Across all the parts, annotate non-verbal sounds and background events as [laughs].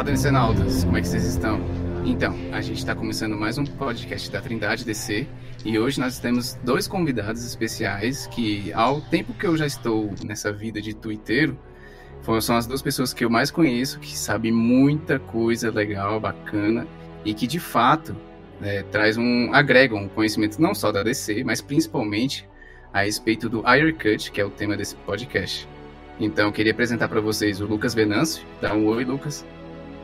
Olá, Dancenautas, como é que vocês estão? Então, a gente está começando mais um podcast da Trindade DC e hoje nós temos dois convidados especiais que, ao tempo que eu já estou nessa vida de twitteiro, são as duas pessoas que eu mais conheço, que sabem muita coisa legal, bacana e que de fato é, traz um agregam um conhecimento não só da DC, mas principalmente a respeito do Cut, que é o tema desse podcast. Então, eu queria apresentar para vocês o Lucas Venâncio. Dá um oi, Lucas.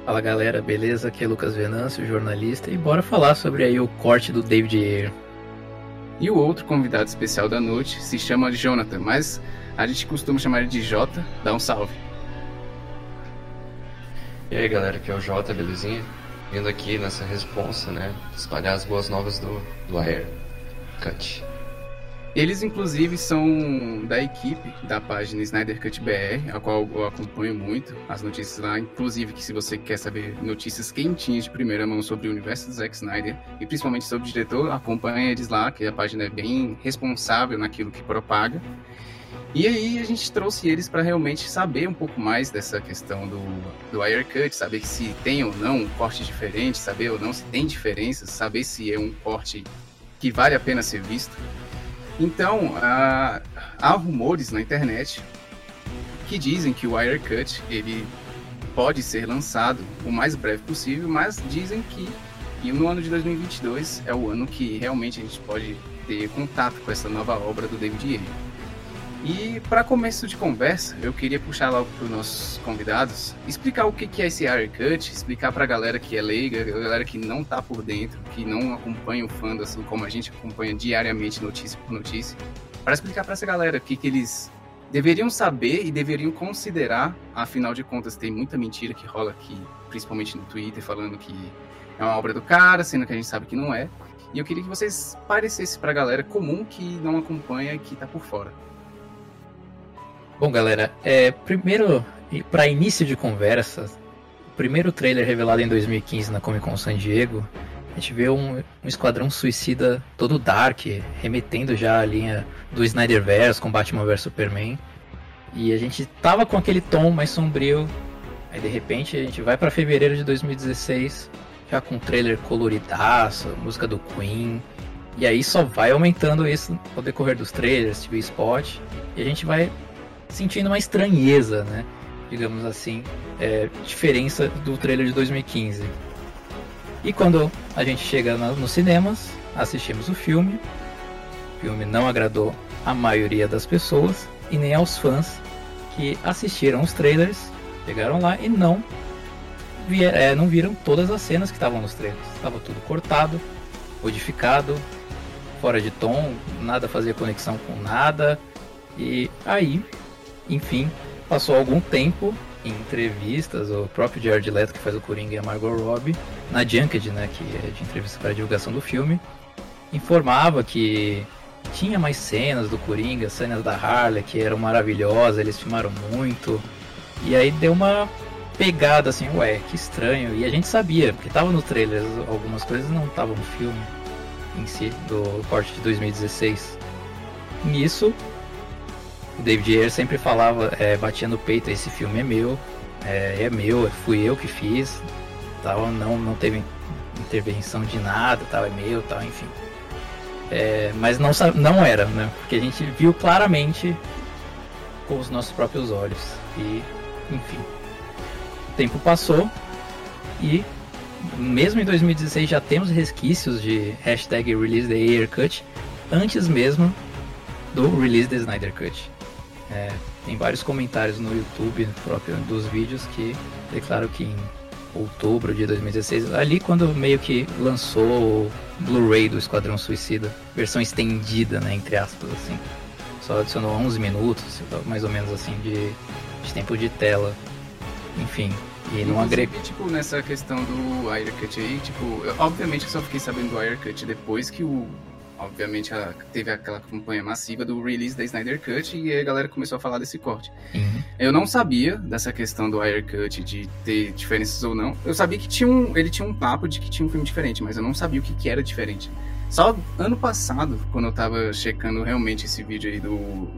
Fala galera, beleza? Aqui é Lucas Venâncio, jornalista, e bora falar sobre aí o corte do David Ayer. E o outro convidado especial da noite se chama Jonathan, mas a gente costuma chamar ele de Jota. Dá um salve. E aí galera, aqui é o Jota, belezinha? Vindo aqui nessa responsa, né? Espalhar as boas novas do, do Air Cut. Eles, inclusive, são da equipe da página Snyder Cut BR, a qual eu acompanho muito as notícias lá. Inclusive, que se você quer saber notícias quentinhas de primeira mão sobre o universo do Zack Snyder e principalmente sobre o diretor, acompanha eles lá, que a página é bem responsável naquilo que propaga. E aí a gente trouxe eles para realmente saber um pouco mais dessa questão do, do Cut, saber se tem ou não um corte diferente, saber ou não se tem diferenças, saber se é um corte que vale a pena ser visto. Então, há, há rumores na internet que dizem que o Wirecut ele pode ser lançado o mais breve possível, mas dizem que no ano de 2022 é o ano que realmente a gente pode ter contato com essa nova obra do David Ayer. E para começo de conversa, eu queria puxar logo para os nossos convidados, explicar o que é esse Cut, explicar para a galera que é leiga, a galera que não está por dentro, que não acompanha o fã assim como a gente acompanha diariamente notícia por notícia, para explicar para essa galera o que, que eles deveriam saber e deveriam considerar, afinal de contas tem muita mentira que rola aqui, principalmente no Twitter, falando que é uma obra do cara, sendo que a gente sabe que não é. E eu queria que vocês parecessem para a galera comum que não acompanha e que está por fora. Bom, galera, é, primeiro, para início de conversa, o primeiro trailer revelado em 2015 na Comic Con San Diego, a gente vê um, um esquadrão suicida todo dark, remetendo já a linha do Snyderverse com Batman vs Superman. E a gente tava com aquele tom mais sombrio, aí de repente a gente vai para fevereiro de 2016, já com um trailer coloridaço, música do Queen, e aí só vai aumentando isso ao decorrer dos trailers, TV spot, e a gente vai sentindo uma estranheza, né? Digamos assim, é, diferença do trailer de 2015. E quando a gente chega nos cinemas, assistimos o filme. O filme não agradou a maioria das pessoas e nem aos fãs que assistiram os trailers, chegaram lá e não, vier, é, não viram todas as cenas que estavam nos trailers. Estava tudo cortado, modificado, fora de tom, nada fazia conexão com nada. E aí enfim, passou algum tempo em entrevistas, o próprio Jared Leto, que faz o Coringa e a Margot Robbie, na Junked, né, que é de entrevista para divulgação do filme, informava que tinha mais cenas do Coringa, cenas da Harley, que eram maravilhosas, eles filmaram muito. E aí deu uma pegada assim, ué, que estranho. E a gente sabia, porque tava no trailer, algumas coisas não estavam no filme em si, do corte de 2016. Nisso, o David Ayer sempre falava, é, batia no peito, esse filme é meu, é, é meu, fui eu que fiz, tal, não, não teve intervenção de nada, tal, é meu, tal, enfim. É, mas não, não era, né? Porque a gente viu claramente com os nossos próprios olhos. E, enfim. O tempo passou e mesmo em 2016 já temos resquícios de hashtag release the Cut antes mesmo do release the Snyder Cut. É, tem vários comentários no YouTube próprio dos vídeos que declaram que em outubro de 2016, ali quando meio que lançou o Blu-ray do Esquadrão Suicida, versão estendida, né, entre aspas, assim. Só adicionou 11 minutos, mais ou menos assim, de, de tempo de tela. Enfim, e não agrega. tipo, nessa questão do Wirecut aí, tipo, eu, obviamente eu só fiquei sabendo do Wirecut depois que o obviamente teve aquela campanha massiva do release da Snyder Cut e a galera começou a falar desse corte. Uhum. Eu não sabia dessa questão do Wire Cut de ter diferenças ou não. Eu sabia que tinha um, ele tinha um papo de que tinha um filme diferente, mas eu não sabia o que, que era diferente. Só ano passado, quando eu tava checando realmente esse vídeo aí do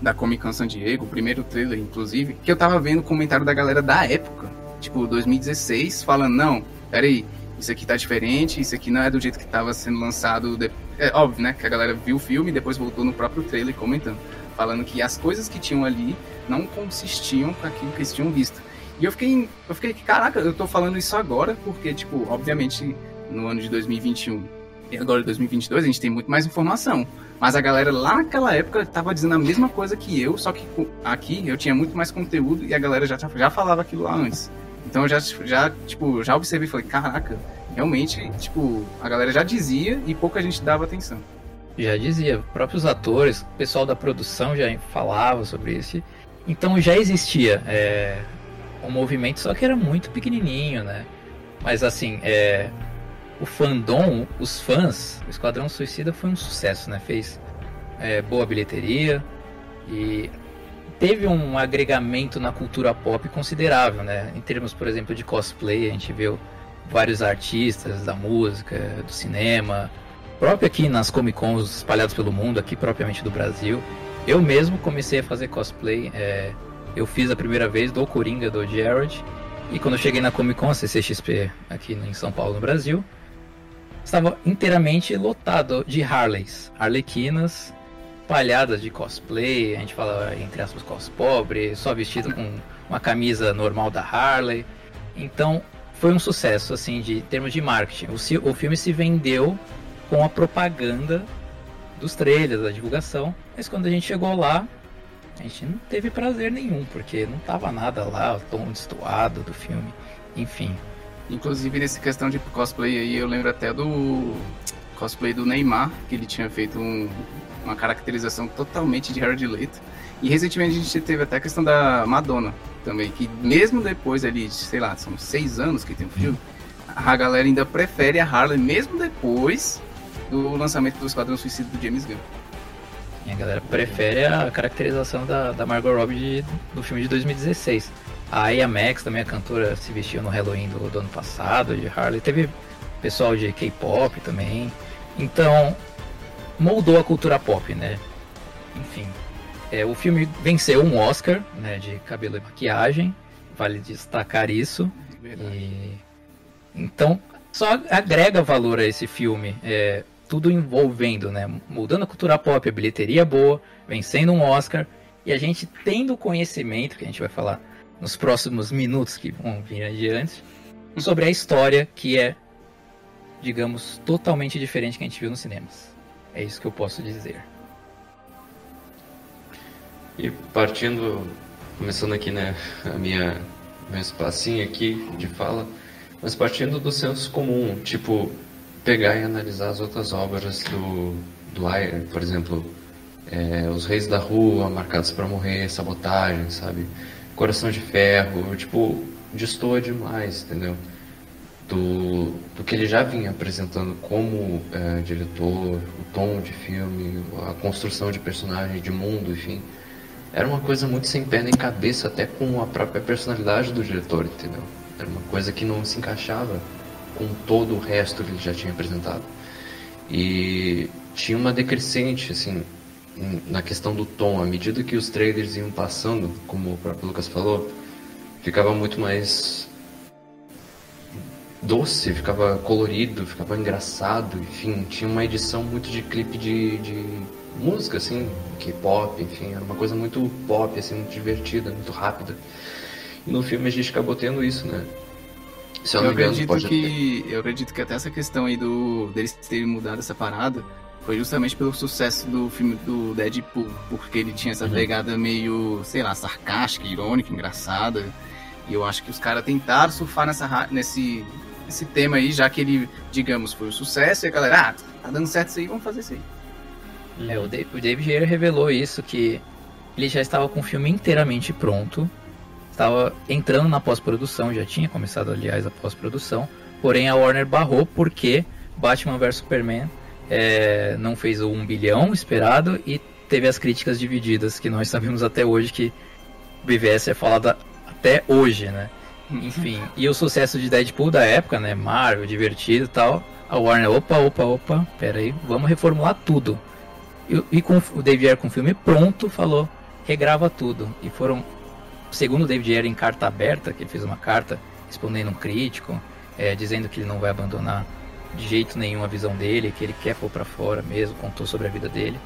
da Comic Con San Diego, o primeiro trailer inclusive, que eu tava vendo o comentário da galera da época tipo, 2016, falando, não, peraí, isso aqui tá diferente, isso aqui não é do jeito que tava sendo lançado. De... É óbvio, né? Que a galera viu o filme e depois voltou no próprio trailer comentando. Falando que as coisas que tinham ali não consistiam com aquilo que eles tinham visto. E eu fiquei, eu fiquei, caraca, eu tô falando isso agora, porque, tipo, obviamente, no ano de 2021 e agora de 2022, a gente tem muito mais informação. Mas a galera lá naquela época tava dizendo a mesma coisa que eu, só que aqui eu tinha muito mais conteúdo e a galera já, já falava aquilo lá antes. Então já, já, tipo, já observei e falei, caraca, realmente, tipo, a galera já dizia e pouca gente dava atenção. Já dizia, próprios atores, o pessoal da produção já falava sobre isso. Então já existia é, um movimento, só que era muito pequenininho, né? Mas assim, é, o fandom, os fãs, o Esquadrão Suicida foi um sucesso, né? Fez é, boa bilheteria e teve um agregamento na cultura pop considerável, né? Em termos, por exemplo, de cosplay, a gente viu vários artistas da música, do cinema, próprio aqui nas Comic Cons espalhados pelo mundo, aqui propriamente do Brasil. Eu mesmo comecei a fazer cosplay, é, eu fiz a primeira vez do Coringa, do Jared, e quando eu cheguei na Comic Con, CCXP, aqui em São Paulo, no Brasil, estava inteiramente lotado de Harleys, arlequinas, palhadas de cosplay, a gente fala entre aspas cos pobre, só vestido com uma camisa normal da Harley. Então foi um sucesso assim de em termos de marketing. O, o filme se vendeu com a propaganda dos trailers, da divulgação, mas quando a gente chegou lá, a gente não teve prazer nenhum, porque não tava nada lá, o tom destoado do filme, enfim. Inclusive, nessa questão de cosplay aí, eu lembro até do cosplay do Neymar, que ele tinha feito um, uma caracterização totalmente de Jared Leto. E recentemente a gente teve até a questão da Madonna também, que mesmo depois ali, sei lá, são seis anos que tem o filme, a galera ainda prefere a Harley mesmo depois do lançamento do Esquadrão Suicida do James Gunn. E a galera prefere a caracterização da, da Margot Robbie de, do filme de 2016. A Aya Max, também a cantora, se vestiu no Halloween do, do ano passado, de Harley. Teve pessoal de K-pop também. Então, moldou a cultura pop, né? Enfim. É, o filme venceu um Oscar né, de cabelo e maquiagem. Vale destacar isso. E... Então, só agrega valor a esse filme. É, tudo envolvendo, né? Mudando a cultura pop, a bilheteria boa, vencendo um Oscar. E a gente tendo conhecimento, que a gente vai falar nos próximos minutos que vão vir adiante, [laughs] sobre a história que é, digamos, totalmente diferente que a gente viu nos cinemas. É isso que eu posso dizer. E partindo, começando aqui, né, a minha meu espacinho aqui de fala, mas partindo do senso comum, tipo, pegar e analisar as outras obras do, do Ayer, por exemplo, é, Os Reis da Rua, Marcados para Morrer, Sabotagem, sabe? Coração de Ferro, tipo, destoa demais, entendeu? Do, do que ele já vinha apresentando como é, diretor, o tom de filme, a construção de personagem, de mundo, enfim. Era uma coisa muito sem pé nem cabeça, até com a própria personalidade do diretor, entendeu? Era uma coisa que não se encaixava com todo o resto que ele já tinha apresentado. E tinha uma decrescente, assim, na questão do tom. À medida que os trailers iam passando, como o próprio Lucas falou, ficava muito mais doce, ficava colorido, ficava engraçado, enfim, tinha uma edição muito de clipe de, de música, assim, K-pop, enfim, era uma coisa muito pop, assim, muito divertida, muito rápida. E no filme a gente acabou tendo isso, né? Se eu, eu acredito pode... que eu acredito que até essa questão aí do deles terem mudado essa parada foi justamente pelo sucesso do filme do Deadpool, porque ele tinha essa uhum. pegada meio, sei lá, sarcástica, irônica, engraçada. E eu acho que os caras tentaram surfar nessa, nesse, nesse tema aí, já que ele, digamos, foi um sucesso, e a galera, ah, tá dando certo isso aí, vamos fazer isso aí. É, o David, David revelou isso, que ele já estava com o filme inteiramente pronto, estava entrando na pós-produção, já tinha começado, aliás, a pós-produção, porém a Warner barrou porque Batman vs Superman é, não fez o 1 bilhão esperado e teve as críticas divididas, que nós sabemos até hoje que BVS é falada até hoje, né? Uhum. Enfim, e o sucesso de Deadpool da época, né? Marvel, divertido e tal. A Warner, opa, opa, opa, pera aí, vamos reformular tudo. E, e com o David Ayer com o filme pronto, falou, regrava tudo. E foram segundo o David Ayer em carta aberta, que ele fez uma carta respondendo um crítico, é, dizendo que ele não vai abandonar de jeito nenhum a visão dele, que ele quer pôr pra fora mesmo, contou sobre a vida dele.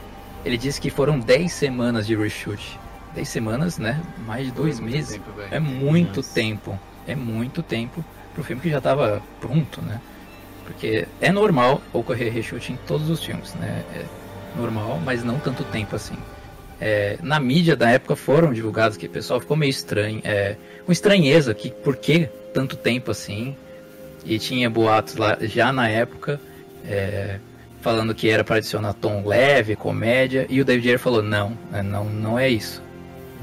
Ele disse que foram 10 semanas de reshoot. 10 semanas, né? Mais de dois meses. tempo, é muito Nossa. tempo. É muito tempo pro filme que já tava pronto, né? Porque é normal ocorrer reshoot em todos os filmes, né? É normal, mas não tanto tempo assim. É, na mídia da época foram divulgados que o pessoal ficou meio estranho, é, com estranheza, que por que tanto tempo assim? E tinha boatos lá já na época, é, falando que era para adicionar tom leve, comédia, e o David Ayer falou não, né, não, não é isso.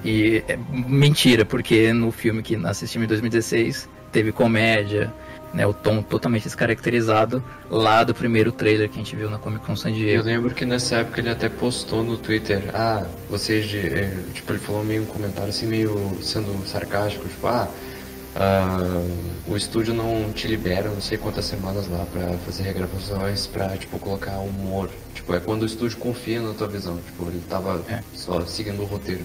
E é mentira, porque no filme que assistimos em 2016 teve comédia, né, o tom totalmente descaracterizado lá do primeiro trailer que a gente viu na Comic Con San Eu Diego. lembro que nessa época ele até postou no Twitter, ah, vocês de. eh, Tipo, ele falou meio um comentário assim, meio sendo sarcástico, tipo, ah, ah, o estúdio não te libera não sei quantas semanas lá pra fazer regravações pra, tipo, colocar humor. Tipo, é quando o estúdio confia na tua visão. Tipo, ele tava É. só seguindo o roteiro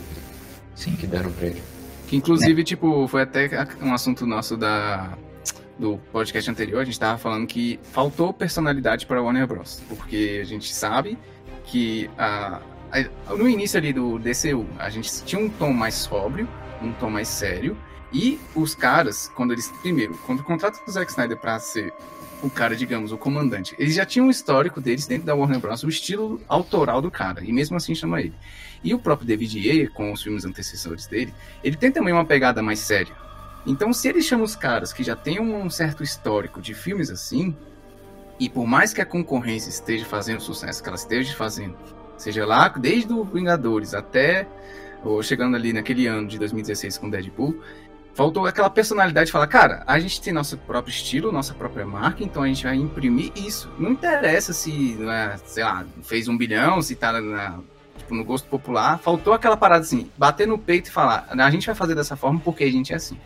Sim. que deram pra ele. Que inclusive, tipo, foi até um assunto nosso da do podcast anterior, a gente tava falando que faltou personalidade para Warner Bros. Porque a gente sabe que a, a- no início ali do DCU, a gente tinha um tom mais sóbrio, um tom mais sério, e os caras, quando eles, primeiro, quando contratam o Zack Snyder para ser o cara, digamos, o comandante, eles já tinham um histórico deles dentro da Warner Bros, o estilo autoral do cara, e mesmo assim chama ele. E o próprio David Ayer, com os filmes antecessores dele, ele tem também uma pegada mais séria. Então, se ele chama os caras que já têm um certo histórico de filmes assim, e por mais que a concorrência esteja fazendo o sucesso que ela esteja fazendo, seja lá desde o Vingadores até ou chegando ali naquele ano de 2016 com Deadpool, faltou aquela personalidade de falar, cara, a gente tem nosso próprio estilo, nossa própria marca, então a gente vai imprimir isso. Não interessa se, não é, sei lá, fez um bilhão, se tá na, tipo, no gosto popular. Faltou aquela parada assim, bater no peito e falar, a gente vai fazer dessa forma porque a gente é assim.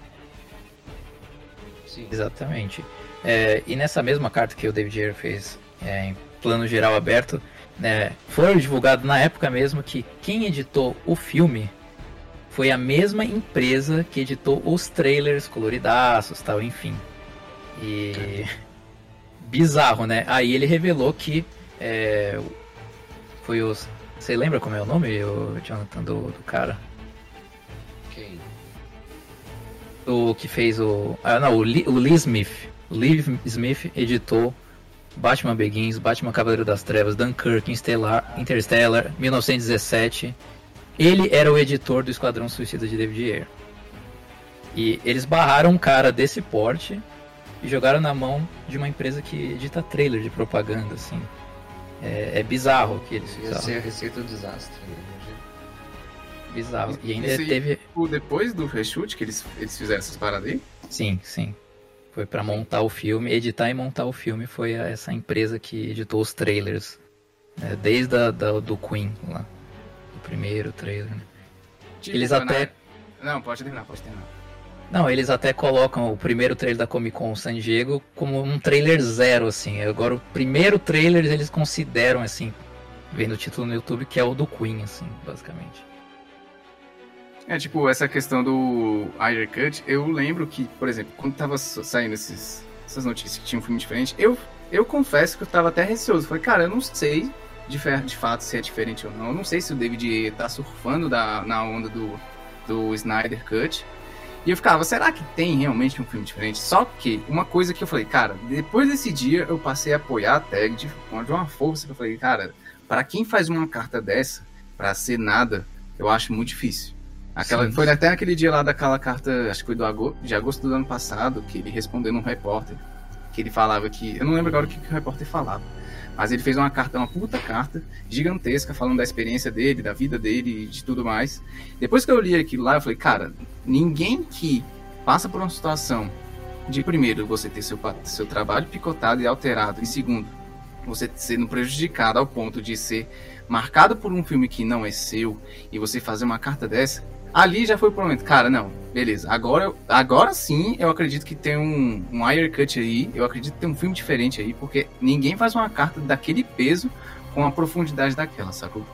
Sim. Exatamente. É, e nessa mesma carta que o David Ayer fez é, em plano geral aberto, né, foi divulgado na época mesmo que quem editou o filme foi a mesma empresa que editou os trailers coloridaços, tal, enfim. E [laughs] bizarro, né? Aí ele revelou que é, foi os. Você lembra como é o nome, o Jonathan, do, do cara? Quem? o que fez o. Ah, não, o Lee, o Lee Smith. O Lee Smith editou Batman Begins, Batman Cavaleiro das Trevas, Dunkirk, Interstellar, Interstellar 1917. Ele era o editor do Esquadrão Suicida de David Ayer. E eles barraram um cara desse porte e jogaram na mão de uma empresa que edita trailer de propaganda, assim. É, é bizarro o que eles fizeram. a receita do desastre. né? Bizarro. E ainda Esse aí- teve. O depois do reshoot que eles, eles fizeram essas paradas aí, Sim, sim. Foi pra montar o filme, editar e montar o filme foi essa empresa que editou os trailers. né, desde a, da, do Queen lá. O primeiro trailer. né. Tipo, Eles até. Não, pode terminar, pode terminar. Não, eles até colocam o primeiro trailer da Comic Con San Diego como um trailer zero, assim. Agora o primeiro trailer eles consideram, assim, vendo o título no YouTube, que é o do Queen, assim, basicamente. É, tipo, essa questão do Ayer Cut, eu lembro que, por exemplo, quando tava sa- saindo esses, essas notícias que tinha um filme diferente, eu, eu confesso que eu tava até receoso. Falei, cara, eu não sei de, de fato se é diferente ou não. Eu não sei se o David tá surfando da, na onda do, do Snyder Cut. E eu ficava, será que tem realmente um filme diferente? Só que, uma coisa que eu falei, cara, depois desse dia eu passei a apoiar a tag de, de uma força que eu falei, cara, para quem faz uma carta dessa, pra ser nada, eu acho muito difícil. Aquela, Sim. foi até aquele dia lá daquela carta, acho que foi do agosto, de agosto do ano passado, que ele respondeu num repórter, que ele falava que, eu não lembro agora o que, que o repórter falava, mas ele fez uma carta, uma puta carta, gigantesca, falando da experiência dele, da vida dele e de tudo mais. Depois que eu li aquilo lá, eu falei, cara, ninguém que passa por uma situação de, primeiro, você ter seu, seu trabalho picotado e alterado, e segundo, você sendo prejudicado ao ponto de ser marcado por um filme que não é seu, e você fazer uma carta dessa, ali já foi o momento. Cara, não, beleza. Agora, agora sim eu acredito que tem um, um Cut aí. Eu acredito que tem um filme diferente aí, porque ninguém faz uma carta daquele peso com a profundidade daquela, sacou?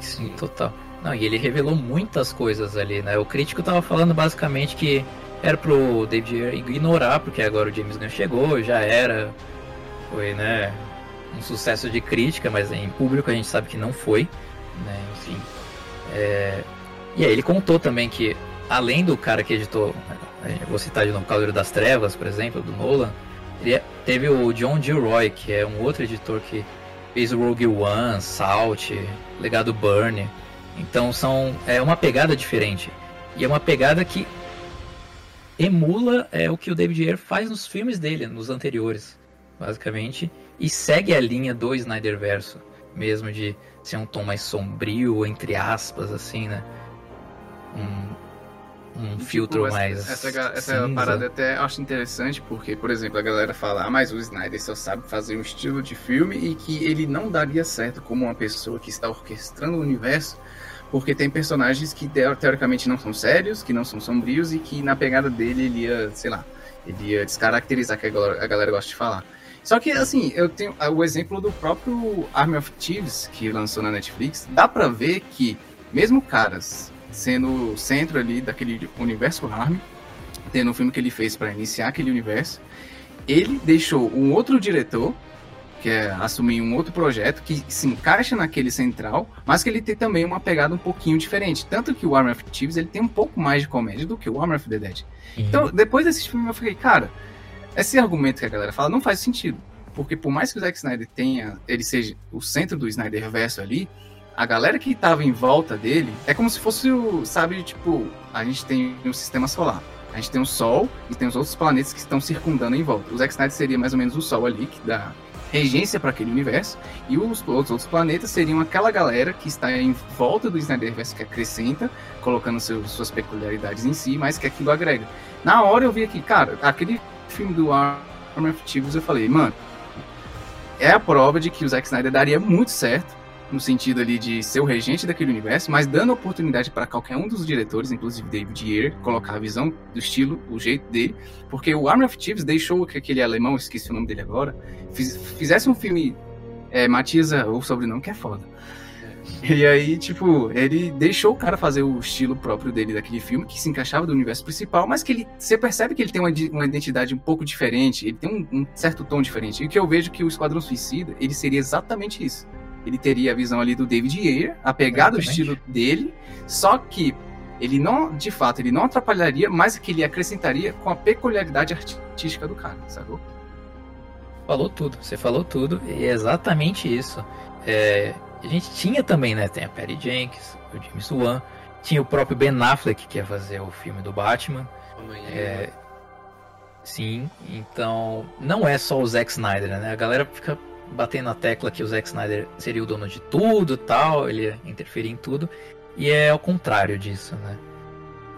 Sim, total. Não, e ele revelou muitas coisas ali, né? O crítico tava falando basicamente que era pro David ignorar, porque agora o James Gunn chegou, já era, foi, né, um sucesso de crítica, mas em público a gente sabe que não foi, né, enfim. É... E aí ele contou também que, além do cara que editou, vou citar de novo, Cavaleiro das Trevas, por exemplo, do Nolan, ele é, teve o John Gilroy, que é um outro editor que fez o Rogue One, Salt, Legado Burn. Então são é uma pegada diferente. E é uma pegada que emula é, o que o David Ayer faz nos filmes dele, nos anteriores, basicamente, e segue a linha do Snyder Verso, mesmo de ser um tom mais sombrio, entre aspas, assim, né? Um, um tipo, filtro essa, mais. Essa, essa parada até acho interessante, porque, por exemplo, a galera fala, ah, mas o Snyder só sabe fazer um estilo de filme e que ele não daria certo como uma pessoa que está orquestrando o universo, porque tem personagens que teoricamente não são sérios, que não são sombrios e que na pegada dele ele ia, sei lá, ele ia descaracterizar que a galera, a galera gosta de falar. Só que, assim, eu tenho o exemplo do próprio Army of Thieves, que lançou na Netflix. Dá pra ver que, mesmo caras sendo o centro ali daquele universo Army, tendo um filme que ele fez para iniciar aquele universo, ele deixou um outro diretor, que é assumir um outro projeto que se encaixa naquele central, mas que ele tem também uma pegada um pouquinho diferente. Tanto que o Army of Thieves ele tem um pouco mais de comédia do que o Army of the Dead. Uhum. Então, depois desse filme, eu fiquei, cara, esse argumento que a galera fala não faz sentido. Porque por mais que o Zack Snyder tenha, ele seja o centro do Snyder verso ali, a galera que tava em volta dele é como se fosse o, sabe, tipo, a gente tem um sistema solar. A gente tem o Sol e tem os outros planetas que estão circundando em volta. O Zack Snyder seria mais ou menos o Sol ali, que dá regência para aquele universo, e os, os, outros planetas seriam aquela galera que está em volta do Snyderverse que acrescenta, colocando seus, suas peculiaridades em si, mas que aquilo agrega. Na hora eu vi aqui, cara, aquele filme do Arm of Thieves, eu falei, mano, é a prova de que o Zack Snyder daria muito certo no sentido ali de ser o regente daquele universo, mas dando oportunidade para qualquer um dos diretores, inclusive David Ayer, colocar a visão do estilo, o jeito dele, porque o Army of Thieves deixou que aquele alemão, esqueci o nome dele agora, fiz, fizesse um filme é, Matiza, ou sobrenome que é foda. E aí, tipo, ele deixou o cara fazer o estilo próprio dele daquele filme, que se encaixava do universo principal, mas que ele. Você percebe que ele tem uma, uma identidade um pouco diferente, ele tem um, um certo tom diferente. E que eu vejo que o Esquadrão Suicida, ele seria exatamente isso ele teria a visão ali do David Ayer, apegado ao estilo dele, só que ele não, de fato, ele não atrapalharia, mas que ele acrescentaria com a peculiaridade artística do cara, sacou? Falou tudo, você falou tudo, e é exatamente isso. É, a gente tinha também, né? Tem a Perry Jenkins, o James Wan, tinha o próprio Ben Affleck que ia fazer o filme do Batman. É, sim, então não é só o Zack Snyder, né? A galera fica batendo na tecla que o Zack Snyder seria o dono de tudo tal, ele ia interferir em tudo, e é ao contrário disso, né?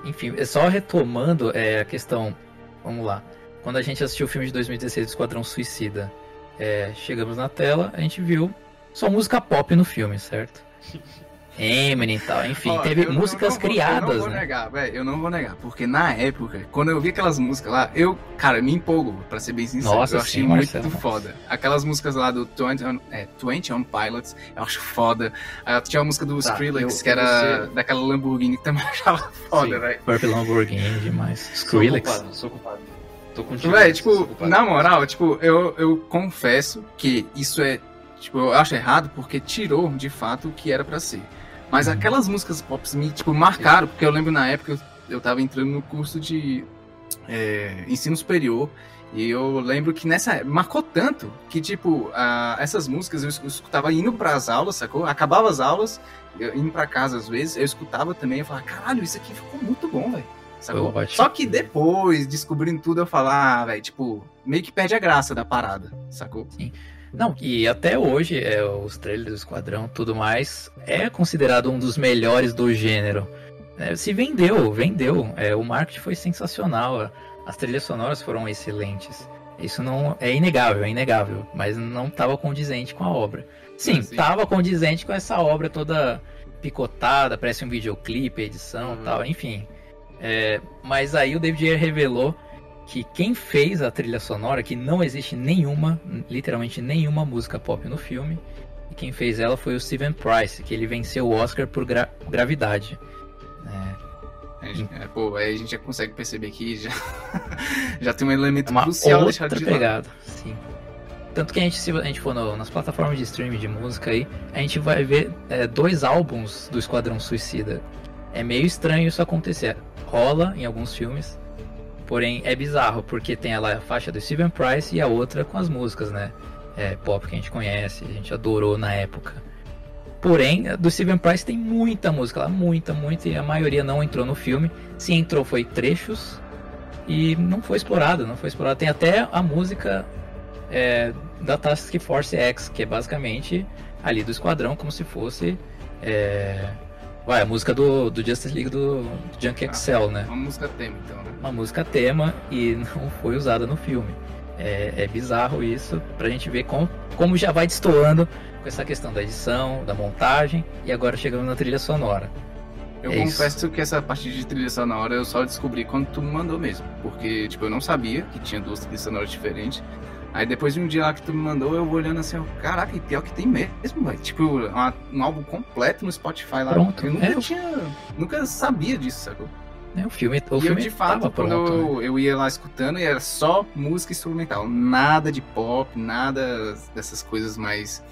Enfim, é só retomando é, a questão, vamos lá, quando a gente assistiu o filme de 2016 do Esquadrão Suicida, é, chegamos na tela, a gente viu só música pop no filme, certo? [laughs] Eminem e tal, enfim, Ó, teve músicas não, não criadas. Eu não vou né? negar, velho, eu não vou negar, porque na época, quando eu vi aquelas músicas lá, eu, cara, me empolgo, pra ser bem sincero, Nossa, eu achei sim, muito Marcelo. foda. Aquelas músicas lá do 20 on, é, 20 on Pilots, eu acho foda. Uh, tinha a música do tá, Skrillex, eu, que era daquela Lamborghini, que também achava foda, velho. Próprio Lamborghini demais. Skrillex. Sou culpado, sou culpado. Tô contigo. Véi, tipo, na moral, tipo, eu, eu confesso que isso é, tipo, eu acho errado porque tirou, de fato, o que era pra ser. Mas aquelas músicas pop me, tipo, marcaram, porque eu lembro na época eu, eu tava entrando no curso de é, ensino superior. E eu lembro que nessa marcou tanto que, tipo, a, essas músicas eu escutava indo para as aulas, sacou? Acabava as aulas, eu, indo para casa às vezes, eu escutava também, eu falava, caralho, isso aqui ficou muito bom, velho. Sacou? Só que depois, descobrindo tudo, eu falava, ah, velho, tipo, meio que perde a graça da parada, sacou? Sim. Não, e até hoje, é, os trailers do Esquadrão tudo mais, é considerado um dos melhores do gênero. É, se vendeu, vendeu. É, o marketing foi sensacional. As trilhas sonoras foram excelentes. Isso não é inegável, é inegável, mas não estava condizente com a obra. Sim, estava condizente com essa obra toda picotada, parece um videoclipe, edição uhum. tal, enfim. É, mas aí o David Ayer revelou que quem fez a trilha sonora, que não existe nenhuma, literalmente nenhuma música pop no filme, e quem fez ela foi o Steven Price, que ele venceu o Oscar por gra Gravidade. A gente, é, pô, aí a gente já consegue perceber que já, [laughs] já tem um elemento Uma crucial deixado de lado. pegada, sim. Tanto que a gente, se a gente for no- nas plataformas de streaming de música aí, a gente vai ver é, dois álbuns do Esquadrão Suicida. É meio estranho isso acontecer. Rola em alguns filmes, porém é bizarro, porque tem lá a faixa do Steven Price e a outra com as músicas, né? É, pop que a gente conhece, a gente adorou na época. Porém, do Steven Price tem muita música lá, muita, muita, e a maioria não entrou no filme. Se entrou foi trechos e não foi explorado, não foi explorado. Tem até a música é, da Task Force X, que é basicamente ali do esquadrão, como se fosse é, vai, a música do, do Justice League do, do Junk Ah. Excel, né? Uma música tema, então, né? Uma música tema e [laughs] não foi usada no filme. É, é bizarro isso, pra gente ver como, como já vai destoando com essa questão da edição, da montagem e agora chegando na trilha sonora. Eu É isso. confesso que essa parte de trilha sonora eu só descobri quando tu me mandou mesmo. Porque, tipo, eu não sabia que tinha duas trilhas sonoras diferentes. Aí depois de um dia lá que tu me mandou, eu vou olhando assim, caraca, e pior que tem mesmo, velho. Tipo, uma- um álbum completo no Spotify lá. Pronto. Eu nunca É, eu- tinha. Nunca sabia disso, sacou? É, o filme, o e eu, filme de fato, quando pronto, né? eu, eu ia lá escutando, era só música instrumental. Nada de pop, nada dessas coisas mais,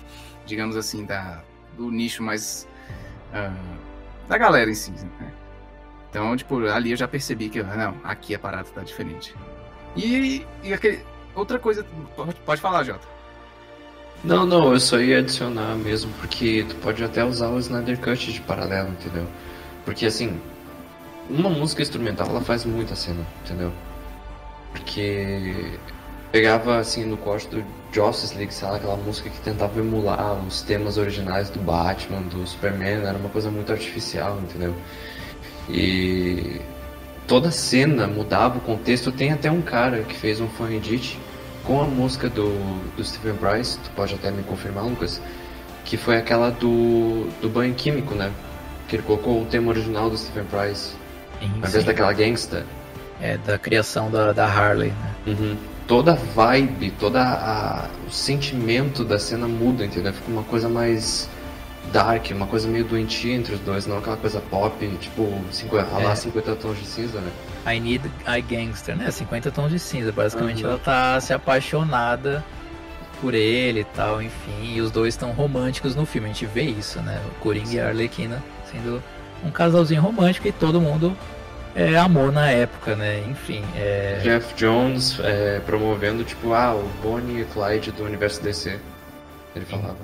digamos assim, da, do nicho mais. ah, da galera em si, né? Então, tipo, ali eu já percebi que, ah, não, aqui a parada tá diferente. E, e aquele. Outra coisa. Pode, pode falar, Jota. Não, não, eu só ia adicionar mesmo, porque tu pode até usar o Snyder Cut de paralelo, entendeu? Porque assim, uma música instrumental ela faz muita cena, entendeu? Porque pegava assim no corte do Justice League, sei lá, aquela música que tentava emular os temas originais do Batman, do Superman, era uma coisa muito artificial, entendeu? E toda cena mudava o contexto. Tem até um cara que fez um fan edit com a música do, do Stephen Price, tu pode até me confirmar, Lucas, que foi aquela do, do banho químico, né? Que ele colocou o tema original do Stephen Price, Sim, ao invés sim. daquela gangsta. É, da criação da, da Harley, né? Uhum. Toda a vibe, todo o sentimento da cena muda, entendeu? Fica uma coisa mais dark, uma coisa meio doentia entre os dois, não aquela coisa pop, tipo, 50, É. lá 50 tons de cinza, né? I Need a Gangster, né? 50 tons de cinza. Basicamente Uhum. ela tá se apaixonada por ele e tal, enfim. E os dois estão românticos no filme. A gente vê isso, né? O Coringa e a Arlequina sendo um casalzinho romântico e todo mundo é, amou na época, né? Enfim, é... Jeff Jones é, promovendo, tipo, ah, o Bonnie e Clyde do universo DC. Ele Sim. falava.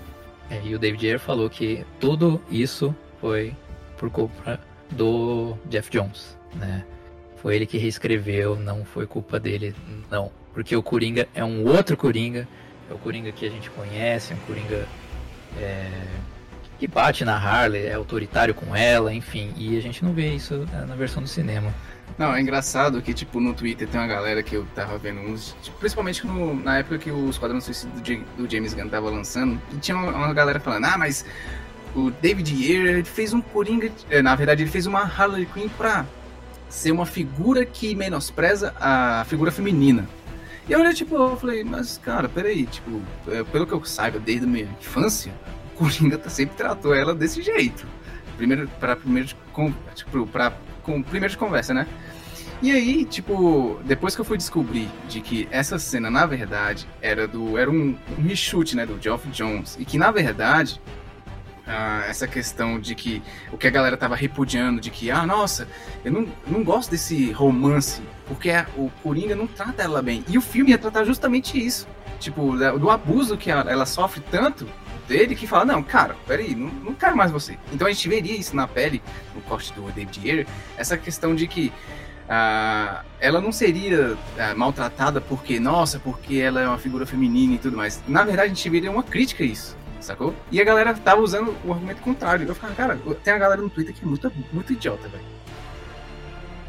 é, e o David Ayer falou que tudo isso foi por culpa do Jeff Jones, né? Foi ele que reescreveu, não foi culpa dele, não. Porque o Coringa é um outro Coringa, é o Coringa que a gente conhece, é um Coringa é, que bate na Harley, é autoritário com ela, enfim. E a gente não vê isso é, na versão do cinema. Não, é engraçado que, tipo, no Twitter tem uma galera que eu tava vendo uns. tipo, principalmente no- na época que o Esquadrão Suicida do, do James Gunn tava lançando, e tinha uma, uma galera falando, ah, mas o David ele fez um Coringa. é, Na verdade, ele fez uma Harley Quinn pra ser uma figura que menospreza a figura feminina. E eu olhei, tipo, eu falei, mas cara, peraí, tipo, é, pelo que eu saiba desde a minha infância, o Coringa tá, sempre tratou ela desse jeito. Primeiro, pra primeiro tipo, pra, com, primeiro de conversa, né? E aí, tipo, depois que eu fui descobrir de que essa cena, na verdade, era do. Era um, um reshoot, né, do Geoff Jones. E que, na verdade, essa questão de que o que a galera tava repudiando, de que, ah, nossa, eu não, não gosto desse romance, porque a- o Coringa não trata ela bem. E o filme ia tratar justamente isso. Tipo, do abuso que a- ela sofre tanto dele que fala, não, cara, peraí, não, não quero mais você. Então a gente veria isso na pele, no corte do David Ayer, essa questão de que ah, ela não seria ah, maltratada porque, nossa, porque ela é uma figura feminina e tudo mais. Na verdade, a gente veria uma crítica a isso, sacou? E a galera tava usando o argumento contrário. Eu ficava, cara, tem a galera no Twitter que é muito, muito idiota, velho.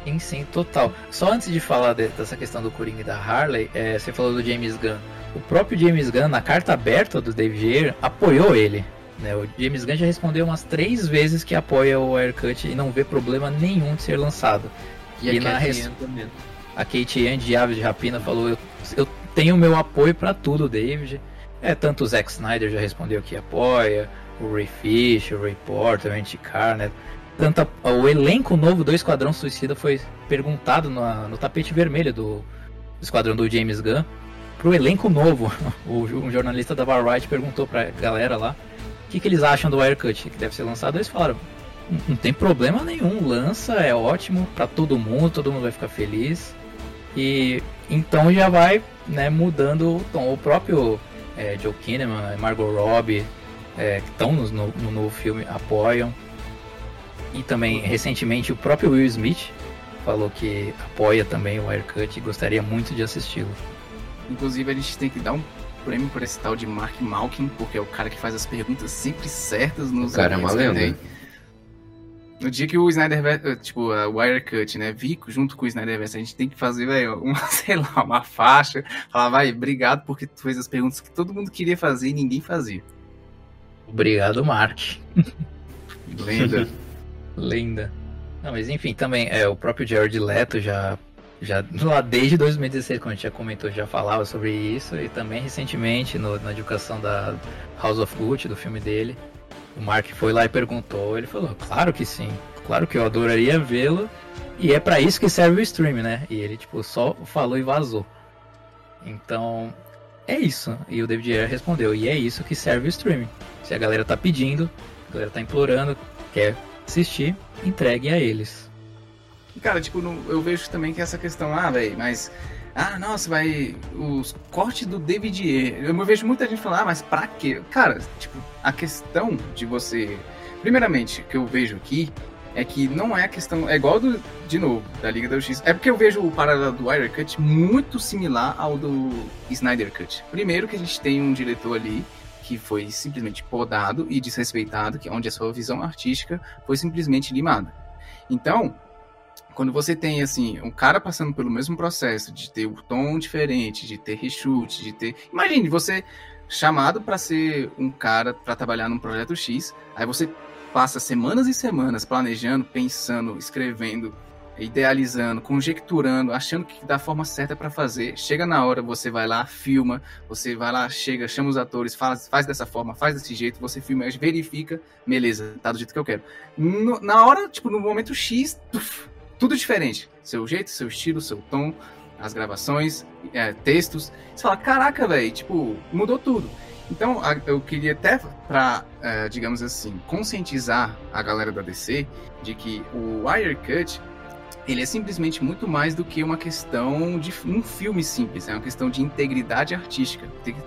Sim, sim, total. Só antes de falar de- dessa questão do Coringa e da Harley, é, você falou do James Gunn. O próprio James Gunn, na carta aberta do David Ayer, apoiou ele. né? O James Gunn já respondeu umas três vezes que apoia o Aircut e não vê problema nenhum de ser lançado. E, E a na res-. A Kate Ann de Aves de Rapina falou: eu, eu tenho meu apoio pra tudo, David. É, tanto o Zack Snyder já respondeu que apoia, o Ray Fish, o Ray Porter, o Andy Carr, né? tanto a, o elenco novo do Esquadrão Suicida foi perguntado no, no tapete vermelho do, do Esquadrão do James Gunn pro elenco novo. [laughs] O, um jornalista da Variety perguntou pra galera lá o que, que eles acham do Wirecut que deve ser lançado. Eles falaram: não, não tem problema nenhum, lança, é ótimo para todo mundo, todo mundo vai ficar feliz. E então já vai né, mudando o tom. O próprio é, Joe Kinnaman, Margot Robbie, é, que estão no, no, no novo filme, apoiam. E também, recentemente, o próprio Will Smith falou que apoia também o Wirecut e gostaria muito de assisti-lo. Inclusive, a gente tem que dar um prêmio por esse tal de Mark Malkin, porque é o cara que faz as perguntas sempre certas nos O cara é uma lenda. No dia que o Snyder, tipo, a Wirecut, né, vi junto com o Snyderverse, a gente tem que fazer, velho, [laughs] uma, sei lá, uma faixa, falar, vai, obrigado porque tu fez as perguntas que todo mundo queria fazer e ninguém fazia. Obrigado, Mark. [laughs] Lenda. Lenda. Não, mas enfim, também, é, o próprio Jared Leto já, já lá desde 2016, quando a gente já comentou, já falava sobre isso, e também recentemente no, na educação da House of Gucci, do filme dele, o Mark foi lá e perguntou, ele falou, claro que sim, claro que eu adoraria vê-lo, e é para isso que serve o stream, né? E ele, tipo, só falou e vazou. Então, é isso. E o David Ayer respondeu, e é isso que serve o streaming. Se a galera tá pedindo, a galera tá implorando, quer assistir, entregue a eles. Cara, tipo, eu vejo também que essa questão, ah, velho, mas. Ah, nossa, vai. Os cortes do David Ayer. Eu vejo muita gente falar, ah, mas pra quê? Cara, tipo, a questão de você. Primeiramente, o que eu vejo aqui é que não é a questão. É igual do, de novo, da Liga da Justiça. É porque eu vejo o paralelo do Wire Cut muito similar ao do Snyder Cut. Primeiro que a gente tem um diretor ali que foi simplesmente podado e desrespeitado, que onde a sua visão artística foi simplesmente limada. Então, quando você tem assim um cara passando pelo mesmo processo de ter o tom diferente, de ter reshoot, de ter, imagine você chamado para ser um cara para trabalhar num projeto X, aí você passa semanas e semanas planejando, pensando, escrevendo, idealizando, conjecturando, achando que da forma certa para fazer. Chega na hora, você vai lá, filma, você vai lá, chega, chama os atores, faz, faz dessa forma, faz desse jeito, você filma, verifica, beleza, tá do jeito que eu quero. No- na hora, tipo, no momento X, tuf, tudo diferente. Seu jeito, seu estilo, seu tom, as gravações, é, textos. Você fala, caraca, velho, tipo, mudou tudo. Então, eu queria até pra, é, digamos assim, conscientizar a galera da DC de que o Wirecut ele é simplesmente muito mais do que uma questão de um filme simples, é uma questão de integridade artística.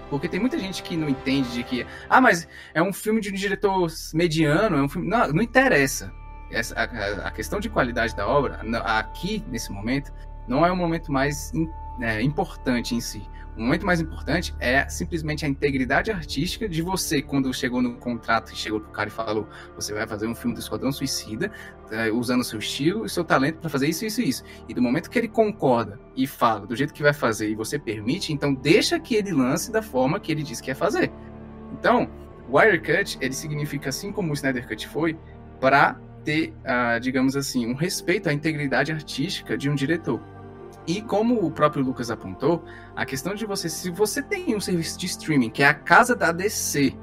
Porque tem muita gente que não entende de que, ah, mas é um filme de um diretor mediano, é um filme. Não, não interessa. Essa, a, a questão de qualidade da obra, aqui, nesse momento, não é o momento mais im- é, importante em si. O momento mais importante é simplesmente a integridade artística de você, quando chegou no contrato e chegou pro cara e falou: você vai fazer um filme do Esquadrão Suicida, é, usando seu estilo e seu talento para fazer isso, isso e isso. E do momento que ele concorda e fala do jeito que vai fazer e você permite, então deixa que ele lance da forma que ele diz que ia fazer. Então, Wirecut, ele significa, assim como o Snyder Cut foi, para ter, ah, digamos assim, um respeito à integridade artística de um diretor. E como o próprio Lucas apontou, a questão de você, se você tem um serviço de streaming, que é a casa da DC,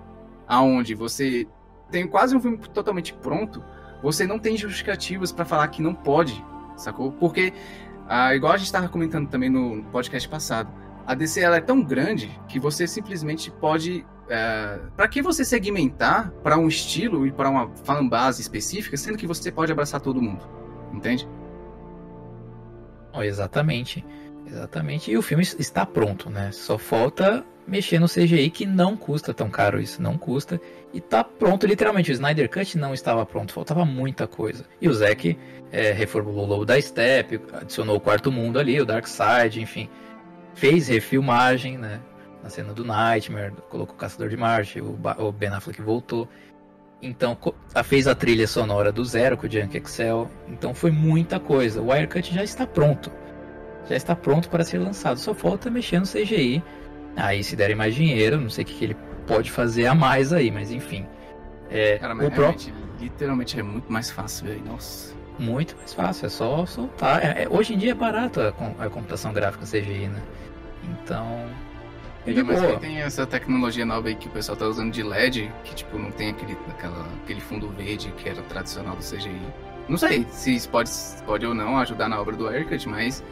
aonde você tem quase um filme totalmente pronto, você não tem justificativas para falar que não pode, sacou? Porque, ah, igual a gente estava comentando também no podcast passado, a DC ela é tão grande que você simplesmente pode. Para que você segmentar para um estilo e para uma fanbase específica, sendo que você pode abraçar todo mundo? Entende? Oh, exatamente. Exatamente. E o filme está pronto, né? Só falta mexer no CGI que não custa tão caro isso, não custa. E tá pronto, literalmente. O Snyder Cut não estava pronto, faltava muita coisa. E o Zack é, reformulou o logo da Step, adicionou o quarto mundo ali, o Dark Side, enfim. Fez refilmagem, né? Na cena do Nightmare, colocou o Caçador de Marte, o, Ba- o Ben Affleck voltou. Então, a- fez a trilha sonora do Zero com o Junk Excel. Então, foi muita coisa. O Wirecut já está pronto. Já está pronto para ser lançado. Só falta mexer no CGI. Aí, se derem mais dinheiro, não sei o que, que ele pode fazer a mais aí, mas enfim. É, Cara, mas o próprio literalmente é muito mais fácil, velho. Nossa. muito mais fácil, é só soltar. É- é- hoje em dia é barato a, a computação gráfica CGI, né? Então, Ainda mais que tem essa tecnologia nova aí que o pessoal tá usando de LED, que tipo, não tem aquele, aquela, aquele fundo verde que era tradicional do CGI. Não sei se isso pode, pode ou não ajudar na obra do Haircut, mas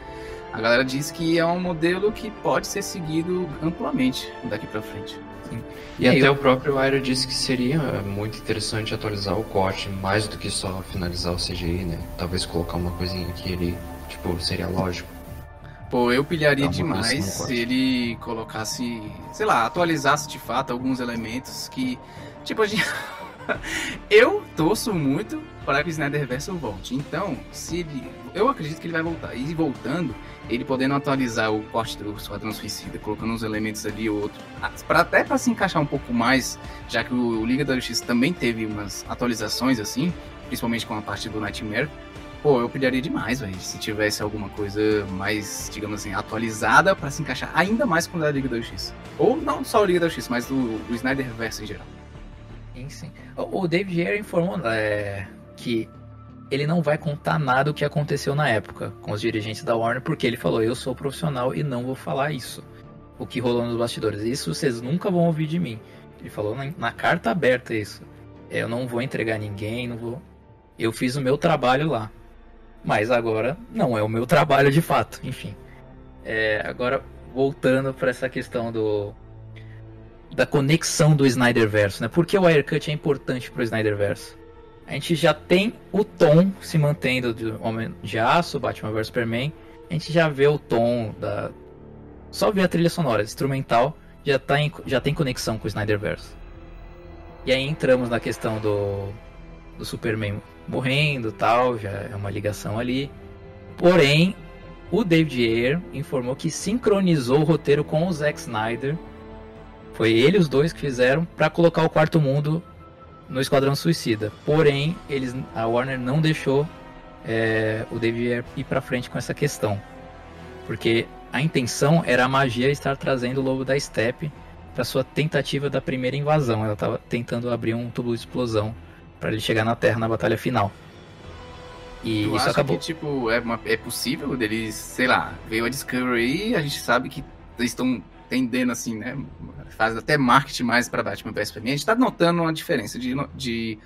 a galera diz que é um modelo que pode ser seguido amplamente daqui para frente. Sim. E, e até eu... o próprio Aero disse que seria muito interessante atualizar o corte, mais do que só finalizar o CGI, né? Talvez colocar uma coisinha que ele, tipo, seria lógico. Pô, eu pilharia demais se ele colocasse, sei lá, atualizasse de fato alguns elementos que, tipo, a gente... [laughs] eu torço muito para que o Snyderverse volte. Então, se ele... eu acredito que ele vai voltar. E voltando, ele podendo atualizar o corte do Esquadrão Suicida, colocando uns elementos ali ou outro, para até para se encaixar um pouco mais, já que o Liga da Justiça também teve umas atualizações assim, principalmente com a parte do Nightmare Pô, eu pilharia demais, velho, se tivesse alguma coisa mais, digamos assim, atualizada para se encaixar ainda mais com a Liga da Justiça. Ou não só a Liga da Justiça, mas o, o Snyderverse em geral. Sim, sim. O, David Ayer informou é, que ele não vai contar nada do que aconteceu na época com os dirigentes da Warner, porque ele falou: eu sou profissional e não vou falar isso. O que rolou nos bastidores. Isso vocês nunca vão ouvir de mim. Ele falou na, na carta aberta isso. Eu não vou entregar ninguém, não vou. Eu fiz o meu trabalho lá. Mas agora não é o meu trabalho de fato, enfim. É, agora, voltando para essa questão do da conexão do Snyderverse, né? Por que o Wirecut é importante para o Snyderverse? A gente já tem o tom se mantendo de Homem de Aço, Batman vs Superman. A gente já vê o tom da só ver a trilha sonora instrumental já tá em... já tem conexão com o Snyderverse. E aí entramos na questão do do Superman morrendo tal, já é uma ligação ali. Porém, o David Ayer informou que sincronizou o roteiro com o Zack Snyder. Foi ele os dois que fizeram para colocar o Quarto Mundo no Esquadrão Suicida. Porém, eles, a Warner não deixou é, o David Ayer ir para frente com essa questão, porque a intenção era a magia estar trazendo o Lobo da Steppe para sua tentativa da primeira invasão. Ela estava tentando abrir um tubo de explosão para ele chegar na Terra na batalha final. E tu isso acabou. que, tipo, é, uma, é possível deles, sei lá, veio a Discovery e a gente sabe que eles estão tendendo, assim, né? Faz até marketing mais para Batman vs Superman. A gente tá notando uma diferença de, de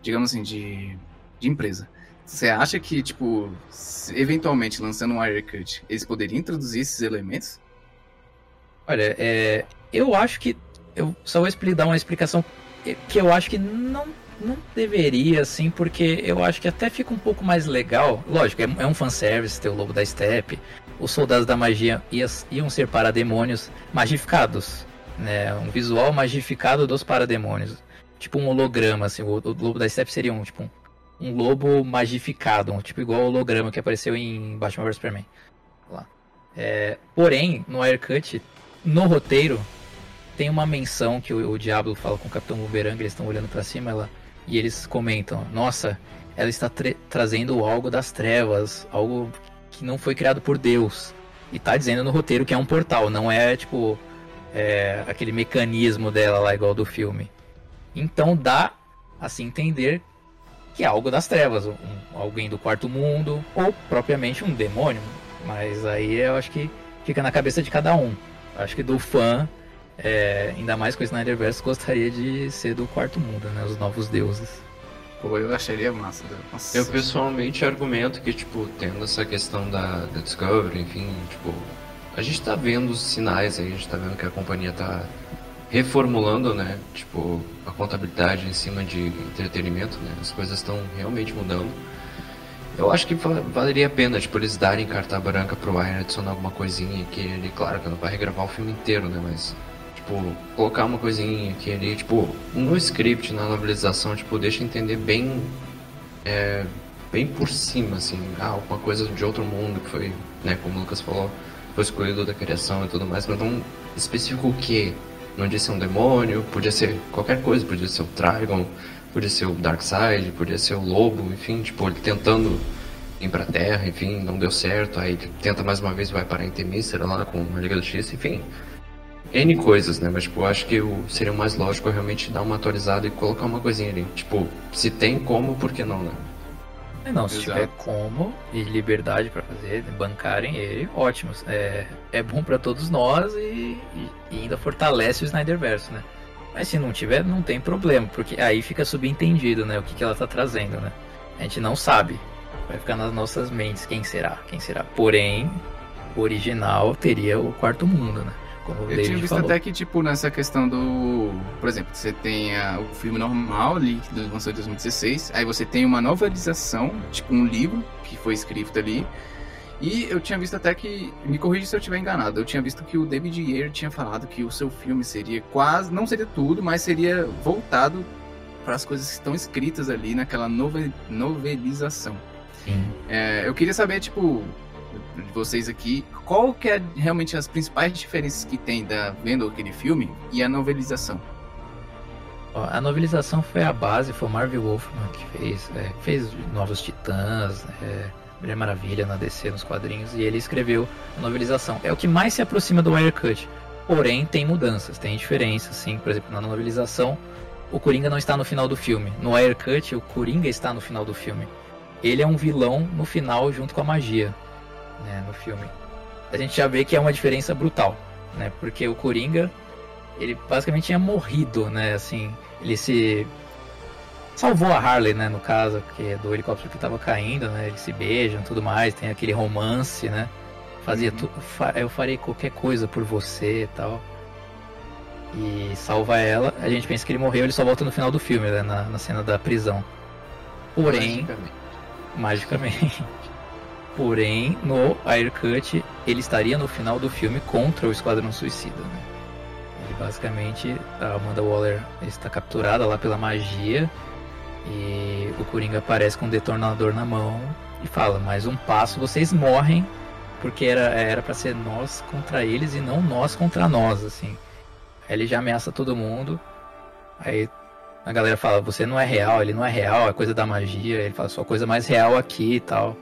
digamos assim, de, de empresa. Você acha que, tipo, eventualmente lançando um Wirecut, eles poderiam introduzir esses elementos? Olha, é, eu acho que. Eu só vou dar uma explicação que eu acho que não não deveria, assim, porque eu acho que até fica um pouco mais legal. Lógico, é, é um fanservice ter o Lobo da Steppe. Os soldados da magia iam ser parademônios magificados. Né? Um visual magificado dos parademônios. Tipo um holograma, assim. O, o Lobo da Steppe seria um, tipo, um, um lobo magificado. Um, tipo igual o holograma que apareceu em Batman vs Superman. Lá. É, porém, no Aircut, no roteiro, tem uma menção que o, o Diablo fala com o Capitão Boomerang, eles estão olhando para cima, ela e eles comentam: Nossa, ela está trazendo algo das trevas, algo que não foi criado por Deus. E tá dizendo no roteiro que é um portal, não é tipo é, aquele mecanismo dela lá igual do filme. Então dá assim entender que é algo das trevas, um, alguém do quarto mundo ou propriamente um demônio. Mas aí eu acho que fica na cabeça de cada um. Acho que do fã é, ainda mais com o Snyderverse, gostaria de ser do quarto mundo, né? Os novos deuses. Pô, eu acharia massa. Nossa. Eu pessoalmente argumento que, tipo, tendo essa questão da, da Discovery, enfim, tipo, a gente tá vendo os sinais aí, a gente tá vendo que a companhia tá reformulando, né? Tipo, a contabilidade em cima de entretenimento, né? As coisas estão realmente mudando. Eu acho que valeria a pena, tipo, eles darem carta branca pro Ryan adicionar alguma coisinha que ele, claro, que não vai regravar o filme inteiro, né? Mas tipo, colocar uma coisinha aqui ali, tipo, no script, na novelização, tipo, deixa entender bem, é, bem por cima, assim, ah, alguma coisa de outro mundo que foi, né, como o Lucas falou, foi escolhido da criação e tudo mais, mas não específico o que, não disse um demônio, podia ser qualquer coisa, podia ser o Trigon, podia ser o Darkseid, podia ser o Lobo, enfim, tipo, ele tentando ir pra Terra, enfim, não deu certo, aí tenta mais uma vez vai parar em Temícera lá com a Liga do X, enfim, N coisas, né? Mas, tipo, acho que o, seria mais lógico realmente dar uma atualizada e colocar uma coisinha ali. Tipo, se tem como, por que não, né? É, não, se Exato. tiver como e liberdade pra fazer, bancarem ele, ótimo. É, é bom pra todos nós e, e- e ainda fortalece o Snyderverse, né? Mas se não tiver, não tem problema, porque aí fica subentendido, né? O que, que ela tá trazendo, né? A gente não sabe. Vai ficar nas nossas mentes quem será, quem será. Porém, o original teria o quarto mundo, né? Como Eu tinha visto falou. até que, tipo, nessa questão do. Por exemplo, você tem a- o filme normal ali, que lançou em 2016. Aí você tem uma novelização, tipo um livro que foi escrito ali. E eu tinha visto até que. Me corrija se eu estiver enganado. Eu tinha visto que o David Ayer tinha falado que o seu filme seria quase. Não seria tudo, mas seria voltado para as coisas que estão escritas ali naquela nove- novelização. Sim. É, eu queria saber, tipo, de vocês aqui, qual que é realmente as principais diferenças que tem da vendo aquele filme e a novelização? A novelização foi a base, foi o Marvel Wolfman que fez. é, fez Novos Titãs, é, Mulher Maravilha na DC, nos quadrinhos, e ele escreveu a novelização. É o que mais se aproxima do Wirecut. Porém, tem mudanças, tem diferenças, sim. Por exemplo, na novelização, o Coringa não está no final do filme. No Wirecut, o Coringa está no final do filme. Ele é um vilão no final junto com a magia, né, no filme. A gente já vê que é uma diferença brutal, né? Porque o Coringa, ele basicamente tinha morrido, né? Assim, ele se salvou a Harley, né? No caso, que é do helicóptero que estava caindo, né? Eles se beijam, tudo mais, tem aquele romance, né? Fazia Uhum. tudo, eu farei qualquer coisa por você, e tal. E salva ela. A gente pensa que ele morreu, ele só volta no final do filme, né? Na, na cena da prisão. Porém, Magicamente. magicamente. Porém, no Aircut, ele estaria no final do filme contra o Esquadrão Suicida. Né? Ele basicamente, a Amanda Waller está capturada lá pela magia e o Coringa aparece com um detonador na mão e fala: mais um passo, vocês morrem, porque era era para ser nós contra eles e não nós contra nós, assim. Aí ele já ameaça todo mundo. Aí a galera fala, você não é real, ele não é real, é coisa da magia. Ele fala, sua coisa mais real aqui e tal.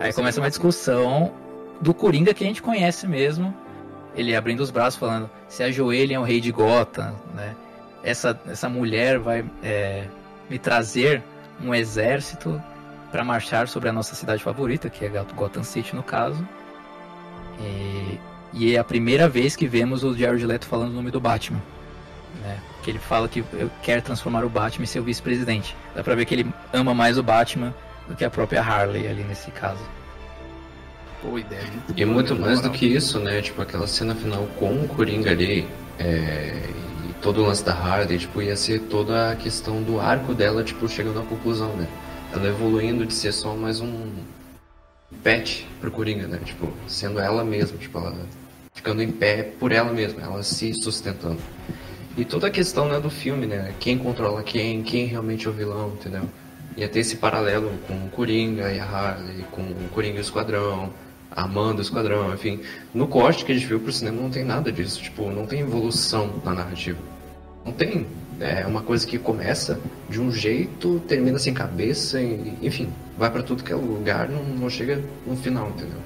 Aí começa uma discussão do Coringa que a gente conhece mesmo. Ele abrindo os braços falando, se ajoelhem ao rei de Gotham, né? Essa, essa mulher vai é, me trazer um exército para marchar sobre a nossa cidade favorita, que é Got- Gotham City no caso. E, e é a primeira vez que vemos o Jared Leto falando o nome do Batman. Né? Que ele fala que eu quero transformar o Batman em seu vice-presidente. Dá pra ver que ele ama mais o Batman do que a própria Harley ali nesse caso. Pô, ideia muito E boa, muito mais na do moral. que isso, né? Tipo, aquela cena final com o Coringa ali, é, e todo o lance da Harley, tipo, ia ser toda a questão do arco dela, tipo, chegando à conclusão, né? Ela evoluindo de ser só mais um pet pro Coringa, né? Tipo, sendo ela mesma, tipo, ela ficando em pé por ela mesma, ela se sustentando. E toda a questão né, do filme, né? Quem controla quem, quem realmente é o vilão, entendeu? Ia ter esse paralelo com o Coringa e a Harley, com o Coringa e o Esquadrão, a Amanda e o Esquadrão, enfim. No corte que a gente viu pro cinema não tem nada disso, tipo, não tem evolução na narrativa. Não tem. É uma coisa que começa de um jeito, termina sem cabeça, e, enfim, vai pra tudo que é lugar, não, não chega no final, entendeu?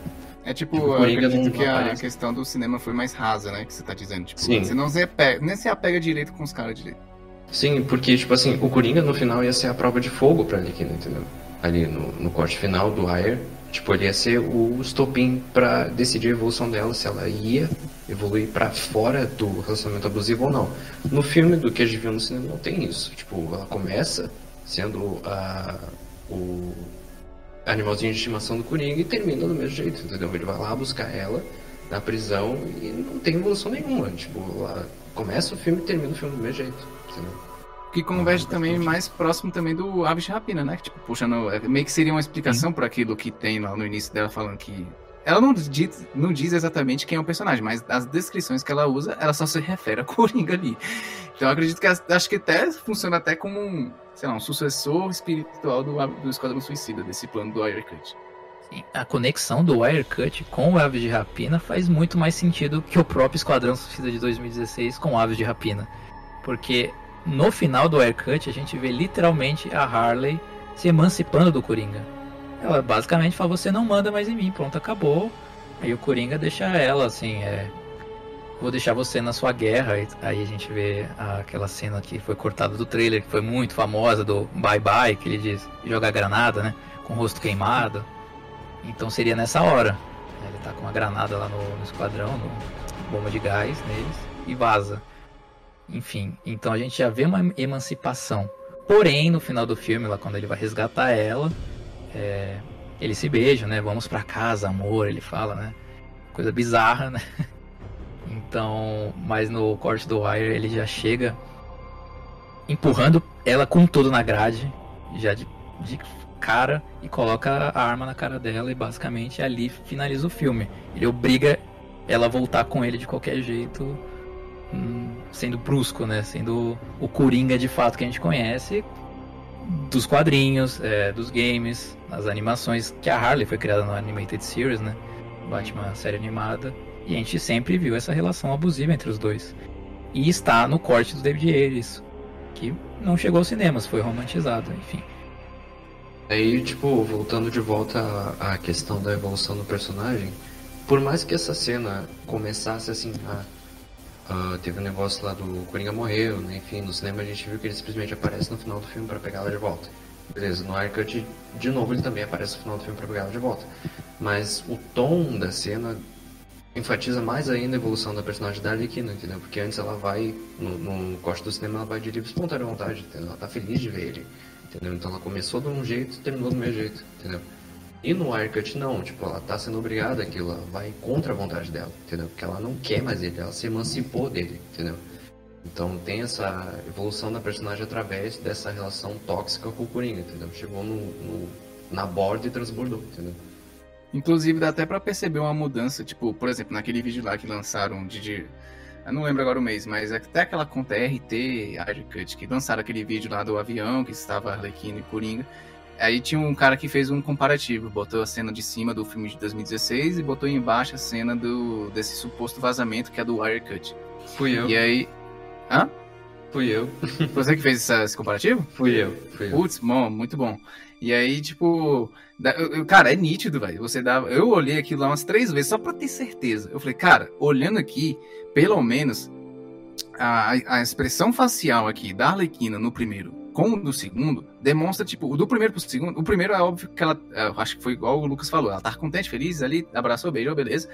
É tipo, Tipo, eu acredito que a aparece. questão do cinema foi mais rasa, né? Que você tá dizendo. Tipo, Sim. você não se apega, nem se apega direito com os caras direito. Sim, porque, tipo assim, o Coringa no final ia ser a prova de fogo pra Arlequina, entendeu? Ali no, no corte final do Ayer, tipo, ele ia ser o estopim pra decidir a evolução dela, se ela ia evoluir pra fora do relacionamento abusivo ou não. No filme do que a gente viu no cinema não tem isso. Tipo, ela começa sendo a, o animalzinho de estimação do Coringa e termina do mesmo jeito, entendeu? Ele vai lá buscar ela na prisão e não tem evolução nenhuma. Tipo, ela começa o filme e termina o filme do mesmo jeito, entendeu? Que converge também mais próximo também do Aves de Rapina, né? Tipo, puxando. é, Meio que seria uma explicação para aquilo que tem lá no início dela falando que. Ela não diz, não diz exatamente quem é o personagem, mas as descrições que ela usa, ela só se refere a [laughs] Coringa ali. Então eu acredito que acho que até funciona até como um, sei lá, um sucessor espiritual do, do Esquadrão Suicida, desse plano do Ironcut. Sim, A conexão do Wirecut com o Aves de Rapina faz muito mais sentido que o próprio Esquadrão Suicida de 2016 com Aves de Rapina. Porque no final do Wirecut a gente vê literalmente a Harley se emancipando do Coringa. Ela basicamente fala, você não manda mais em mim, pronto, acabou. Aí o Coringa deixa ela, assim, é... vou deixar você na sua guerra. Aí a gente vê aquela cena que foi cortada do trailer, que foi muito famosa, do bye bye, que ele diz jogar granada, né? Com o rosto queimado. Então seria nessa hora. Ele tá com uma granada lá no, no esquadrão, no bomba de gás neles, e vaza. Enfim, então a gente já vê uma emancipação. Porém, no final do filme, lá quando ele vai resgatar ela, é, eles se beijam, né? Vamos para casa, amor, ele fala, né? Coisa bizarra, né? [laughs] Então, mas no corte do Wire ele já chega empurrando ela com tudo na grade, já de, de cara, e coloca a arma na cara dela e basicamente ali finaliza o filme. Ele obriga ela a voltar com ele de qualquer jeito, sendo brusco, né? Sendo o Coringa de fato que a gente conhece dos quadrinhos, é, dos games, as animações que a Harley foi criada no Animated Series, né? Batman série animada. E a gente sempre viu essa relação abusiva entre os dois. E está no corte do David Ayers, que não chegou aos cinemas, foi romantizado, enfim. Aí, tipo, voltando de volta à, questão da evolução do personagem, por mais que essa cena começasse assim, ah, uh, teve um negócio lá do Coringa morreu, né? enfim, no cinema a gente viu que ele simplesmente aparece no final do filme para pegar ela de volta. Beleza, no Arcut, de novo, ele também aparece no final do filme para pegar ela de volta. Mas o tom da cena enfatiza mais ainda a evolução da personagem da Arlequina, entendeu? Porque antes ela vai, no, no corte do cinema, ela vai de livre espontânea vontade, entendeu? Ela tá feliz de ver ele, entendeu? Então ela começou de um jeito e terminou do mesmo jeito, entendeu? E no Arcut não, tipo, ela tá sendo obrigada aquilo, ela vai contra a vontade dela, entendeu? Porque ela não quer mais ele, ela se emancipou dele, entendeu? Então tem essa evolução da personagem através dessa relação tóxica com o Coringa, entendeu? Chegou no, no na borda e transbordou, entendeu? Inclusive dá até para perceber uma mudança, tipo, por exemplo, naquele vídeo lá que lançaram de eu não lembro agora o mês, mas até aquela conta RT, Cut, que lançaram aquele vídeo lá do avião que estava Arlequino e Coringa. Aí tinha um cara que fez um comparativo, botou a cena de cima do filme de 2016 e botou embaixo a cena do desse suposto vazamento que é do Wirecut. Fui eu. E aí, hã? Fui eu. [laughs] Você que fez esse comparativo? Fui eu. Fui. Putz, bom, muito bom. E aí, tipo, cara, é nítido, velho. Você dá, eu olhei aquilo lá umas três vezes só para ter certeza. Eu falei, cara, olhando aqui, pelo menos a, a expressão facial aqui da Arlequina no primeiro com o do segundo demonstra, tipo, o do primeiro pro segundo. O primeiro é óbvio que ela, eu acho que foi igual o Lucas falou, ela tá contente, feliz ali, abraçou, beijou, beleza.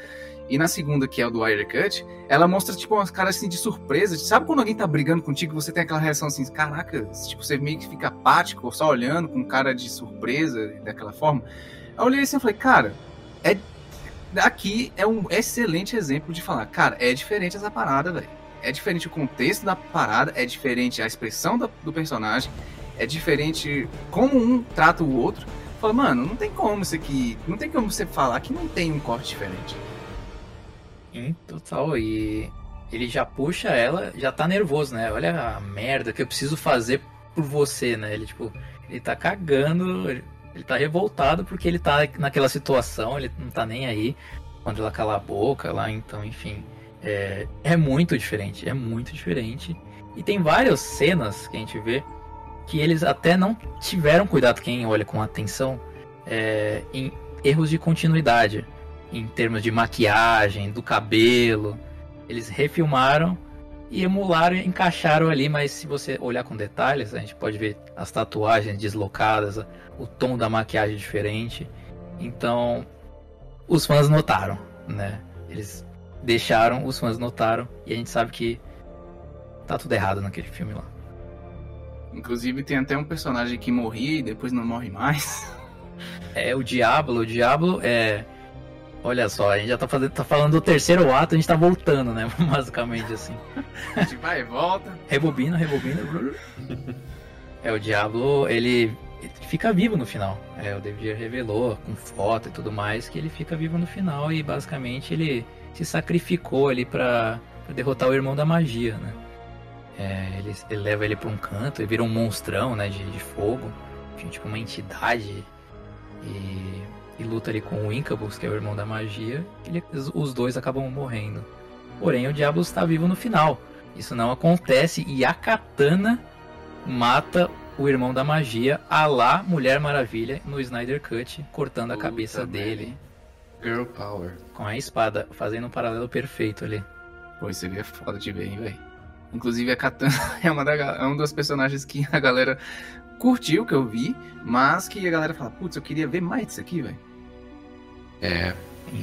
E na segunda, que é o do Wire Cut, ela mostra, tipo, umas caras assim de surpresa. Sabe quando alguém tá brigando contigo você tem aquela reação assim, caraca, tipo, você meio que fica apático, só olhando com cara de surpresa, daquela forma. Eu olhei assim e falei, cara, é. Aqui é um excelente exemplo de falar, cara, é diferente essa parada, velho. É diferente o contexto da parada, é diferente a expressão do, personagem, é diferente como um trata o outro. Fala, mano, não tem como isso aqui. Não tem como você falar que não tem um corte diferente. Sim, total. E ele já puxa ela, já tá nervoso, né? Olha a merda que eu preciso fazer por você, né? Ele, tipo, ele tá cagando, ele, ele tá revoltado porque ele tá naquela situação, ele não tá nem aí. Quando ela cala a boca lá, então, enfim. É, é muito diferente, é muito diferente. E tem várias cenas que a gente vê que eles até não tiveram cuidado, quem olha com atenção, é, em erros de continuidade em termos de maquiagem, do cabelo. Eles refilmaram e emularam e encaixaram ali, mas se você olhar com detalhes, a gente pode ver as tatuagens deslocadas, o tom da maquiagem diferente. Então, os fãs notaram, né? Eles deixaram, os fãs notaram e a gente sabe que tá tudo errado naquele filme lá. Inclusive tem até um personagem que morria e depois não morre mais. [laughs] É o Diablo, o Diablo é Olha só, a gente já tá, fazendo, tá falando do terceiro ato, a gente tá voltando, né? [laughs] Basicamente assim. A gente vai e volta. rebobina, rebobina. É, o Diablo, ele, fica vivo no final. É, o David revelou com foto e tudo mais que ele fica vivo no final e basicamente ele se sacrificou ali pra derrotar o irmão da magia, né? É, ele, ele, leva ele pra um canto e vira um monstrão, né? De, de fogo. Tipo uma entidade. E e luta ali com o Incubus, que é o irmão da magia, ele, os dois acabam morrendo. Porém, o Diablo está vivo no final. Isso não acontece e a Katana mata o irmão da magia, a lá Mulher Maravilha, no Snyder Cut, cortando a cabeça dele. Girl Power. Com a espada, fazendo um paralelo perfeito ali. Pô, isso seria foda de ver, hein, velho. Inclusive a Katana [laughs] é uma, da, é um dos personagens que a galera curtiu, que eu vi, mas que a galera fala, putz, eu queria ver mais disso aqui, velho. É,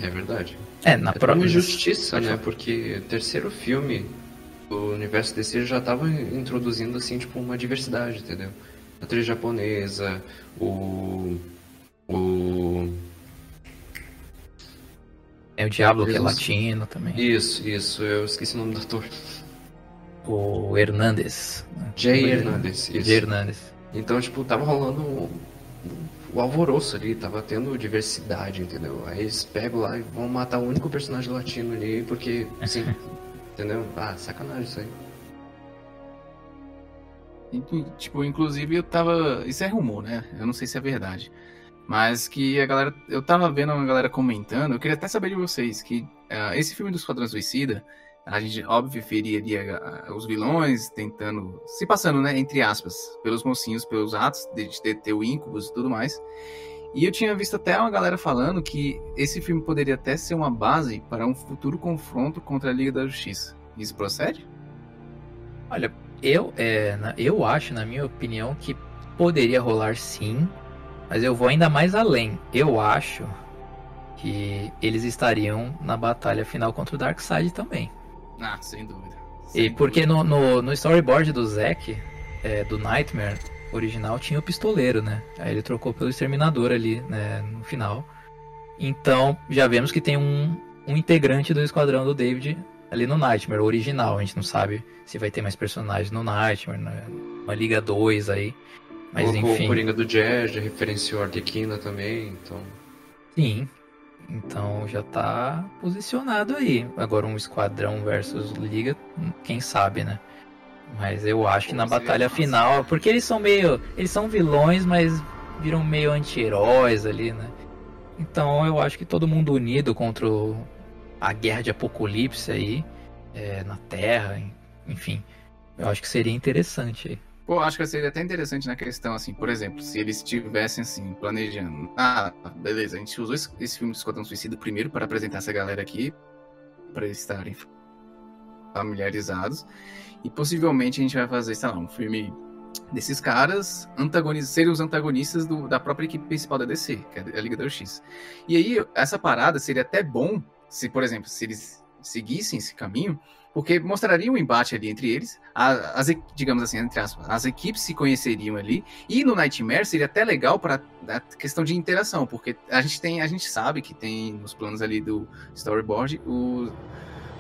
é verdade. É, na É própria uma injustiça, né? Porque o terceiro filme, o universo DC já tava introduzindo, assim, tipo, uma diversidade, entendeu? A atriz japonesa, o... O... Tem o Diablo, que é latino também. Isso, isso, eu esqueci o nome do ator. O Hernandes. né? Jay isso. Jay Hernandes. Então, tipo, tava rolando o, o alvoroço ali, tava tendo diversidade, entendeu? Aí eles pegam lá e vão matar o único personagem latino ali, porque, assim, [laughs] entendeu? Ah, sacanagem isso aí. Tipo, inclusive eu tava. Isso é rumor, né? Eu não sei se é verdade. Mas que a galera. Eu tava vendo uma galera comentando. Eu queria até saber de vocês que ah, esse filme do Esquadrão Suicida. A gente, óbvio, feria ali ah, ah, os vilões tentando. Se passando, né? Entre aspas. Pelos mocinhos, pelos atos de, de ter o Incubus e tudo mais. E eu tinha visto até uma galera falando que esse filme poderia até ser uma base para um futuro confronto contra a Liga da Justiça. Isso procede? Olha, eu, é, eu acho, na minha opinião, que poderia rolar sim, mas eu vou ainda mais além. Eu acho que eles estariam na batalha final contra o Darkseid também. Ah, sem dúvida. E Sem porque dúvida. no, no, no storyboard do Zack, é, do Nightmare original, tinha o pistoleiro, né? Aí ele trocou pelo exterminador ali, né, no final. Então, já vemos que tem um, um integrante do esquadrão do David ali no Nightmare, original. A gente não sabe se vai ter mais personagens no Nightmare, né, uma Liga 2 aí. Mas Colocou o enfim, Coringa do Jazz, já referenciou a Arlequina também, então... sim. Então já tá posicionado aí. Agora um esquadrão versus Liga, quem sabe, né? Mas eu acho que na batalha final, porque eles são meio, eles são vilões, mas viram meio anti-heróis ali, né? Então eu acho que todo mundo unido contra o- a guerra de apocalipse aí é, na Terra, en- enfim, eu acho que seria interessante aí. Pô, acho que seria até interessante na questão, assim, por exemplo, se eles estivessem, assim, planejando. Ah, beleza, a gente usou esse, esse filme do Esquadrão Suicida primeiro para apresentar essa galera aqui, para eles estarem familiarizados, e possivelmente a gente vai fazer, sei lá, um filme desses caras antagonistas, serem os antagonistas do- da própria equipe principal da DC, que é a Liga da Justiça. E aí, essa parada seria até bom se, por exemplo, se eles seguissem esse caminho, porque mostraria um embate ali entre eles, as, digamos assim, entre as equipes se conheceriam ali, e no Nightmare seria até legal para a questão de interação, porque a gente tem, a gente sabe que tem nos planos ali do storyboard o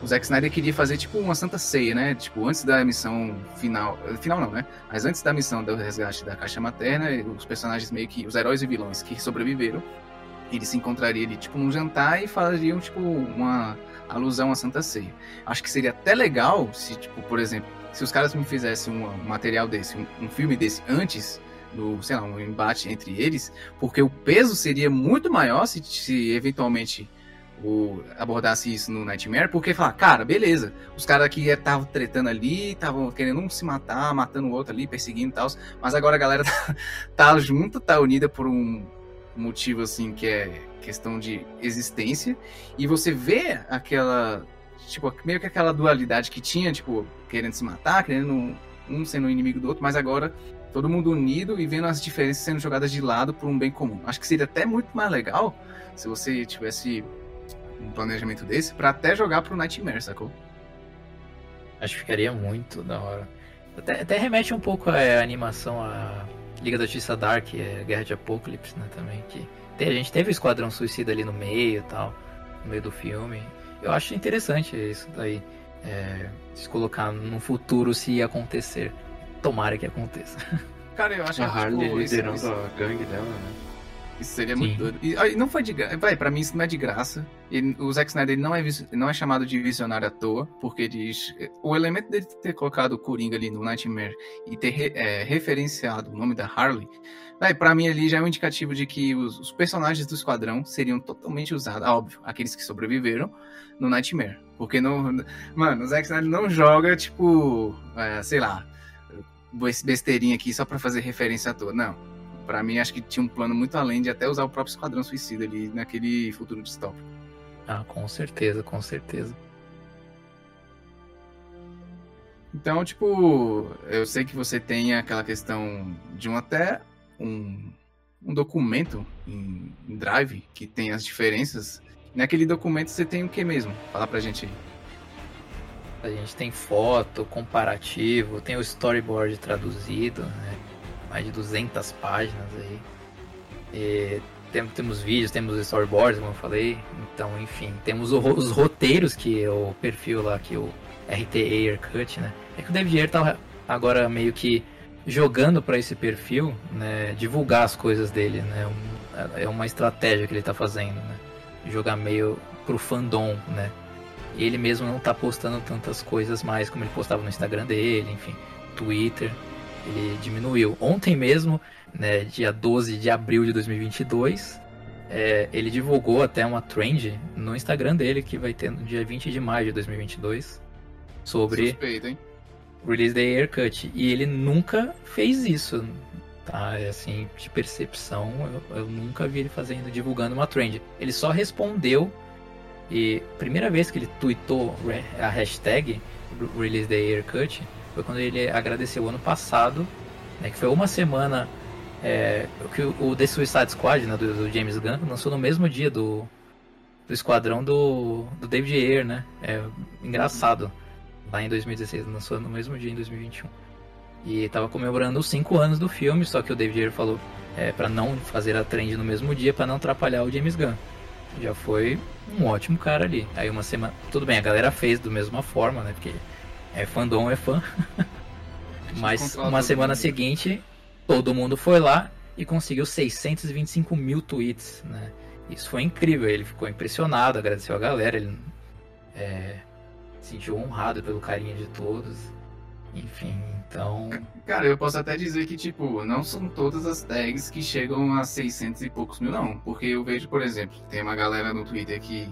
o Zack Snyder queria fazer tipo uma santa ceia, né? Tipo, antes da missão final. Final não, né? Mas antes da missão do resgate da caixa materna, os personagens meio que. Os heróis e vilões que sobreviveram, eles se encontrariam ali, tipo, num jantar e fariam, tipo, uma alusão à Santa Ceia. Acho que seria até legal se, tipo, por exemplo, se os caras me fizessem um, material desse, um, um filme desse antes do, sei lá, um embate entre eles, porque o peso seria muito maior se, se eventualmente o, abordasse isso no Nightmare, porque falar, cara, beleza, os caras aqui estavam tretando ali, estavam querendo um se matar, matando o outro ali, perseguindo e tal, mas agora a galera [laughs] tá, tá junto, tá unida por um motivo assim que é questão de existência, e você vê aquela, tipo, meio que aquela dualidade que tinha, tipo, querendo se matar, querendo um, sendo inimigo do outro, mas agora todo mundo unido e vendo as diferenças sendo jogadas de lado por um bem comum. Acho que seria até muito mais legal se você tivesse um planejamento desse pra até jogar pro Nightmare, sacou? Acho que ficaria muito da hora. Até, até remete um pouco à animação a Liga da Justiça Dark, é Guerra de Apocalipse, né, também, que tem- a gente teve o Esquadrão Suicida ali no meio e tal, no meio do filme. Eu acho interessante isso daí, é, se colocar no futuro se ia acontecer. Tomara que aconteça. [laughs] Cara, eu acho A que Harley tipo, isso- liderando isso- a gangue dela, né? Isso seria Sim. muito doido. E não foi de graça. Vai, pra mim isso não é de graça. Ele- o Zack Snyder não, é, não é chamado de visionário à toa, porque diz. O elemento dele ter colocado o Coringa ali no Nightmare e ter re- é, referenciado o nome da Harley, vai, pra mim ali já é um indicativo de que os, os personagens do Esquadrão seriam totalmente usados, óbvio, aqueles que sobreviveram, no Nightmare. Porque no. Mano, o Zack Snyder não joga, tipo. é, sei lá. Esse besteirinha aqui só pra fazer referência à toa. Não. Pra mim, acho que tinha um plano muito além de até usar o próprio Esquadrão Suicida ali naquele futuro distópico. Ah, com certeza, com certeza. Então, tipo, eu sei que você tem aquela questão de um até um, um documento em, em Drive que tem as diferenças. Naquele documento você tem o que mesmo? Fala pra gente aí. A gente tem foto, comparativo, tem o storyboard traduzido, né? Mais de 200 páginas aí. E tem, temos vídeos, temos storyboards, como eu falei. Então, enfim, temos os roteiros, que é o perfil lá, que é o RT Aircut, né? É que o David Ayer tá agora meio que jogando para esse perfil, né? Divulgar as coisas dele, né? É uma estratégia que ele tá fazendo, né? Jogar meio pro fandom, né? Ele mesmo não tá postando tantas coisas mais como ele postava no Instagram dele, enfim, Twitter. Ele diminuiu. Ontem mesmo, né, dia 12 de abril de 2022, é, ele divulgou até uma trend no Instagram dele que vai ter no dia 20 de maio de 2022 sobre Suspeito, hein? Release Day Haircut. E ele nunca fez isso, tá? É assim, de percepção, eu, eu, nunca vi ele fazendo, divulgando uma trend. Ele só respondeu e primeira vez que ele tweetou a hashtag Release Day Haircut foi quando ele agradeceu ano passado, né, que foi uma semana é, que o The Suicide Squad, né, do, do, James Gunn, lançou no mesmo dia do, do esquadrão do, do David Ayer, né? É engraçado. Lá em 2016, lançou no mesmo dia em 2021. E tava comemorando os 5 anos do filme, só que o David Ayer falou é, para não fazer a trend no mesmo dia, para não atrapalhar o James Gunn. Já foi um ótimo cara ali. Aí uma semana. Tudo bem, a galera fez da mesma forma, né? Porque é fandom, é fã. Mas uma semana seguinte, todo mundo foi lá e conseguiu 625 mil tweets, né? Isso foi incrível, ele ficou impressionado, agradeceu a galera, ele é, se sentiu honrado pelo carinho de todos. Enfim, então. Cara, eu posso até dizer que, tipo, não são todas as tags que chegam a 600 e poucos mil, não. Porque eu vejo, por exemplo, tem uma galera no Twitter que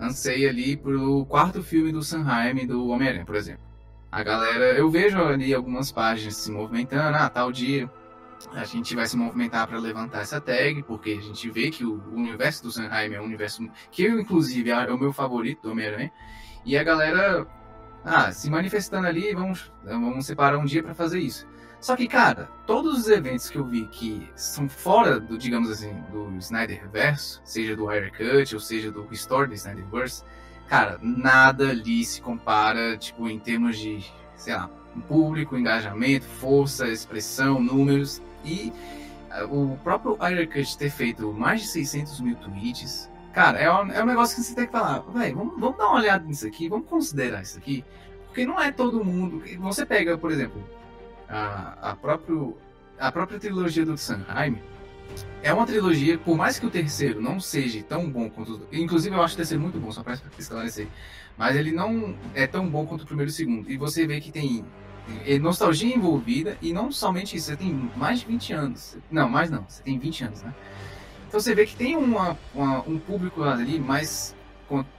anseia ali pro quarto filme do Sanheim do Homem-Aranha, por exemplo. A galera, eu vejo ali algumas páginas se movimentando, ah, tal dia a gente vai se movimentar para levantar essa tag, porque a gente vê que o universo do Sanheim é um universo que eu, inclusive, é o meu favorito do Homem-Aranha. E a galera, ah, se manifestando ali, vamos, vamos separar um dia para fazer isso. Só que, cara, todos os eventos que eu vi que são fora do, digamos assim, do Snyderverse, seja do Higher Cut ou seja do Restore do Snyderverse, cara, nada ali se compara, tipo, em termos de, sei lá, público, engajamento, força, expressão, números. E uh, o próprio Higher Cut ter feito mais de 600 mil tweets, cara, é um, é um negócio que você tem que falar, velho, vamos, vamos dar uma olhada nisso aqui, vamos considerar isso aqui, porque não é todo mundo. Você pega, por exemplo, a, a, próprio, a própria trilogia do Sanheim é uma trilogia, por mais que o terceiro não seja tão bom quanto. Inclusive, eu acho o terceiro muito bom, só para esclarecer. Mas ele não é tão bom quanto o primeiro e o segundo. E você vê que tem é, nostalgia envolvida, e não somente isso, você tem mais de 20 anos. Não, mais não, você tem 20 anos, né? Então você vê que tem uma, uma um público ali mais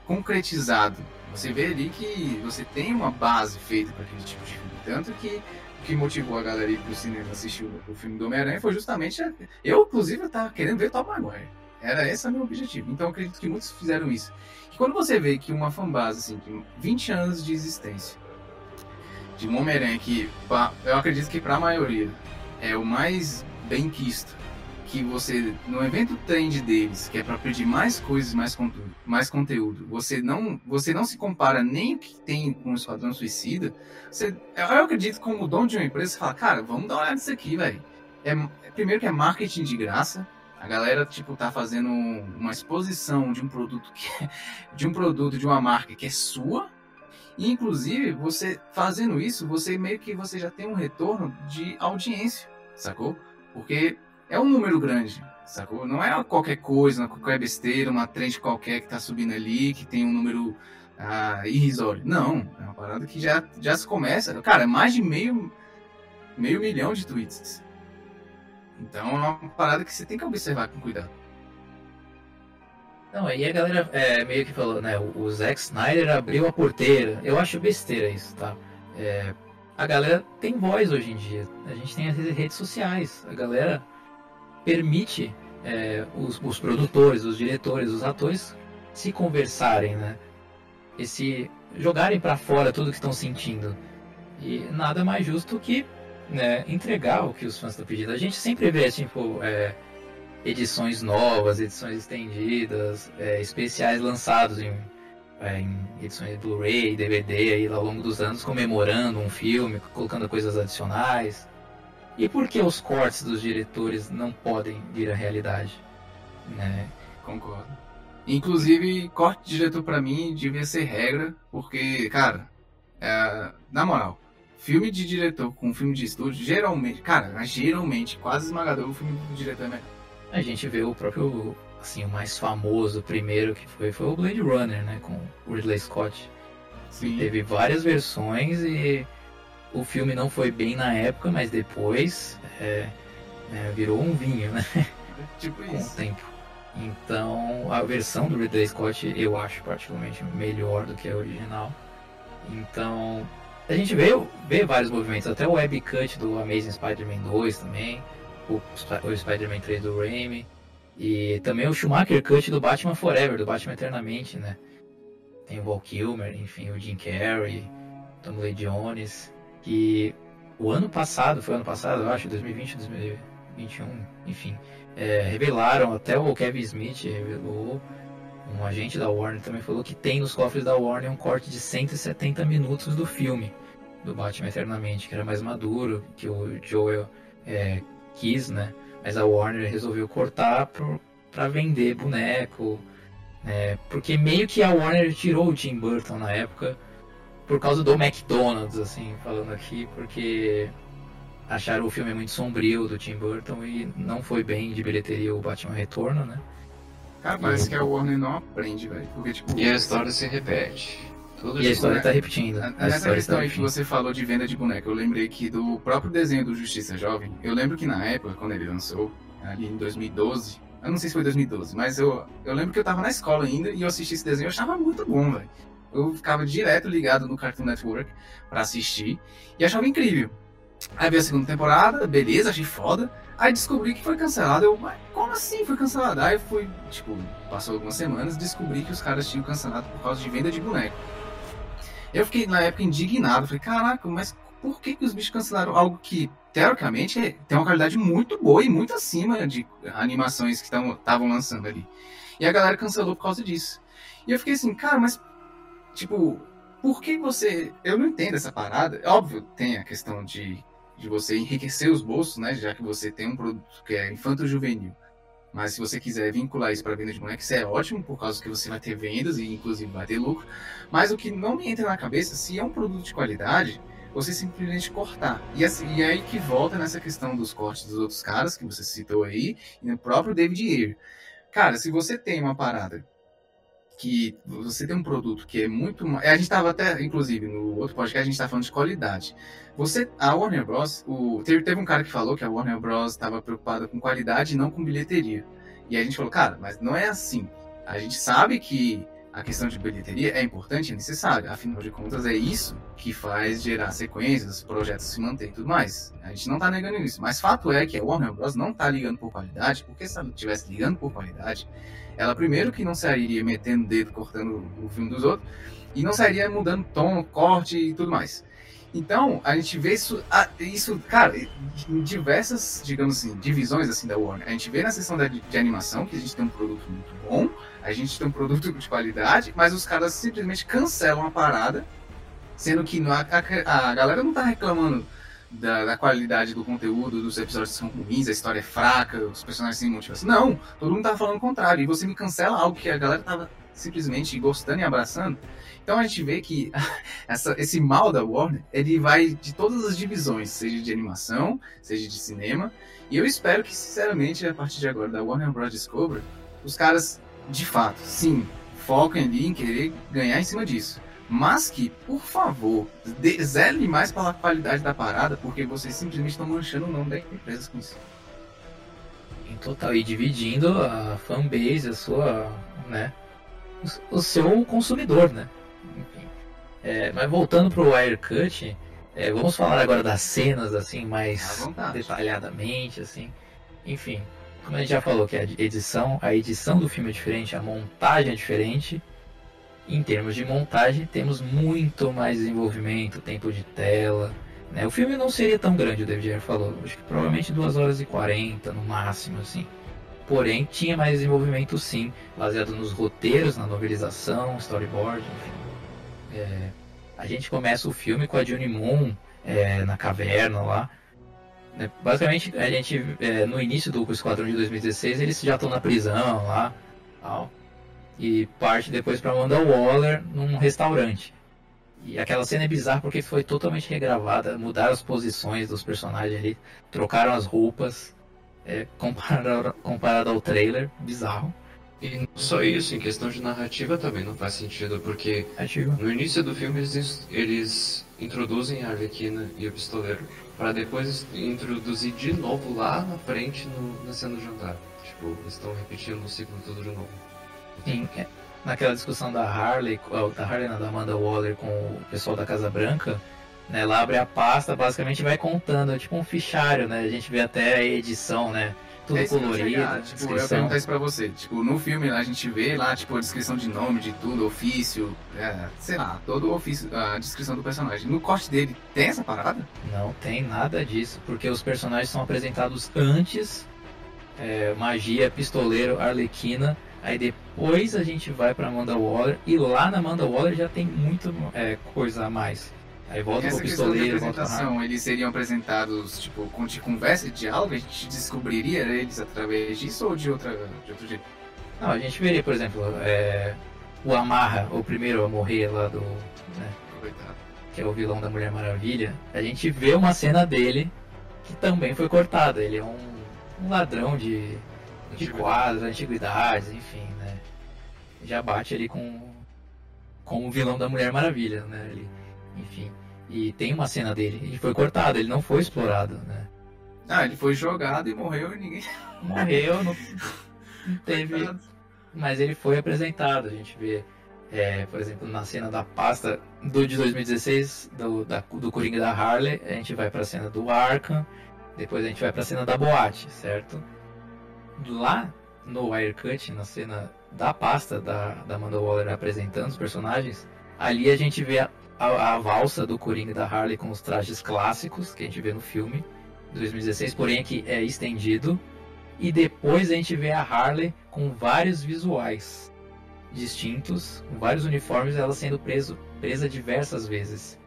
concretizado. Você vê ali que você tem uma base feita para aquele tipo de filme. Tanto que que motivou a galera ir pro cinema assistir o, o filme do Homem-Aranha foi justamente. A... Eu, inclusive, eu tava querendo ver Tom Maguire. Era esse o meu objetivo. Então acredito que muitos fizeram isso. E quando você vê que uma fanbase, assim, de 20 anos de existência, de um Homem-Aranha que, eu acredito que para a maioria, é o mais bem quisto, que você, no evento trend deles, que é para pedir mais coisas, mais conteúdo, mais conteúdo, você não, você não se compara nem o que tem com o Esquadrão Suicida, você, eu acredito como dono de uma empresa, você fala, cara, vamos dar uma olhada nisso aqui, velho. É, primeiro que é marketing de graça, a galera, tipo, tá fazendo uma exposição de um produto que é, de um produto, de uma marca que é sua, e, inclusive, você fazendo isso, você meio que você já tem um retorno de audiência, sacou? Porque é um número grande, sacou? Não é qualquer coisa, qualquer besteira, uma trend qualquer que tá subindo ali, que tem um número ah, irrisório. Não, é uma parada que já, já se começa. Cara, é mais de meio, meio milhão de tweets. Então é uma parada que você tem que observar com cuidado. Não, aí a galera é, meio que falou, né? O Zack Snyder abriu a porteira. Eu acho besteira isso, tá? É, a galera tem voz hoje em dia. A gente tem as redes sociais. A galera permite é, os, os, produtores, os diretores, os atores se conversarem, né? E se jogarem para fora tudo que estão sentindo. E nada mais justo que né, entregar o que os fãs estão pedindo. A gente sempre vê, tipo, é, edições novas, edições estendidas, é, especiais lançados em, é, em edições Blu-ray, DVD aí ao longo dos anos, comemorando um filme, colocando coisas adicionais. E por que os cortes dos diretores não podem vir à realidade? Né? Concordo. Inclusive, corte de diretor para mim devia ser regra, porque, cara, é, na moral, filme de diretor com filme de estúdio, geralmente, cara, geralmente, quase esmagador, o filme do diretor é melhor. A gente vê o próprio, assim, o mais famoso primeiro que foi, foi o Blade Runner, né, com o Ridley Scott. Sim. Teve várias versões e o filme não foi bem na época, mas depois é, é, virou um vinho, né? [laughs] Tipo Com o isso. tempo. Então, a versão do Ridley Scott eu acho particularmente melhor do que a original. Então, a gente vê, vê vários movimentos, até o web cut do Amazing Spider-Man 2 também, o, o Spider-Man 3 do Raimi, e também o Schumacher cut do Batman Forever, do Batman Eternamente, né? Tem o Val Kilmer, enfim, o Jim Carrey, Tom Lee Jones, que o ano passado, foi ano passado, eu acho, 2020, 2021, enfim, é, revelaram, até o Kevin Smith revelou, um agente da Warner também falou que tem nos cofres da Warner um corte de 170 minutos do filme do Batman Eternamente, que era mais maduro, que o Joel é, quis, né? Mas a Warner resolveu cortar pro, pra vender boneco, né? Porque meio que a Warner tirou o Tim Burton na época por causa do McDonald's, assim, falando aqui, porque acharam o filme muito sombrio do Tim Burton e não foi bem de bilheteria o Batman Retorno, né? Cara, parece que a Warner não aprende, velho. Porque, tipo. E a história se repete. Tudo E a história né? tá repetindo. A Nessa história questão tá aí que você falou de venda de boneco, eu lembrei aqui do próprio desenho do Justiça Jovem. Eu lembro que na época, quando ele lançou, ali em 2012, eu não sei se foi 2012, mas eu, eu lembro que eu tava na escola ainda e eu assisti esse desenho, eu achava muito bom, velho. Eu ficava direto ligado no Cartoon Network pra assistir e achava incrível. Aí veio a segunda temporada, beleza, achei foda. Aí descobri que foi cancelado. Eu, mas como assim foi cancelado? Aí fui, tipo, passou algumas semanas, descobri que os caras tinham cancelado por causa de venda de boneco. Eu fiquei na época indignado, falei, caraca, mas por que, que os bichos cancelaram algo que, teoricamente, é- tem uma qualidade muito boa e muito acima de animações que estavam lançando ali? E a galera cancelou por causa disso. E eu fiquei assim, cara, mas, tipo, por que você. Eu não entendo essa parada. Óbvio, tem a questão de, de você enriquecer os bolsos, né? Já que você tem um produto que é infanto-juvenil. Mas se você quiser vincular isso para venda de bonecos, isso é ótimo, por causa que você vai ter vendas e inclusive vai ter lucro. Mas o que não me entra na cabeça, se é um produto de qualidade, você simplesmente cortar. E, assim, e aí que volta nessa questão dos cortes dos outros caras, que você citou aí, e no próprio David Ayer. Cara, se você tem uma parada que você tem um produto que é muito ma- a gente estava até inclusive no outro podcast a gente estava falando de qualidade. Você a Warner Bros o teve, teve um cara que falou que a Warner Bros estava preocupada com qualidade e não com bilheteria. E a gente falou cara mas não é assim. A gente sabe que a questão de bilheteria é importante é necessária afinal de contas é isso que faz gerar sequências projetos se manter e tudo mais. A gente não está negando isso. Mas fato é que a Warner Bros não está ligando por qualidade porque se ela estivesse ligando por qualidade ela primeiro que não sairia metendo o dedo cortando o filme dos outros e não sairia mudando tom, corte e tudo mais. Então, a gente vê isso, isso, cara, em diversas, digamos assim, divisões assim da Warner. A gente vê na seção de, animação que a gente tem um produto muito bom, a gente tem um produto de qualidade, mas os caras simplesmente cancelam a parada, sendo que a, a- a galera não tá reclamando da, da qualidade do conteúdo, dos episódios são ruins, a história é fraca, os personagens sem motivação. Não, todo mundo tava falando o contrário. E você me cancela algo que a galera tava simplesmente gostando e abraçando. Então a gente vê que [laughs] essa- esse mal da Warner, ele vai de todas as divisões, seja de animação, seja de cinema. E eu espero que, sinceramente, a partir de agora, da Warner Bros. Discovery, os caras, de fato, sim, foquem ali em querer ganhar em cima disso. Mas que, por favor, zele mais pela qualidade da parada, porque vocês simplesmente estão manchando o nome da empresa com isso. Em total, e dividindo a fanbase, a sua, né, o, o seu consumidor, né? Enfim. É, mas voltando pro Wirecut, é, vamos falar agora das cenas, assim, mais detalhadamente, assim. Enfim, como a gente já falou que a edição, a edição do filme é diferente, a montagem é diferente, Em termos de montagem, temos muito mais desenvolvimento, tempo de tela. Né? O filme não seria tão grande, o David Ayer falou. Acho que provavelmente 2 horas e 40 no máximo, assim. Porém, tinha mais desenvolvimento sim, baseado nos roteiros, na novelização, storyboard, enfim. É, a gente começa o filme com a Juni Moon é, na caverna lá. Né? Basicamente, a gente, é, no início do Esquadrão de 2016, eles já estão na prisão lá. Tal, e parte depois para Amanda Waller num restaurante. E aquela cena é bizarra porque foi totalmente regravada, mudaram as posições dos personagens ali, trocaram as roupas é, comparado, comparado ao trailer, bizarro. E não só isso, em questão de narrativa também não faz sentido, porque no início do filme eles, eles introduzem a Arlequina e o pistoleiro, para depois introduzir de novo lá na frente no, na cena do jantar. Tipo, eles estão repetindo o ciclo todo de novo. É, naquela discussão da Harley, da Harley, não, da Amanda Waller com o pessoal da Casa Branca, né? Ela abre a pasta, basicamente vai contando, é tipo um fichário, né? A gente vê até a edição, né? Tudo é colorido. Chegar, tipo, eu ia perguntar isso pra você. Tipo, no filme a gente vê lá, tipo, a descrição de nome, de tudo, ofício, é, sei lá, todo o ofício, a descrição do personagem. No corte dele tem essa parada? Não tem nada disso, porque os personagens são apresentados antes. É, magia, pistoleiro, arlequina. Aí depois a gente vai pra Amanda Waller. E lá na Amanda Waller já tem muito é, coisa a mais. Aí volta Essa pro pistoleiro, de apresentação, eles seriam apresentados, tipo, com de conversa e diálogo, a gente descobriria eles através disso ou de, outra, de outro jeito? Não, a gente veria, por exemplo, é, o Amarra, o primeiro a morrer lá do. Né, que é o vilão da Mulher Maravilha. A gente vê uma cena dele que também foi cortada. Ele é um, um ladrão de, de quadros, antiguidades, enfim, né? Já bate ali com, com o vilão da Mulher Maravilha, né? Ele, enfim. E tem uma cena dele, ele foi cortado, ele não foi explorado, né? Ah, ele foi jogado e morreu e ninguém. [laughs] Morreu, não, não [laughs] teve. Mas ele foi apresentado, a gente vê. É, por exemplo, na cena da pasta do de 2016, do, da, do Coringa da Harley, a gente vai pra cena do Arkham, depois a gente vai pra cena da boate, certo? Lá no Wirecut, na cena da pasta da, da Amanda Waller apresentando os personagens, ali a gente vê a, a, a, valsa do Coringa da Harley com os trajes clássicos que a gente vê no filme de 2016, porém aqui é estendido. E depois a gente vê a Harley com vários visuais distintos, com vários uniformes, ela sendo preso, presa diversas vezes.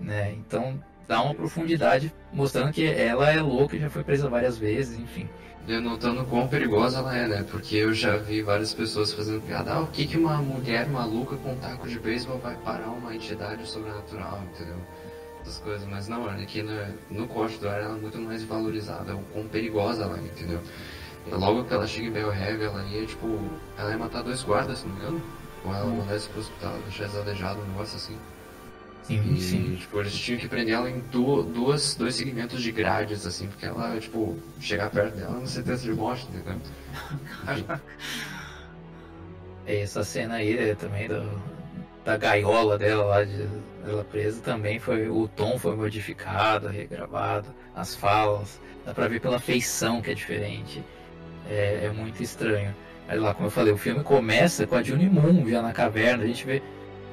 Né? Então dá uma profundidade mostrando que ela é louca já foi presa várias vezes, enfim denotando quão perigosa ela é, né? Porque eu já vi várias pessoas fazendo piada, ah, o que, que uma mulher maluca com um taco de beisebol vai parar uma entidade sobrenatural, entendeu? Essas coisas, mas não, aqui no, no corte do ar ela é muito mais valorizada, o quão perigosa ela é, entendeu? E logo que ela chega em Bell Heavy, ela ia, tipo, ela ia matar dois guardas, se não me engano. Ou ela hum. mandasse pro hospital, deixar eles aleijados, um negócio assim. Sim, e, sim. Tipo, eles tinham que prender ela em duas, dois segmentos de grades, assim, porque ela, tipo, chegar perto dela não certeza de morte, entendeu? [laughs] Essa cena aí é também do, da gaiola dela lá, de, ela presa, também foi. O tom foi modificado, regravado, as falas. Dá pra ver pela feição que é diferente. É, é muito estranho. Mas lá, como eu falei, o filme começa com a Juni Moon já na caverna, a gente vê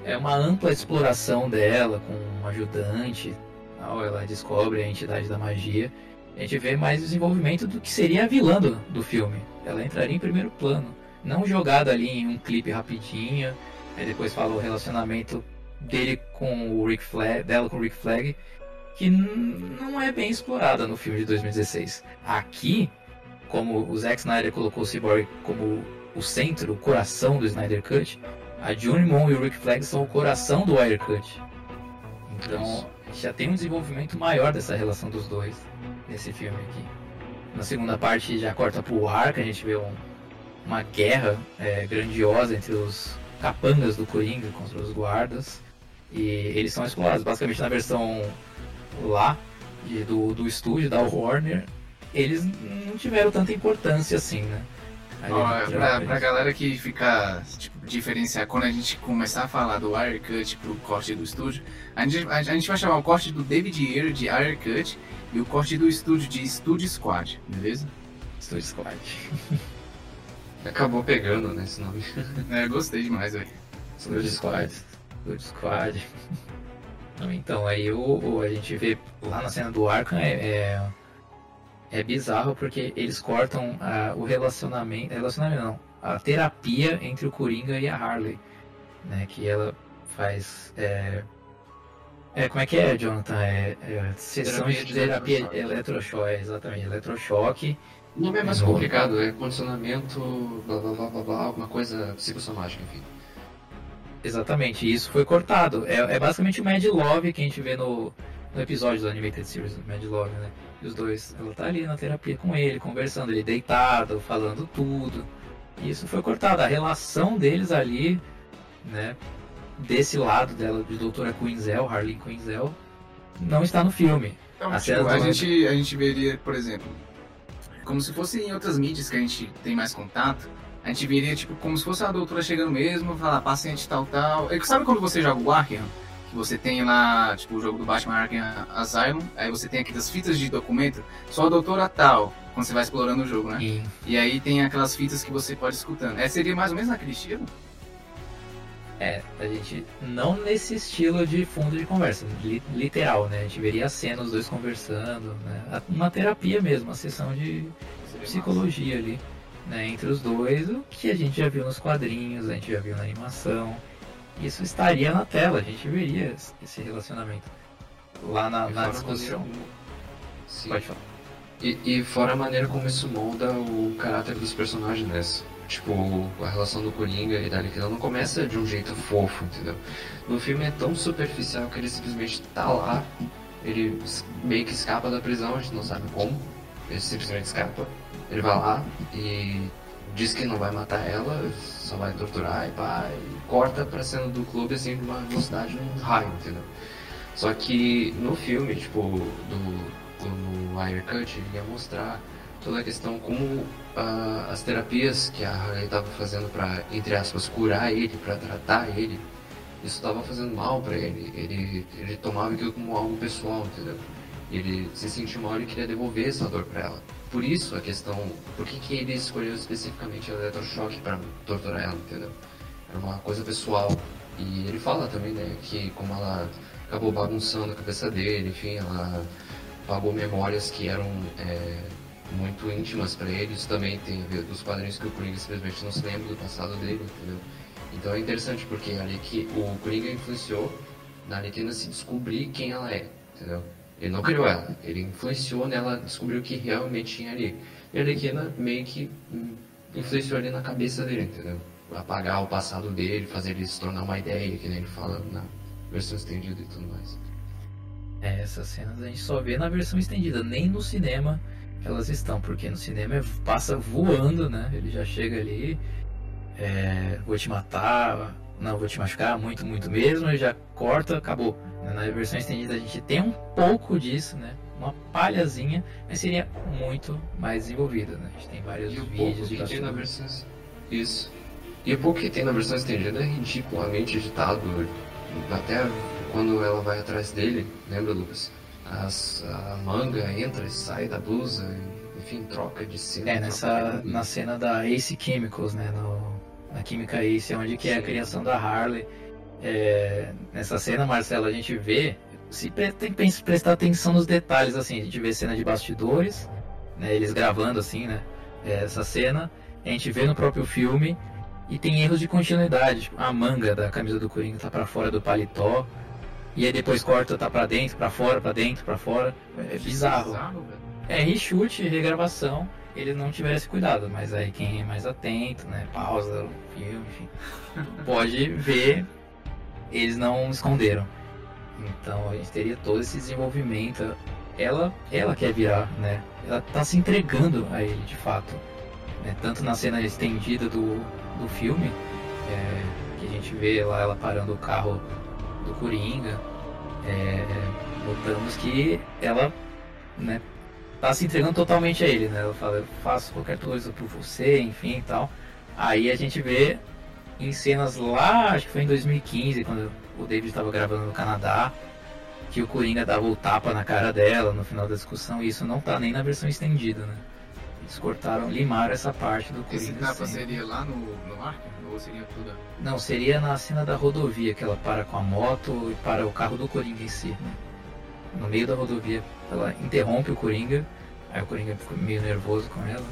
é uma ampla exploração dela com um ajudante. Tal, ela descobre a entidade da magia. A gente vê mais desenvolvimento do que seria a vilã do, do filme. Ela entraria em primeiro plano, não jogada ali em um clipe rapidinho. Aí depois fala o relacionamento dele com o Rick Flag, dela com o Rick Flag, que não é bem explorada no filme de 2016. Aqui, como o Zack Snyder colocou o Cyborg como o centro, o coração do Snyder Cut, a Johnny Moon e o Rick Flag são o coração do Wirecut. Então, já tem um desenvolvimento maior dessa relação dos dois nesse filme aqui. Na segunda parte já corta pro ar, que a gente vê um, uma guerra é, grandiosa entre os capangas do Coringa contra os guardas. E eles são explorados basicamente na versão lá de, do, do estúdio da Warner. Eles não tiveram tanta importância assim, né? Ó, pra, pra galera que fica, tipo, diferenciar, quando a gente começar a falar do Air Cut pro corte do estúdio, a gente, a, a gente vai chamar o corte do David Ayer de Air Cut e o corte do estúdio de Studio Squad, beleza? Studio Squad. [laughs] Acabou pegando, né, esse nome. [laughs] é, gostei demais, velho. Suicide Squad. Suicide Squad. [laughs] Então, aí o, o, a gente vê lá na cena do Arkham é, é, é bizarro porque eles cortam a, o relacionamento. Relacionamento não. A terapia entre o Coringa e a Harley. Né, que ela faz. É, é, como é que é, Jonathan? É, é sessão terapia de terapia eletrochoque, eletrochoque exatamente, eletrochoque. O nome é mais complicado, é condicionamento, blá blá blá blá blá, alguma coisa psicossomática, enfim. Exatamente, isso foi cortado. É, é basicamente o Mad Love que a gente vê no, no episódio do Animated Series, Mad Love, né? E os dois, ela tá ali na terapia com ele, conversando, ele deitado, falando tudo. E isso foi cortado. A relação deles ali, né? Desse lado dela, de Doutora Quinzel, Harley Quinzel, não está no filme. Então, a, tipo, a, gente, a gente veria, por exemplo, como se fosse em outras mídias que a gente tem mais contato, a gente veria, tipo, como se fosse a doutora chegando mesmo, falar, paciente tal, tal. E sabe quando você joga o Arkham? Você tem lá, tipo, o jogo do Batman Arkham Asylum, aí você tem aquelas fitas de documento, só a doutora tal, quando você vai explorando o jogo, né? Sim. E aí tem aquelas fitas que você pode escutando. É, seria mais ou menos naquele estilo? É, a gente não nesse estilo de fundo de conversa, literal, né? A gente veria a cena, os dois conversando, né? Uma terapia mesmo, uma sessão de psicologia ali né, entre os dois, o que a gente já viu nos quadrinhos, a gente já viu na animação. Isso estaria na tela, a gente veria esse relacionamento lá na, na discussão. Sim. Pode falar. E, e, fora a maneira como isso molda o caráter dos personagens, né? Tipo, a relação do Coringa e da Arlequina não começa de um jeito fofo, entendeu? No filme é tão superficial que ele simplesmente tá lá, ele meio que escapa da prisão, a gente não sabe como, ele simplesmente escapa ele vai lá e diz que não vai matar ela, só vai torturar e pá, e corta pra cena do clube assim de uma velocidade num raio, entendeu? Só que no filme, tipo, do, do no Wire Cut, ele ia mostrar toda a questão como uh, as terapias que a Harley estava fazendo para entre aspas curar ele, para tratar ele, isso estava fazendo mal para ele. Ele ele tomava aquilo como algo pessoal, entendeu? Ele se sentiu mal e queria devolver essa dor para ela. Por isso a questão, por que, que ele escolheu especificamente o eletrochoque para torturar ela, entendeu? Era uma coisa pessoal. E ele fala também, né, que como ela acabou bagunçando a cabeça dele, enfim, ela pagou memórias que eram é, muito íntimas para ele. Isso também tem a ver dos quadrinhos que o Coringa simplesmente não se lembra do passado dele, entendeu? Então é interessante porque ali que o Coringa influenciou na Arlequina se descobrir quem ela é, entendeu? Ele não criou ela, ele influenciou nela, descobriu o que realmente tinha ali. E a Arlequina meio que hum, influenciou ali na cabeça dele, entendeu? Apagar o passado dele, fazer ele se tornar uma ideia, que nem ele fala na versão estendida e tudo mais. É, essas cenas a gente só vê na versão estendida, nem no cinema elas estão, porque no cinema é, passa voando, né? Ele já chega ali, é, vou te matar, não vou te machucar muito, muito mesmo, já corta, acabou. Na versão estendida a gente tem um pouco disso, né? Uma palhazinha, mas seria muito mais desenvolvida, né? A gente tem vários e vídeos de tem na versão Isso. E o pouco que tem na versão estendida é ridiculamente editado. Até quando ela vai atrás dele, lembra, Lucas? As, a manga entra e sai da blusa, enfim, troca de cena. É, nessa, na cena da Ace Chemicals, né? No, na Química Ace, onde que é a criação da Harley. É, nessa cena, Marcelo, a gente vê, se tem que prestar atenção nos detalhes, assim, a gente vê cena de bastidores, né, eles gravando assim, né, é, essa cena, a gente vê no próprio filme e tem erros de continuidade, tipo, a manga da camisa do Coringa tá para fora do paletó, e aí depois corta, tá para dentro, para fora, para dentro, para fora, é bizarro. É reshoot, regravação, eles não tivessem cuidado, mas aí quem é mais atento, né, pausa o filme, enfim, pode ver eles não esconderam. Então a gente teria todo esse desenvolvimento. Ela, ela quer virar, né? Ela tá se entregando a ele de fato. Né? Tanto na cena estendida do, do filme, é, que a gente vê lá ela parando o carro do Coringa, é, notamos que ela, né, tá se entregando totalmente a ele, né? Ela fala, eu faço qualquer coisa por você, enfim e tal. Aí a gente vê em cenas lá, acho que foi em 2015, quando o David estava gravando no Canadá, que o Coringa dava o tapa na cara dela no final da discussão, e isso não tá nem na versão estendida, né? Eles cortaram, limaram essa parte do Esse Coringa. tapa sim. seria lá no, no Ark? Ou seria tudo? Não, seria na cena da rodovia, que ela para com a moto e para o carro do Coringa em si. né? No meio da rodovia, ela interrompe o Coringa, aí o Coringa fica meio nervoso com ela.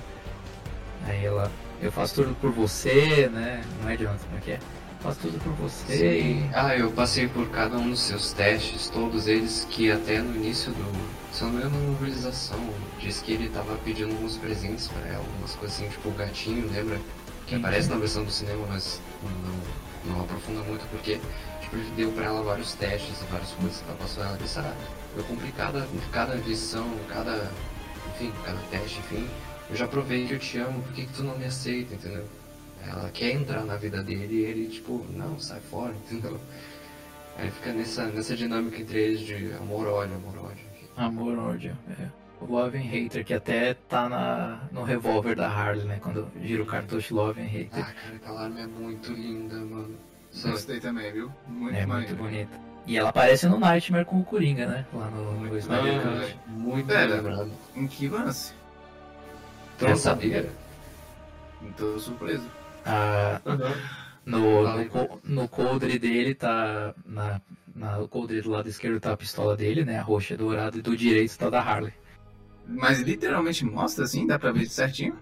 Aí ela, eu faço tudo por você, né? Não é Jonathan, como é que é? Faço tudo por você e. Ah, eu passei por cada um dos seus testes, todos eles que até no início do. Se eu não me engano, na novelização, disse que ele tava pedindo alguns presentes pra ela, umas coisas assim, tipo o gatinho, lembra? Que aparece na versão do cinema, mas não, não aprofunda muito porque tipo, ele deu pra ela vários testes e várias coisas ela passou ela disse, ah, eu cumpri cada, cada lição, cada. enfim, cada teste, enfim. Eu já provei que eu te amo, por que, que tu não me aceita, entendeu? Ela quer entrar na vida dele e ele, tipo, não, sai fora, entendeu? Aí fica nessa, nessa dinâmica entre eles de amor-ódio, amor-ódio. enfim. Amor, ódio. É. O Love and Hater, que até tá na, no revólver da Harley, né? Quando gira o cartucho Love and Hater. Ah, cara, aquela arma é muito linda, mano. Gostei também, viu? Muito é muito maneiro. bonita. E ela aparece no Nightmare com o Coringa, né? Lá no, no Muito Snyder Ah, Cut. muito Pera. lembrado. Em que lance? Tu não Essa- sabia? Tô surpreso. Ah, no, Ah, no, no coldre dele tá. Na, na, o coldre do lado esquerdo tá a pistola dele, né? A roxa dourada, e do direito tá da Harley. Mas literalmente mostra assim? Dá pra ver certinho?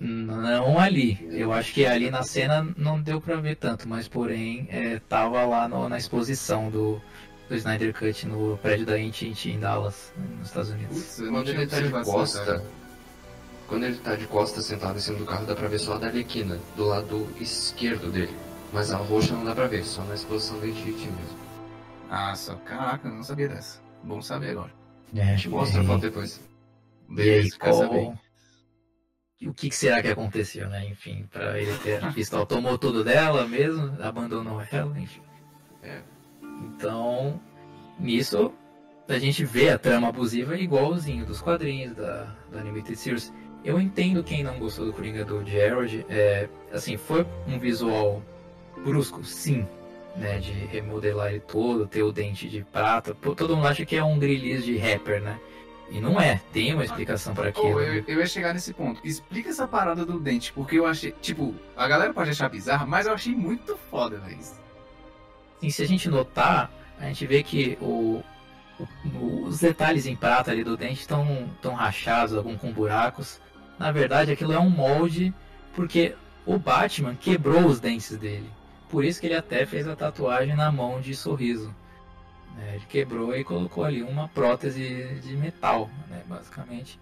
Não ali. Eu acho que ali na cena não deu pra ver tanto, mas porém é, tava lá no- na exposição do, do Snyder Cut no prédio da AT&T em Dallas, nos Estados Unidos. Putz, Quando ele tá de costa, detalhe. quando ele tá de costa sentado em cima do carro, dá pra ver só a da Arlequina, do lado esquerdo dele. Mas a roxa não dá pra ver, só na exposição da Titi mesmo. Ah, só. Caraca, eu não sabia dessa. Bom saber agora. É, A gente mostra a foto depois. Beleza, quer saber. E o que, que será que aconteceu, né? Enfim, pra ele ter a pistola. Tomou tudo dela mesmo, abandonou ela, enfim. É. Então, nisso, a gente vê a trama abusiva igualzinho dos quadrinhos, da, da Animated Series. Eu entendo quem não gostou do Coringa do Gerald. É, assim, foi um visual brusco, sim. Né, de remodelar ele todo, ter o dente de prata. Todo mundo acha que é um grilis de rapper, né? E não é, tem uma explicação para aquilo. Né? eu, eu ia chegar nesse ponto. Explica essa parada do dente, porque eu achei, tipo, a galera pode achar bizarro, mas eu achei muito foda, velho. Assim, se a gente notar, a gente vê que o, o- os detalhes em prata ali do dente estão tão rachados, algum com buracos. Na verdade, aquilo é um molde, porque o Batman quebrou os dentes dele. Por isso que ele até fez a tatuagem na mão de sorriso. Né? Ele quebrou e colocou ali uma prótese de metal, né, basicamente.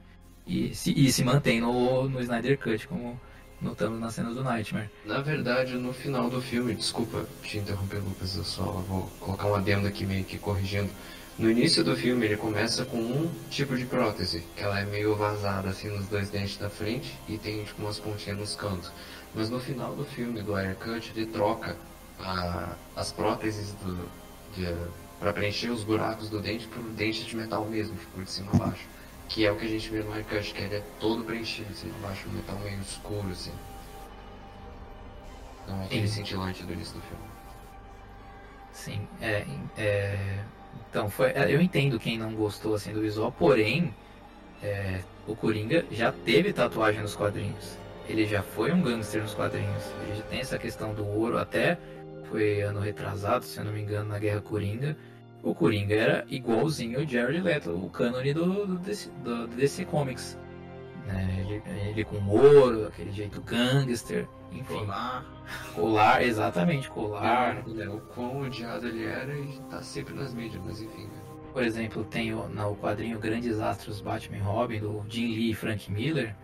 E se, e se mantém no, no Snyder Cut, como notamos nas cenas do Nightmare. Na verdade, no final do filme, desculpa te interromper, Lucas, eu só vou colocar um adendo aqui meio que corrigindo. No início do filme, ele começa com um tipo de prótese, que ela é meio vazada assim nos dois dentes da frente e tem tipo umas pontinhas nos cantos. Mas no final do filme, do Aircut, ele troca a- as próteses do, de, para preencher os buracos do dente por dente de metal mesmo, tipo de cima a baixo. Que é o que a gente vê no Aircut, que ele é todo preenchido, assim, embaixo, um metal meio escuro, assim. Não é aquele Sim. cintilante do início do filme. Sim, é, é, então foi, é, eu entendo quem não gostou assim do visual, porém é, o Coringa já teve tatuagem nos quadrinhos. Ele já foi um gangster nos quadrinhos. Ele já tem essa questão do ouro, até foi ano retrasado, se eu não me engano, na Guerra Coringa. O Coringa era igualzinho o Jared Leto, o cânone do, do, DC, do, do DC Comics. Né, Ele, ele com ouro, aquele jeito gangster, enfim. Colar. Colar, exatamente, colar. É, o quão odiado ele era e tá sempre nas mídias, mas enfim. né? Por exemplo, tem o, no quadrinho Grandes Astros Batman Robin, do Jim Lee e Frank Miller.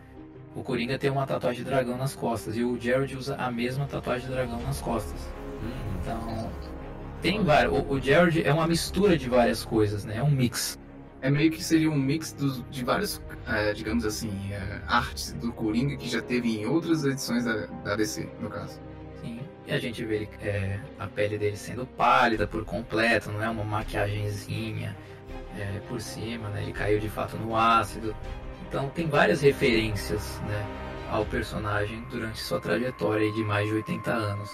O Coringa tem uma tatuagem de dragão nas costas e o Jared usa a mesma tatuagem de dragão nas costas. Então, tem vários. O, o Jared é uma mistura de várias coisas, né? É um mix. É meio que seria um mix dos, de vários, é, digamos assim, é, artes do Coringa que já teve em outras edições da, da DC, no caso. Sim. E a gente vê é, a pele dele sendo pálida por completo, não é uma maquiagenzinha é, por cima, né? Ele caiu de fato no ácido. Então tem várias referências, né, ao personagem durante sua trajetória de mais de 80 anos.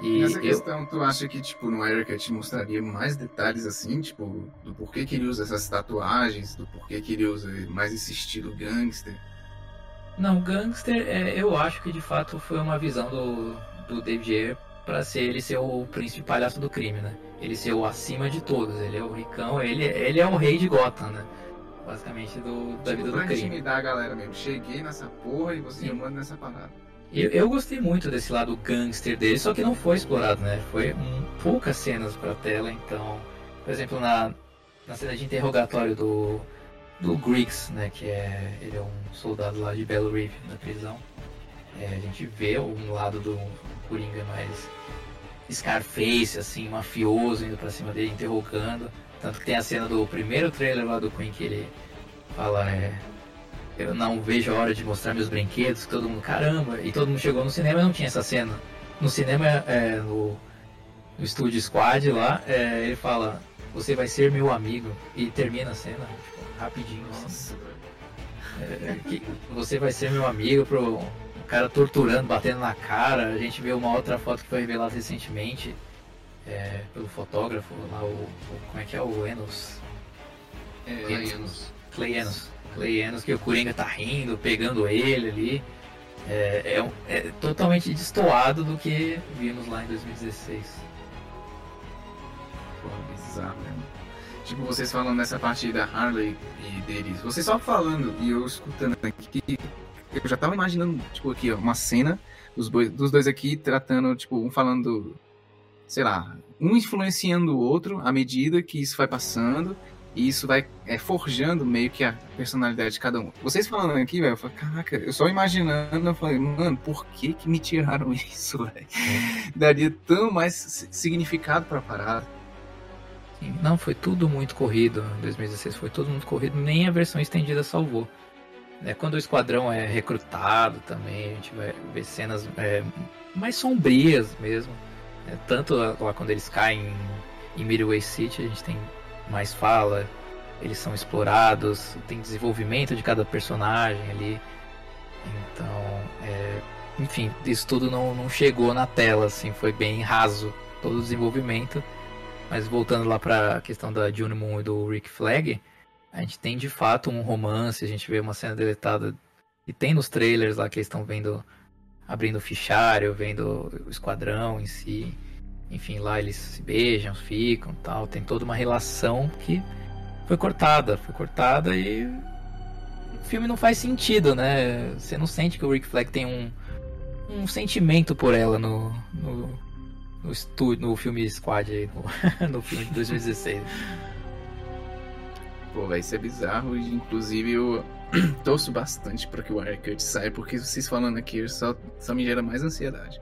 E Nessa eu, questão, tu acha que, tipo, no Eric mostraria mais detalhes, assim, tipo, do porquê que ele usa essas tatuagens, do porquê que ele usa mais esse estilo gangster? Não, Gangster, é, eu acho que de fato foi uma visão do, do David Ayer para ser ele ser o príncipe palhaço do crime, né? Ele ser o acima de todos, ele é o ricão, ele, ele é o rei de Gotham, né? Basicamente do, da tipo, vida pra do crime. intimidar a galera mesmo. Cheguei nessa porra e você Sim. manda nessa parada. Eu, eu gostei muito desse lado gangster dele, só que não foi explorado, né? Foi um, poucas cenas pra tela, então. Por exemplo, na, na cena de interrogatório do, do Griggs, né? Que é. Ele é um soldado lá de Belo Reef, na prisão. É, a gente vê um lado do Coringa mais Scarface, assim, mafioso, indo pra cima dele, interrogando. Tanto que tem a cena do primeiro trailer lá do Queen que ele fala, é. Eu não vejo a hora de mostrar meus brinquedos, que todo mundo, caramba, e todo mundo chegou no cinema e não tinha essa cena. No cinema, é, no, no estúdio Squad lá, é, ele fala, você vai ser meu amigo, e termina a cena, tipo, rapidinho, assim. É, você vai ser meu amigo pro o cara torturando, batendo na cara. A gente vê uma outra foto que foi revelada recentemente é, pelo fotógrafo lá, o, o- Como é que é o Enos? É, Ganhamos. Clay Enos. Clay Enos, que o Coringa tá rindo, pegando ele ali. É, é é totalmente destoado do que vimos lá em 2016. Porra, bizarro mesmo. Tipo, vocês falando nessa parte da Harley e deles. Vocês só falando e eu escutando aqui. Eu já tava imaginando, tipo, aqui, ó, uma cena dos, boi- dos dois aqui tratando, tipo, um falando. Sei lá, um influenciando o outro à medida que isso vai passando. E isso vai é, forjando meio que a personalidade de cada um. Vocês falando aqui, velho, eu falei, caraca, eu só imaginando, eu falei, mano, por que que me tiraram [laughs] isso, velho? Daria tão mais si- significado pra parada. Não, foi tudo muito corrido. Em 2016 foi tudo muito corrido, nem a versão estendida salvou. É, quando o esquadrão é recrutado também, a gente vai ver cenas é, mais sombrias mesmo. É, tanto lá quando eles caem em, em Midway City, a gente tem mais fala, eles são explorados, tem desenvolvimento de cada personagem ali. Então, é, enfim, isso tudo não, não chegou na tela, assim, foi bem raso todo o desenvolvimento. Mas voltando lá pra questão da June Moon e do Rick Flag, a gente tem de fato um romance, a gente vê uma cena deletada e tem nos trailers lá que eles estão vendo, abrindo o fichário, vendo o esquadrão em si. Enfim, lá eles se beijam, ficam tal. Tem toda uma relação que foi cortada, foi cortada e o filme não faz sentido, né? Você não sente que o Rick Flag tem um, um sentimento por ela no, no, no, estúdio, no filme Squad aí, no, [laughs] no filme de 2016. Pô, vai ser bizarro e inclusive eu [clears throat] torço bastante pra que o Wirecut saia, porque vocês falando aqui só, só me gera mais ansiedade.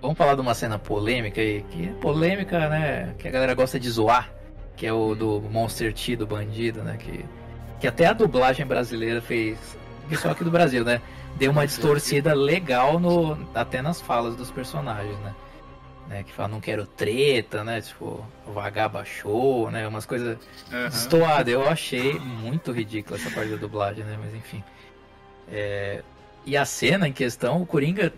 Vamos falar de uma cena polêmica aí, que é polêmica, né? Que a galera gosta de zoar, que é o do Monster T, do bandido, né? Que, que até a dublagem brasileira fez. Pessoal aqui do Brasil, né? Deu uma distorcida legal no, até nas falas dos personagens, né? né? Que fala, não quero treta, né? Tipo, o vagar baixou, né? Umas coisas destoadas. Eu achei muito ridícula essa parte da dublagem, né? Mas enfim. É, E a cena em questão, o Coringa,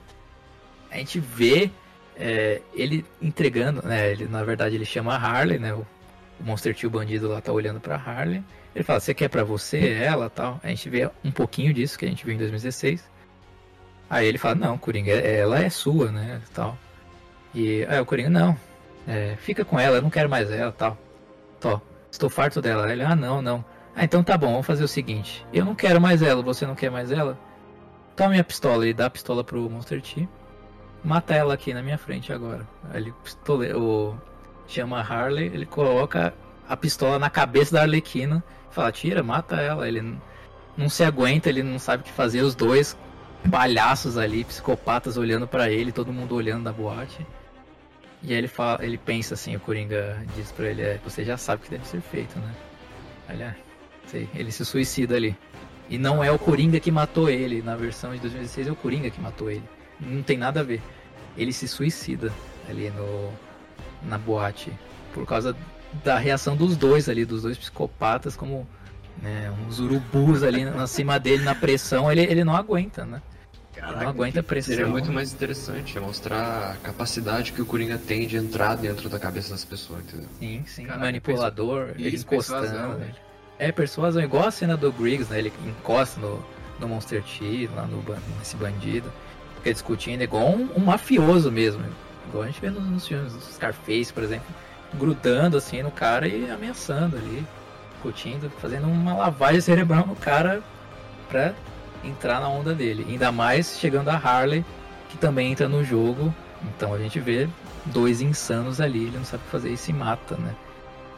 a gente vê é, ele entregando, né? Ele, na verdade, ele chama a Harley, né? O, o Monster T, o bandido lá, tá olhando pra Harley. Ele fala, você quer pra você, ela tal. A gente vê um pouquinho disso que a gente viu em 2016. Aí ele fala, não, Coringa, ela é sua, né? Tal. E aí o Coringa, não, é, fica com ela, eu não quero mais ela, tal. Tó, estou farto dela. Aí Ele, ah, não, não. Ah, então tá bom, vamos fazer o seguinte. Eu não quero mais ela, você não quer mais ela? Toma minha pistola. Ele dá a pistola pro Monster T. Mata ela aqui na minha frente agora. Ele pistole... o... chama a Harley, ele coloca a pistola na cabeça da Arlequina. Fala, tira, mata ela. Ele não se aguenta, ele não sabe o que fazer. Os dois palhaços ali, psicopatas olhando pra ele, todo mundo olhando na boate. E aí ele fala, ele pensa assim, o Coringa diz pra ele, é, você já sabe o que deve ser feito, né? Olha, sei, ele se suicida ali. E não é o Coringa que matou ele, na versão de 2016 é o Coringa que matou ele. Não tem nada a ver. Ele se suicida ali no na boate por causa da reação dos dois ali, dos dois psicopatas como né, uns urubus ali na cima dele na pressão, ele, ele não aguenta, né? Ele não aguenta a pressão. Seria muito mais interessante é mostrar a capacidade que o Coringa tem de entrar dentro da cabeça das pessoas, entendeu? Sim, sim. Caraca, manipulador, ele encostando. persuasão, né? É, persuasão, igual a cena do Griggs, né? Ele encosta no, no Monster T, lá no nesse bandido. Fica discutindo, igual um, um mafioso mesmo. Igual a gente vê nos, nos filmes, Scarface, por exemplo, grudando assim no cara e ameaçando ali, discutindo, fazendo uma lavagem [laughs] cerebral no cara pra entrar na onda dele. Ainda mais chegando a Harley, que também entra no jogo. Então a gente vê dois insanos ali, ele não sabe fazer e se mata, né?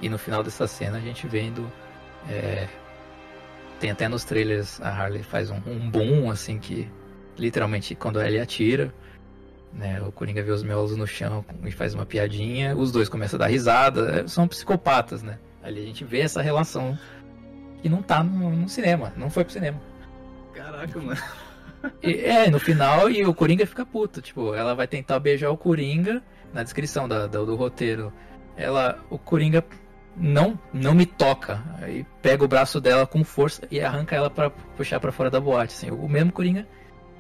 E no final dessa cena a gente vendo. É... Tem até nos trailers a Harley faz um, um boom, assim, que literalmente quando ele atira, né? O Coringa vê os miolos no chão e faz uma piadinha, os dois começam a dar risada, é, são psicopatas, né? Ali a gente vê essa relação que não tá no, no cinema, não foi pro cinema. Caraca, mano. E, é, no final, e o Coringa fica puto. Tipo, ela vai tentar beijar o Coringa na descrição da, do, do roteiro. Ela, o Coringa não não me toca. Aí pega o braço dela com força e arranca ela para puxar para fora da boate. Assim, o mesmo Coringa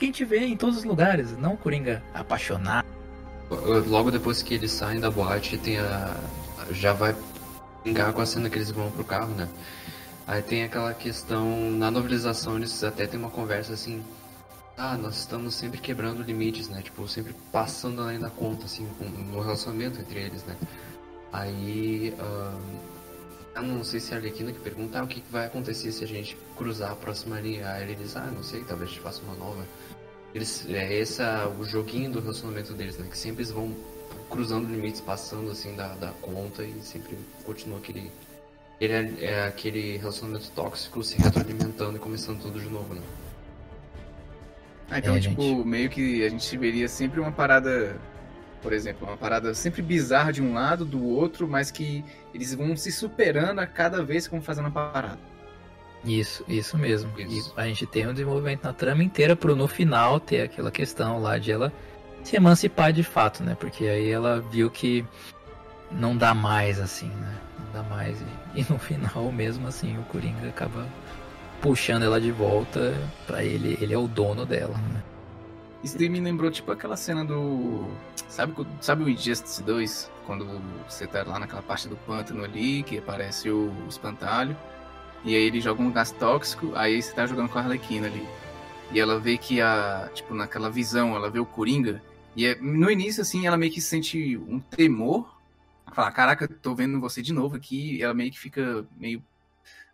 que a gente vê em todos os lugares, não Coringa apaixonado. Logo depois que eles saem da boate, tem a. Já vai pingar com a cena que eles vão pro carro, né? Aí tem aquela questão, na novelização eles até tem uma conversa assim, ah, nós estamos sempre quebrando limites, né? Tipo, sempre passando além da conta, assim, no relacionamento entre eles, né? Aí, eu não sei se é a Arlequina que pergunta ah, o que vai acontecer se a gente cruzar a próxima linha. Aí ele diz, ah, não sei, talvez a gente faça uma nova. Eles, é esse o joguinho do relacionamento deles, né? Que sempre eles vão cruzando limites, passando assim da, da conta e sempre continua aquele ele é, é, aquele relacionamento tóxico se retroalimentando e começando tudo de novo, né? Ah, então, é, tipo, gente. meio que a gente veria sempre uma parada, por exemplo, uma parada sempre bizarra de um lado, do outro, mas que eles vão se superando a cada vez que vão fazendo a parada. Isso, isso mesmo. Isso. E a gente tem um desenvolvimento na trama inteira pro no final ter aquela questão lá de ela se emancipar de fato, né? Porque aí ela viu que não dá mais assim, né? Não dá mais. E, [laughs] e no final, mesmo assim, o Coringa acaba puxando ela de volta para ele. Ele é o dono dela, né? Isso daí me lembrou tipo aquela cena do. Sabe, sabe o Injustice 2? Quando você tá lá naquela parte do pântano ali, que aparece o espantalho. E aí ele joga um gás tóxico, aí você tá jogando com a Arlequina ali. E ela vê que a. Tipo, naquela visão, ela vê o Coringa. E é, no início, assim, ela meio que sente um temor Fala, caraca, tô vendo você de novo aqui. Ela meio que fica meio,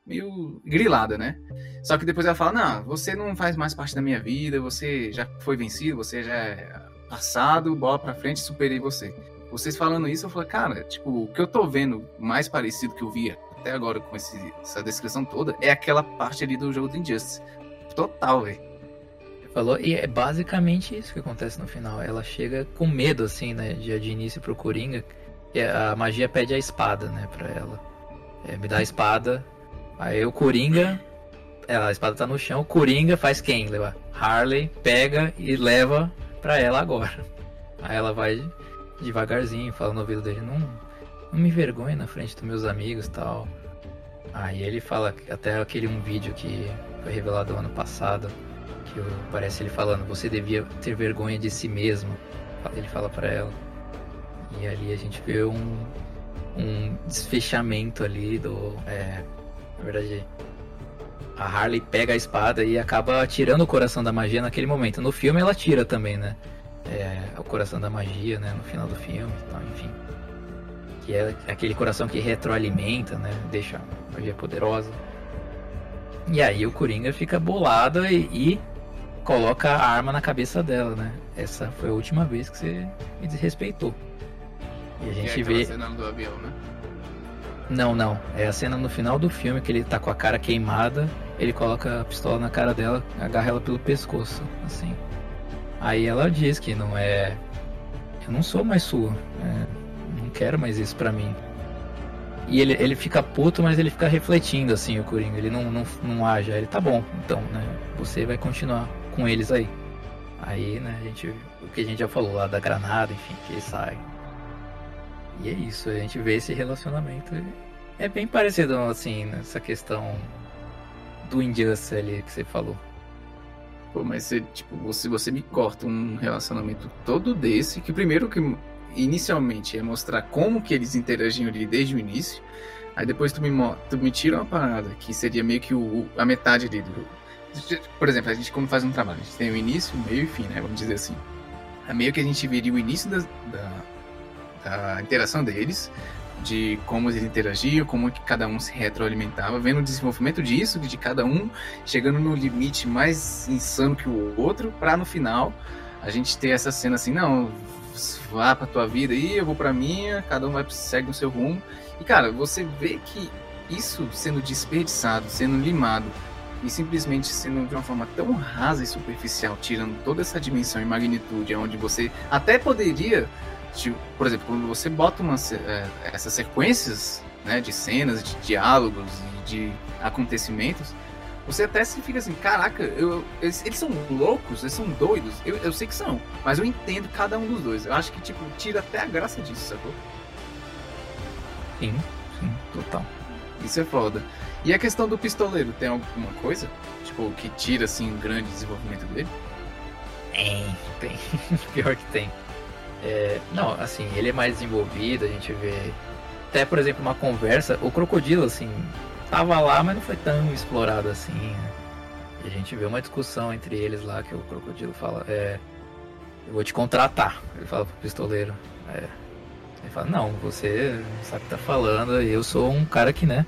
meio grilada, né? Só que depois ela fala, não, você não faz mais parte da minha vida, você já foi vencido, você já é passado, bola pra frente, superei você. Vocês falando isso, eu falei, cara, tipo, o que eu tô vendo mais parecido que eu via até agora com esse, essa descrição toda é aquela parte ali do jogo do Injustice. Total, velho. Falou, e é basicamente isso que acontece no final. Ela chega com medo, assim, né, de, de início pro Coringa a magia pede a espada, né, pra ela. É, me dá a espada. Aí o Coringa. Ela, a espada tá no chão, o Coringa faz quem? Leva Harley, pega e leva pra ela agora. Aí ela vai devagarzinho, fala no ouvido dele, não, não me vergonhe na frente dos meus amigos tal. Aí ele fala, até aquele um vídeo que foi revelado ano passado, que parece ele falando, você devia ter vergonha de si mesmo. Ele fala para ela. E ali a gente vê um, um desfechamento ali do. É, na verdade, a Harley pega a espada e acaba tirando o coração da magia naquele momento. No filme ela tira também, né? É, o coração da magia, né? No final do filme, então, enfim. Que é aquele coração que retroalimenta, né? Deixa a magia poderosa. E aí o Coringa fica bolado e, e, coloca a arma na cabeça dela, né? Essa foi a última vez que você me desrespeitou. E a gente é vê. cena do avião, né? Não, não. É a cena no final do filme que ele tá com a cara queimada, ele coloca a pistola na cara dela, agarra ela pelo pescoço, assim. Aí ela diz que não é. Eu não sou mais sua. É... Quero mais isso pra mim. E ele, ele fica puto, mas ele fica refletindo, assim, o Coringa. Ele não, não, não age. Ele, tá bom, então, né? Você vai continuar com eles aí. Aí, né, a gente. O que a gente já falou lá da granada, enfim, que ele sai. E é isso, a gente vê esse relacionamento. É bem parecido, assim, nessa questão do Injustice ali que você falou. Pô, mas você, tipo, se você me corta um relacionamento todo desse, que primeiro que inicialmente é mostrar como que eles interagiam ali desde o início, aí depois tu me, tu me tira uma parada, que seria meio que o, a metade ali do, por exemplo, a gente como faz um trabalho, a gente tem o início, meio e fim, né? Vamos dizer assim. É meio que a gente veria o início da, da, da interação deles, de como eles interagiam, como que cada um se retroalimentava, vendo o desenvolvimento disso, de cada um chegando no limite mais insano que o outro, para no final a gente ter essa cena assim, não, vá pra tua vida aí, eu vou pra minha, cada um vai segue o seu rumo. E cara, você vê que isso sendo desperdiçado, sendo limado e simplesmente sendo de uma forma tão rasa e superficial, tirando toda essa dimensão e magnitude, onde você até poderia, tipo, por exemplo, quando você bota uma, é, essas sequências né, de cenas, de diálogos de acontecimentos, você até se fica assim, caraca, eu, eles, eles, são loucos, eles são doidos. Eu, eu sei que são, mas eu entendo cada um dos dois. Eu acho que, tipo, tira até a graça disso, sacou? Sim, sim, total. Isso é foda. E a questão do pistoleiro, tem alguma coisa? Tipo, que tira, assim, um grande desenvolvimento dele? Tem, [laughs] tem. Pior que tem. É, não, assim, ele é mais desenvolvido, a gente vê. Até, por exemplo, uma conversa, o crocodilo, assim, tava lá, mas não foi tão explorado assim. Né? A gente vê uma discussão entre eles lá que o crocodilo fala, é, eu vou te contratar. Ele fala pro pistoleiro. É, ele fala, não, você sabe o que tá falando, eu sou um cara que, né?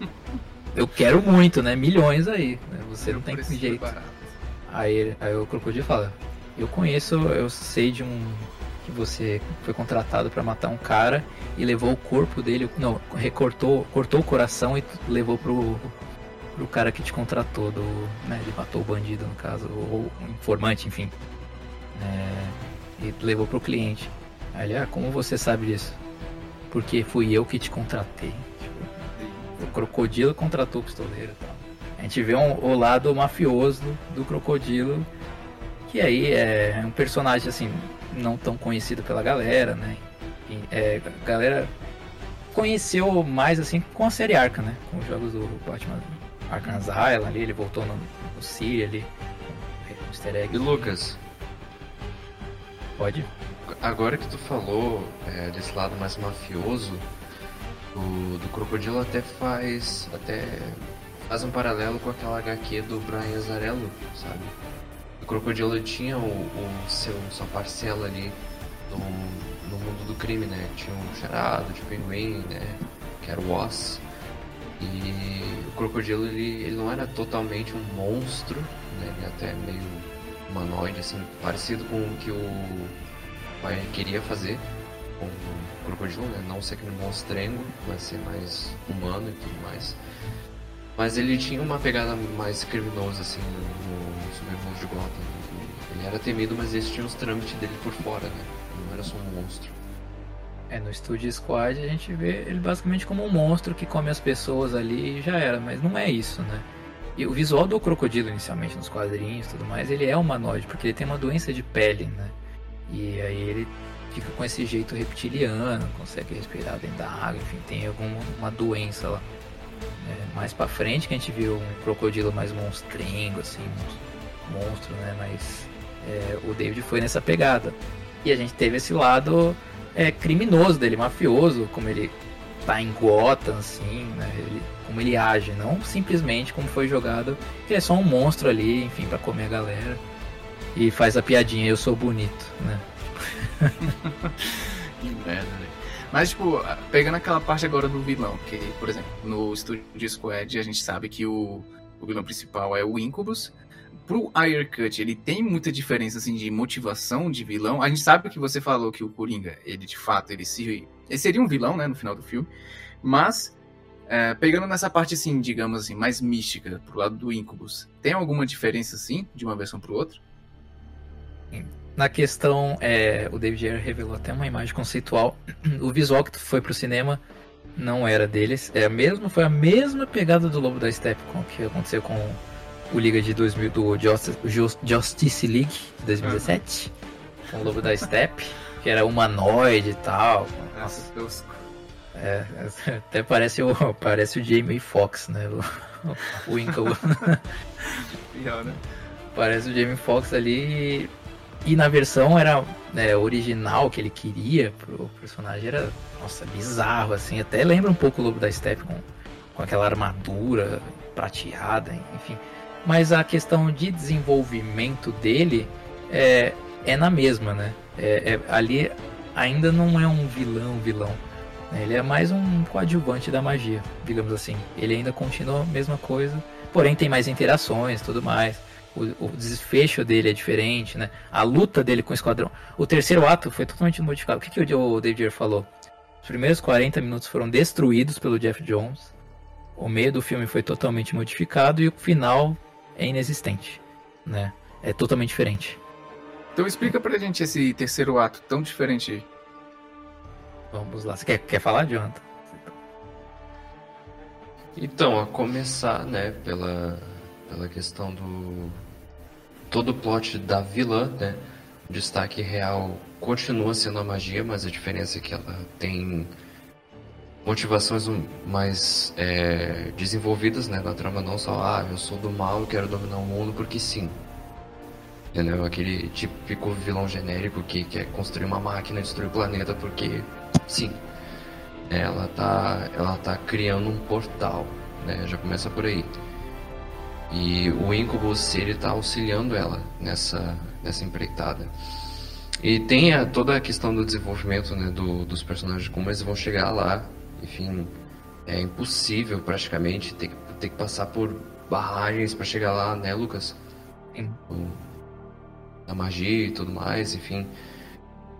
[laughs] Eu quero muito, né? Milhões aí. Né? Você não tem jeito. Aí, aí o crocodilo fala, eu conheço, eu sei de um que você foi contratado para matar um cara e levou o corpo dele, não, recortou, cortou o coração e levou pro, pro cara que te contratou, do, né, ele matou o bandido no caso, ou o informante, enfim, é, e levou pro cliente. Aí ele, ah, como você sabe disso? Porque fui eu que te contratei. Tipo, o crocodilo contratou o pistoleiro e tal. A gente vê um, o lado mafioso do crocodilo, que aí é um personagem assim, não tão conhecido pela galera, né? E, é, a galera conheceu mais assim com a série Arca, né? Com os jogos do Batman Arkham Asylum ali, ele voltou no, no Siri ali, com easter egg. E Lucas? Pode? Agora que tu falou é, desse lado mais mafioso, o do Crocodilo até faz até faz um paralelo com aquela HQ do Brian Azarello, sabe? O Crocodilo tinha o, o, seu, sua parcela ali no, no mundo do crime, né? Tinha um charado de pinguim, né? Que era o Oz. E o Crocodilo, ele, ele não era totalmente um monstro, né? Ele até meio humanoide, assim, parecido com o que o pai queria fazer com o Crocodilo, né? Não ser aquele monstrengo, mas ser mais humano e tudo mais. Mas ele tinha uma pegada mais criminosa, assim, no Submundo de Gotham. Ele era temido, mas eles tinham os trâmites dele por fora, né? Não era só um monstro. É, no Studio Squad a gente vê ele basicamente como um monstro que come as pessoas ali e já era, mas não é isso, né? E o visual do crocodilo inicialmente nos quadrinhos e tudo mais, ele é humanoide, porque ele tem uma doença de pele, né? E aí ele fica com esse jeito reptiliano, consegue respirar dentro da água, enfim, tem alguma doença lá. É, mais pra frente que a gente viu um crocodilo mais monstrengo, assim, monstro, né? Mas é, o David foi nessa pegada. E a gente teve esse lado é, criminoso dele, mafioso, como ele tá em Gotham, assim, né? Ele, como ele age, não simplesmente como foi jogado, que é só um monstro ali, enfim, para comer a galera. E faz a piadinha, eu sou bonito, né? [laughs] que merda, né? Mas, tipo, pegando aquela parte agora do vilão, que, por exemplo, no Studio Squad a gente sabe que o, o vilão principal é o Incubus. Pro Cut ele tem muita diferença, assim, de motivação de vilão. A gente sabe que você falou que o Coringa, ele, de fato, ele, se, ele seria um vilão, né, no final do filme. Mas, é, pegando nessa parte, assim, digamos assim, mais mística, pro lado do Incubus, tem alguma diferença, assim, de uma versão pro outra? Na questão, é, o David Ayer revelou até uma imagem conceitual. [clears throat] O visual que foi pro cinema não era deles. É mesmo, foi a mesma pegada do Lobo da Steppe com que aconteceu com o Liga de 2000 do Justice, Justice League de 2017. Uhum. Com o Lobo da Steppe, que era humanoide e tal. Nossa, tosco. É, [laughs] até parece o, parece o Jamie Foxx, né? O, o Winkle. [laughs] Pior, né? Parece o Jamie Foxx ali e na versão era né, original que ele queria pro personagem era, nossa, bizarro, assim. Até lembra um pouco o Lobo da Steppe com, com aquela armadura prateada, enfim. mas a questão de desenvolvimento dele é, é na mesma, né? É, é, ali ainda não é um vilão, vilão. Né? Ele é mais um coadjuvante da magia, digamos assim. Ele ainda continua a mesma coisa, porém tem mais interações tudo mais. O, o, desfecho dele é diferente, né? A luta dele com o esquadrão. O terceiro ato foi totalmente modificado. O que, que o David Ayer falou? Os primeiros 40 minutos foram destruídos pelo Jeff Jones. O meio do filme foi totalmente modificado e o final é inexistente, né? É totalmente diferente. Então explica pra gente esse terceiro ato tão diferente. Vamos lá. Você quer, quer falar, Jonathan? Então, a começar, né, pela, pela questão do. Todo o plot da vilã, né? O destaque real continua sendo a magia, mas a diferença é que ela tem motivações mais é, desenvolvidas né, na trama, não só, ah, eu sou do mal e quero dominar o mundo porque sim. Entendeu? Aquele típico vilão genérico que quer construir uma máquina e destruir o planeta porque sim. Ela tá, ela tá criando um portal, né? Já começa por aí. E o Incubus ele tá auxiliando ela nessa, nessa empreitada. E tem a, toda a questão do desenvolvimento né, do, dos personagens, como eles vão chegar lá. Enfim, é impossível praticamente ter, ter que passar por barragens para chegar lá, né, Lucas? Sim da magia e tudo mais, enfim.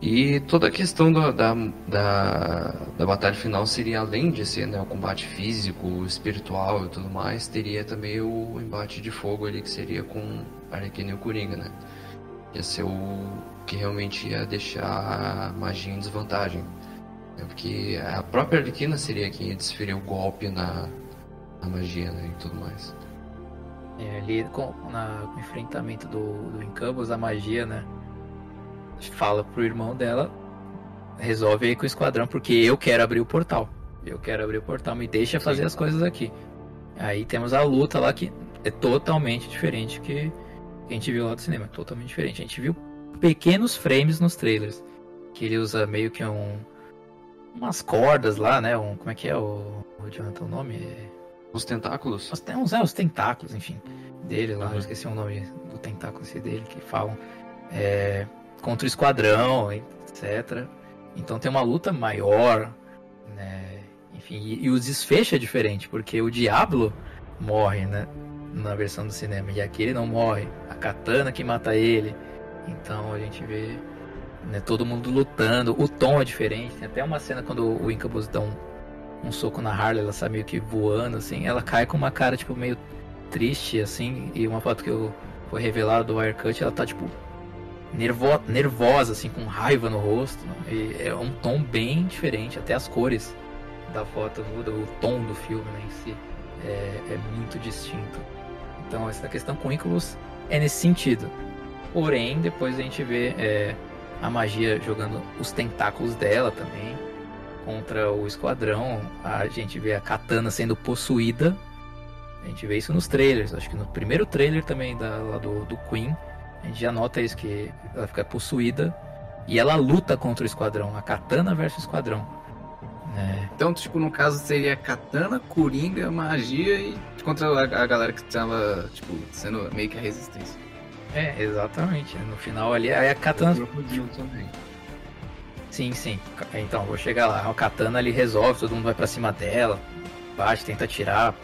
E toda a questão da, da, da, da, batalha final seria, além de ser né, o combate físico, espiritual e tudo mais, teria também o embate de fogo ali, que seria com Arlequina e o Coringa, né? Ia ser o que realmente ia deixar a magia em desvantagem. Né? Porque a própria Arlequina seria quem ia desferir o golpe na, na magia né, e tudo mais. É, ali com, o enfrentamento do, do Incubus, a magia, né? Fala pro irmão dela, resolve aí com o esquadrão, porque eu quero abrir o portal. Eu quero abrir o portal, me deixa fazer Sim. as coisas aqui. Aí temos a luta lá que é totalmente diferente que a gente viu lá do cinema. Totalmente diferente. A gente viu pequenos frames nos trailers. Que ele usa meio que um. umas cordas lá, né? Um, como é que é o. o Jonathan, o nome? Os tentáculos? Os, uns, é, os tentáculos, enfim. Dele lá, uhum. eu esqueci o nome do tentáculo dele que falam. É, contra o esquadrão, etc. Então tem uma luta maior, né? Enfim, e, e o desfecho é diferente, porque o Diablo morre, né? Na versão do cinema. E aqui ele não morre. A katana que mata ele. Então a gente vê né, todo mundo lutando. O tom é diferente. Tem até uma cena quando o Incubus dá um um soco na Harley, ela sai meio que voando, assim. Ela cai com uma cara, tipo, meio triste, assim. E uma foto que eu, foi revelada do Wirecut, ela tá, tipo, nervo, nervosa, assim, com raiva no rosto. Né? É um tom bem diferente, até as cores da foto muda, o tom do filme né, em si é, é muito distinto. Então, essa questão com Incubus é nesse sentido. Porém, depois a gente vê é, a magia jogando os tentáculos dela também contra o esquadrão, a gente vê a Katana sendo possuída. A gente vê isso nos trailers. Acho que no primeiro trailer também da, do, do Queen, a gente já nota isso que ela fica possuída e ela luta contra o esquadrão, a Katana versus o esquadrão. É. Então, tipo, no caso seria Katana, Coringa, magia e contra a, a galera que estava, tipo, sendo meio que a resistência. É, exatamente. No final ali, aí a Katana. também. Sim, sim. Então, vou chegar lá. A katana ali resolve, todo mundo vai pra cima dela, bate, tenta tirar.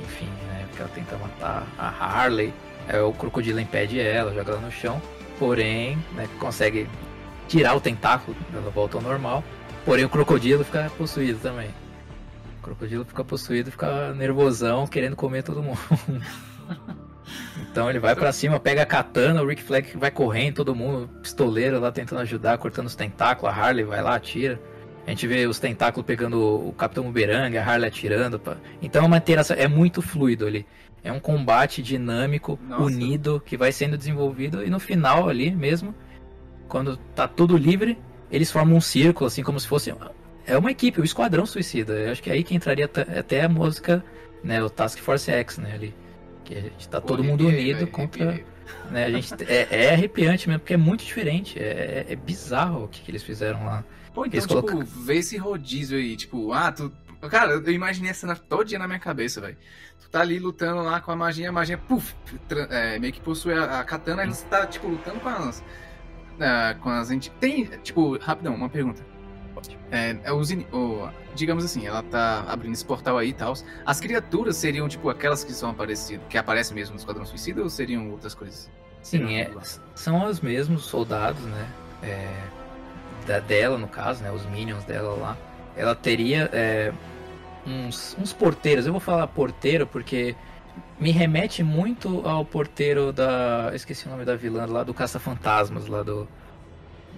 Enfim, né? Porque ela tenta matar a Harley. Aí o crocodilo impede ela, joga ela no chão. Porém, né, consegue tirar o tentáculo, ela volta ao normal. Porém, o crocodilo fica possuído também. O crocodilo fica possuído, fica nervosão, querendo comer todo mundo. [laughs] Então ele vai para cima, pega a katana, o Rick Flag vai correndo, todo mundo, pistoleiro lá tentando ajudar, cortando os tentáculos, a Harley vai lá, atira. A gente vê os tentáculos pegando o Capitão Bumerangue, a Harley atirando. Pra... Então é uma interação, é muito fluido ali. É um combate dinâmico, Nossa. unido, que vai sendo desenvolvido e no final ali mesmo, quando tá tudo livre, eles formam um círculo, assim, como se fosse. É uma equipe, o Esquadrão Suicida. Eu acho que é aí que entraria até a música, né, o Task Force X, né, ali. Que a gente tá todo mundo unido contra. Né, a gente, é, é arrepiante mesmo, porque é muito diferente. É, é bizarro o que, que eles fizeram lá. Pô, então, eles tipo, colocam... vê esse rodízio aí, tipo, ah, tu Cara, eu imaginei essa cena todinha na minha cabeça, velho. Tu tá ali lutando lá com a magia, a magia, puf, é, meio que possui a, a katana, e você tá, tipo, lutando com as. é, com as enti- Tem, tipo, rapidão, uma pergunta. É, é os o- digamos assim, ela tá abrindo esse portal aí e tal. As criaturas seriam, tipo, aquelas que são aparecidas, que aparecem mesmo no Esquadrão Suicida ou seriam outras coisas? Sim, é, são os mesmos soldados, né? É, da, dela, no caso, né? Os minions dela lá. Ela teria é, uns, uns porteiros. Eu vou falar porteiro porque me remete muito ao porteiro da. eu Esqueci o nome da vilã lá do Caça-Fantasmas, lá do,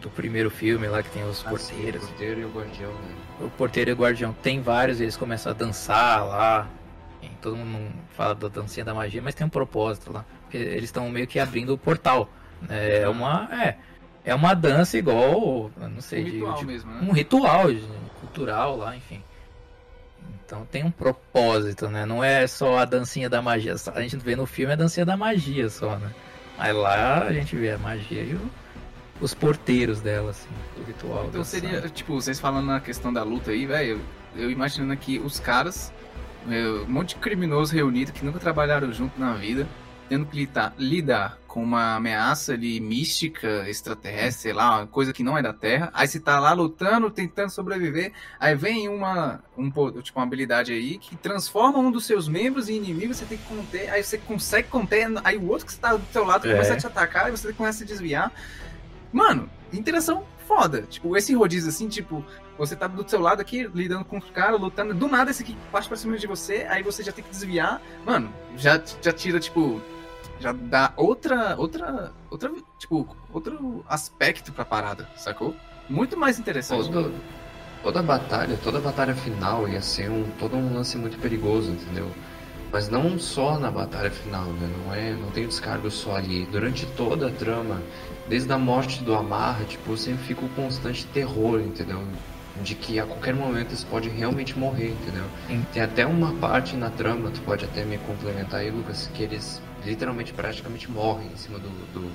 do primeiro filme lá que tem os porteiros. O porteiro e o guardião, né? O porteiro e o guardião tem vários, eles começam a dançar lá. Todo mundo fala da dancinha da magia, mas tem um propósito lá. Porque eles estão meio que abrindo o portal. É uma. É, é uma dança igual. Não Um sei, de- ritual de- mesmo, né? um ritual cultural lá, enfim. Então tem um propósito, né? Não é só a dancinha da magia. A gente vê no filme a dancinha da magia só, né? Mas lá a gente vê a magia e o- os porteiros dela, assim, do ritual. Então seria, tipo, vocês falando na questão da luta aí, velho, eu, eu imaginando aqui os caras, é, um monte de criminosos reunidos que nunca trabalharam junto na vida, tendo que lidar, lidar com uma ameaça ali mística, extraterrestre, sei lá, uma coisa que não é da Terra. Aí você tá lá lutando, tentando sobreviver, aí vem uma, um, po- tipo, uma habilidade aí que transforma um dos seus membros em inimigo, você tem que conter, aí você consegue conter, aí o outro que está do seu lado É. começa a te atacar e você começa a desviar. Mano, interação foda. Tipo, esse rodízio assim, tipo, você tá do seu lado aqui, lidando com os caras, lutando. Do nada esse aqui parte pra cima de você, aí você já tem que desviar. Mano, já, já tira, tipo. Já dá outra. Outra. Outra. Tipo, outro aspecto pra parada, sacou? Muito mais interessante. Toda, toda batalha, toda batalha final ia ser um, todo um lance muito perigoso, entendeu? Mas não só na batalha final, né? Não é, não tem descargo só ali. Durante toda a trama, desde a morte do Amarra, tipo, sempre fica o constante terror, entendeu? De que a qualquer momento eles podem realmente morrer, entendeu? Sim. Tem até uma parte na trama, tu pode até me complementar aí, Lucas, que eles literalmente praticamente morrem em cima do, do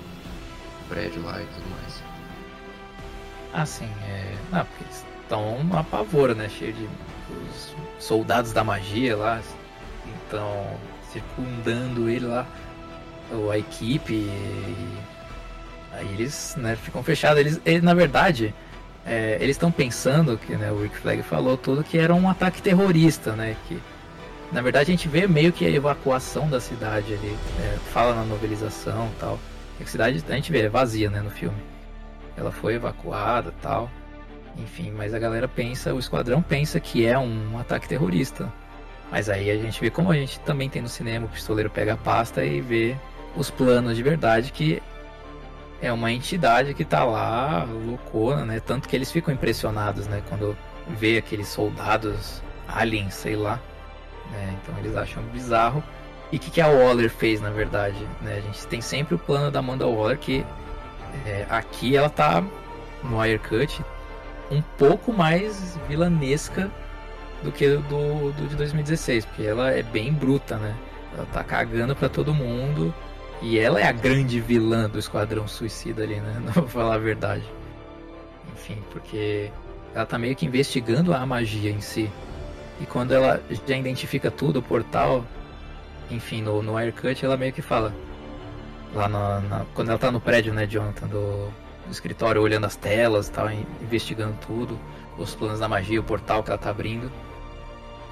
prédio lá e tudo mais. Ah, sim, é. Ah, porque eles estão uma pavora, né? Cheio de os soldados da magia lá. Então, circundando ele lá, ou a equipe. E... Aí eles, né, ficam fechados. Eles, eles na verdade, é, eles estão pensando, que né, o Rick Flag falou tudo, que era um ataque terrorista, né? Que na verdade a gente vê meio que a evacuação da cidade ali. é, fala na novelização tal. Que a cidade a gente vê, é vazia, né, no filme. Ela foi evacuada tal. Enfim, mas a galera pensa, o esquadrão pensa que é um ataque terrorista. Mas aí a gente vê como a gente também tem no cinema, o pistoleiro pega a pasta e vê os planos de verdade que é uma entidade que tá lá, loucona, né? Tanto que eles ficam impressionados, né? Quando vê aqueles soldados aliens, sei lá. Né? Então eles acham bizarro. E o que, que a Waller fez, na verdade? Né? A gente tem sempre o plano da Amanda Waller que é, aqui ela tá no Wirecut um pouco mais vilanesca do que do, do de 2016, porque ela é bem bruta, né? Ela tá cagando pra todo mundo e ela é a grande vilã do Esquadrão Suicida ali, né? [laughs] Não vou falar a verdade. Enfim, porque ela tá meio que investigando a magia em si. E quando ela já identifica tudo, o portal, enfim, no, no Wirecut, ela meio que fala. Lá na, na- quando ela tá no prédio, né, Jonathan, do, do escritório, olhando as telas e tal, in- investigando tudo, os planos da magia, o portal que ela tá abrindo.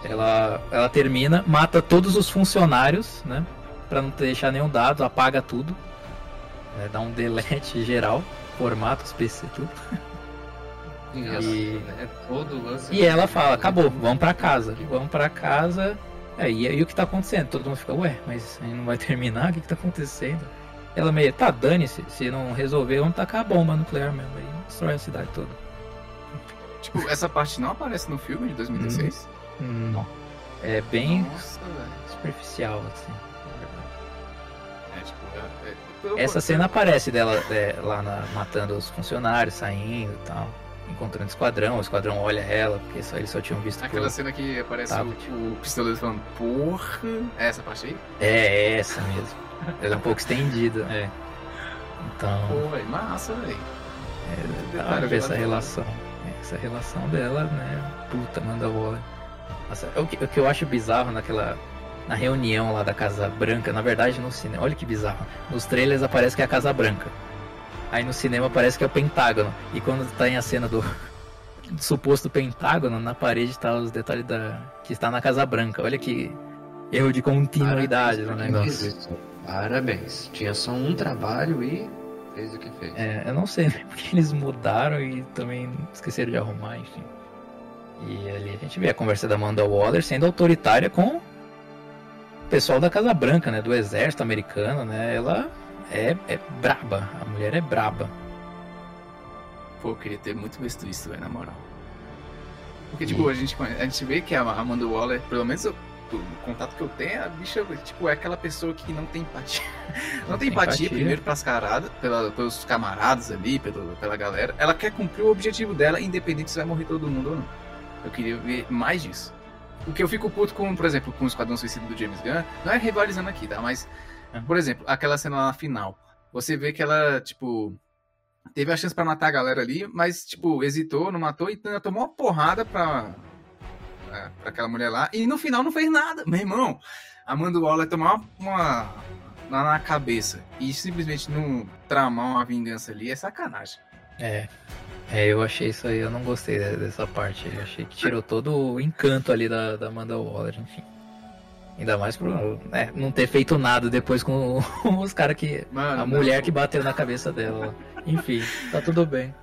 Ela, ela termina, mata todos os funcionários, né? Pra não deixar nenhum dado, apaga tudo. né, dá um delete [laughs] geral, formata os PC, tudo. E, E- né, todo o lance E ela fala, acabou, vamos pra casa. Vamos pra casa. É, e aí o que tá acontecendo? Todo mundo fica, ué, mas aí não vai [laughs] terminar? O que, que tá acontecendo? Ela meio, tá, dane-se, se não resolver, vamos tacar a bomba nuclear mesmo. Aí destrói a cidade toda. Tipo, essa parte não aparece no filme de 2016? Não. É bem Nossa, superficial, assim. É, tipo, é- é- Essa cena aparece dela é, lá na- matando os funcionários, saindo e tal. Encontrando o esquadrão, o esquadrão olha ela, porque só, eles só tinham visto Aquela cena que aparece o, o pistoleiro falando, porra. É essa parte aí? É essa mesmo. Ela é um pouco estendida, [laughs] é. Então. Pô, velho, massa, velho. É, da hora ver essa relação. É, Essa relação dela, né? Puta, manda bola. Nossa, o, que, o que eu acho bizarro naquela. Na reunião lá da Casa Branca, na verdade no cinema, olha que bizarro. Nos trailers aparece que é a Casa Branca. Aí no cinema parece que é o Pentágono. E quando tá em a cena do, [laughs] do suposto Pentágono, na parede está os detalhes da. que está na Casa Branca. Olha que erro de continuidade Parabéns no negócio. isso. Parabéns. Tinha só um trabalho e fez o que fez. É, eu não sei né, [laughs] porque eles mudaram e também esqueceram de arrumar, enfim. E ali a gente vê a conversa da Amanda Waller sendo autoritária com o pessoal da Casa Branca, né? Do exército americano, né? Ela é, é braba, a mulher é braba. Pô, eu queria ter muito visto isso, velho, na moral. Porque, tipo, a gente, a gente vê que a Amanda Waller, pelo menos o, o contato que eu tenho, a bicha, tipo, é aquela pessoa que não tem empatia. [laughs] Não tem tem empatia, empatia. primeiro pras caradas, pela, pelos camaradas ali, pelo, pela galera. Ela quer cumprir o objetivo dela, independente se vai morrer todo mundo ou não. Eu queria ver mais disso. O que eu fico puto com, por exemplo, com o Esquadrão Suicida do James Gunn, não é rivalizando aqui, tá? Mas, Uhum. por exemplo, aquela cena lá na final. Você vê que ela, tipo, teve a chance pra matar a galera ali, mas, tipo, hesitou, não matou e ainda tomou uma porrada pra, pra, pra aquela mulher lá. E no final não fez nada. Meu irmão, Amanda Waller tomar uma, uma na cabeça e simplesmente não tramar uma vingança ali é sacanagem. É. É, eu achei isso aí, eu não gostei de- dessa parte. Eu achei que tirou todo o encanto ali da, da Amanda Waller, enfim. Ainda mais por né, não ter feito nada depois com [laughs] os caras que. Mano, A mulher que bateu na cabeça dela. Enfim, tá tudo bem.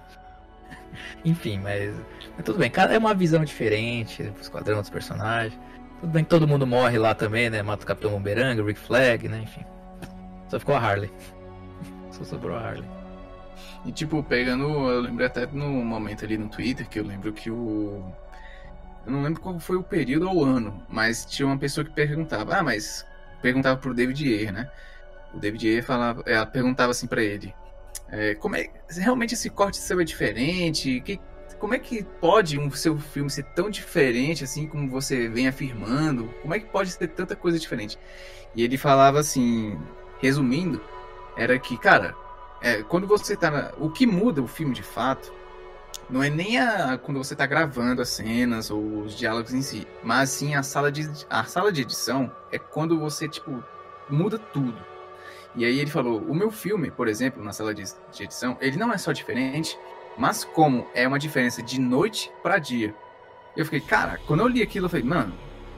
Enfim, mas, mas tudo bem. Cada é uma visão diferente, o esquadrão dos personagens. Tudo bem que todo mundo morre lá também, né? Mata o Capitão Boomerang, o Rick Flag, né? Enfim. Só ficou a Harley. [laughs] Só sobrou a Harley. E tipo, pegando, eu lembrei até no momento ali no Twitter que eu lembro que o. Eu não lembro qual foi o período ou o ano, mas tinha uma pessoa que perguntava, ah, mas. Perguntava pro David Ayer, né? O David Ayer falava, ela perguntava assim pra ele: é, como é. Realmente esse corte seu é diferente? Que, como é que pode um seu filme ser tão diferente assim como você vem afirmando? Como é que pode ter tanta coisa diferente? E ele falava assim, resumindo, era que, cara, é, quando você tá. na- o que muda o filme de fato não é nem a, quando você tá gravando as cenas ou os diálogos em si, mas sim a sala de, a sala de edição é quando você, tipo, muda tudo. E aí ele falou: o meu filme, por exemplo, na sala de, de edição, ele não é só diferente, mas como é uma diferença de noite pra dia. Eu fiquei, cara, quando eu li aquilo, eu falei, mano,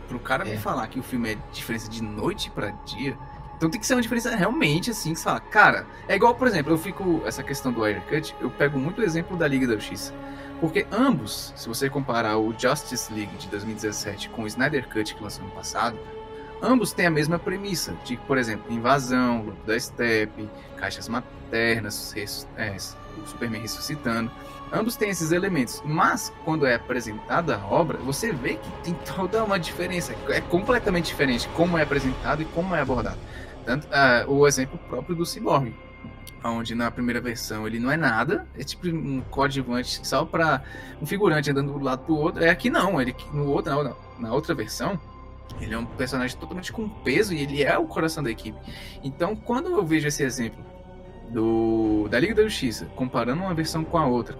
pro cara me É. falar que o filme é diferença de noite pra dia, então tem que ser uma diferença realmente assim, que você fala, cara, é igual, por exemplo, eu fico, essa questão do Air Cut, eu pego muito o exemplo da Liga da Justiça. Porque ambos, se você comparar o Justice League de 2017 com o Snyder Cut que lançou no passado, ambos têm a mesma premissa, de, por exemplo, invasão, luto da Steppe, caixas maternas, res- é, o Superman ressuscitando. Ambos têm esses elementos, mas quando é apresentada a obra, você vê que tem toda uma diferença. É completamente diferente como é apresentado e como é abordado. Tanto, ah, o exemplo próprio do Cyborg, onde na primeira versão ele não é nada, é tipo um coadjuvante só para um figurante andando do lado pro outro. É aqui não, ele no outro, na, na outra versão, ele é um personagem totalmente com peso e ele é o coração da equipe. Então, quando eu vejo esse exemplo do da Liga da Justiça, comparando uma versão com a outra,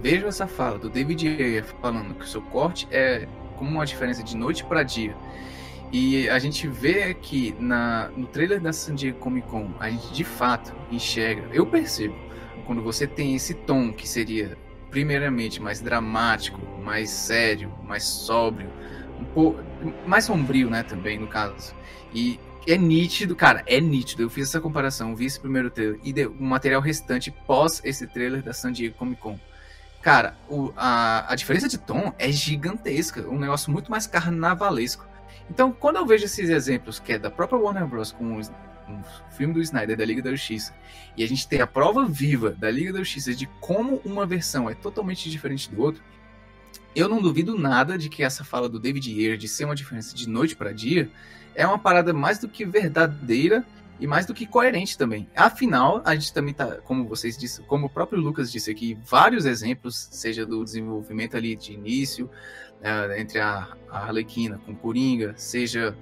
vejo essa fala do David Ayer falando que o seu corte é como uma diferença de noite para dia. E a gente vê que na, no trailer da San Diego Comic Con, a gente de fato enxerga, eu percebo, quando você tem esse tom que seria primeiramente mais dramático, mais sério, mais sóbrio, um pouco mais sombrio, né, também no caso. E é nítido, cara, é nítido. Eu fiz essa comparação, vi esse primeiro trailer e deu o material restante pós esse trailer da San Diego Comic Con. Cara, o- a, a diferença de tom é gigantesca, um negócio muito mais carnavalesco. Então, quando eu vejo esses exemplos, que é da própria Warner Bros. com o, um filme do Snyder da Liga da Justiça, e a gente tem a prova viva da Liga da Justiça de como uma versão é totalmente diferente do outro, eu não duvido nada de que essa fala do David Ayer de ser uma diferença de noite para dia é uma parada mais do que verdadeira e mais do que coerente também. Afinal, a gente também tá, como vocês disseram, como o próprio Lucas disse aqui, vários exemplos, seja do desenvolvimento ali de início, eh, entre a, a Arlequina com Coringa, seja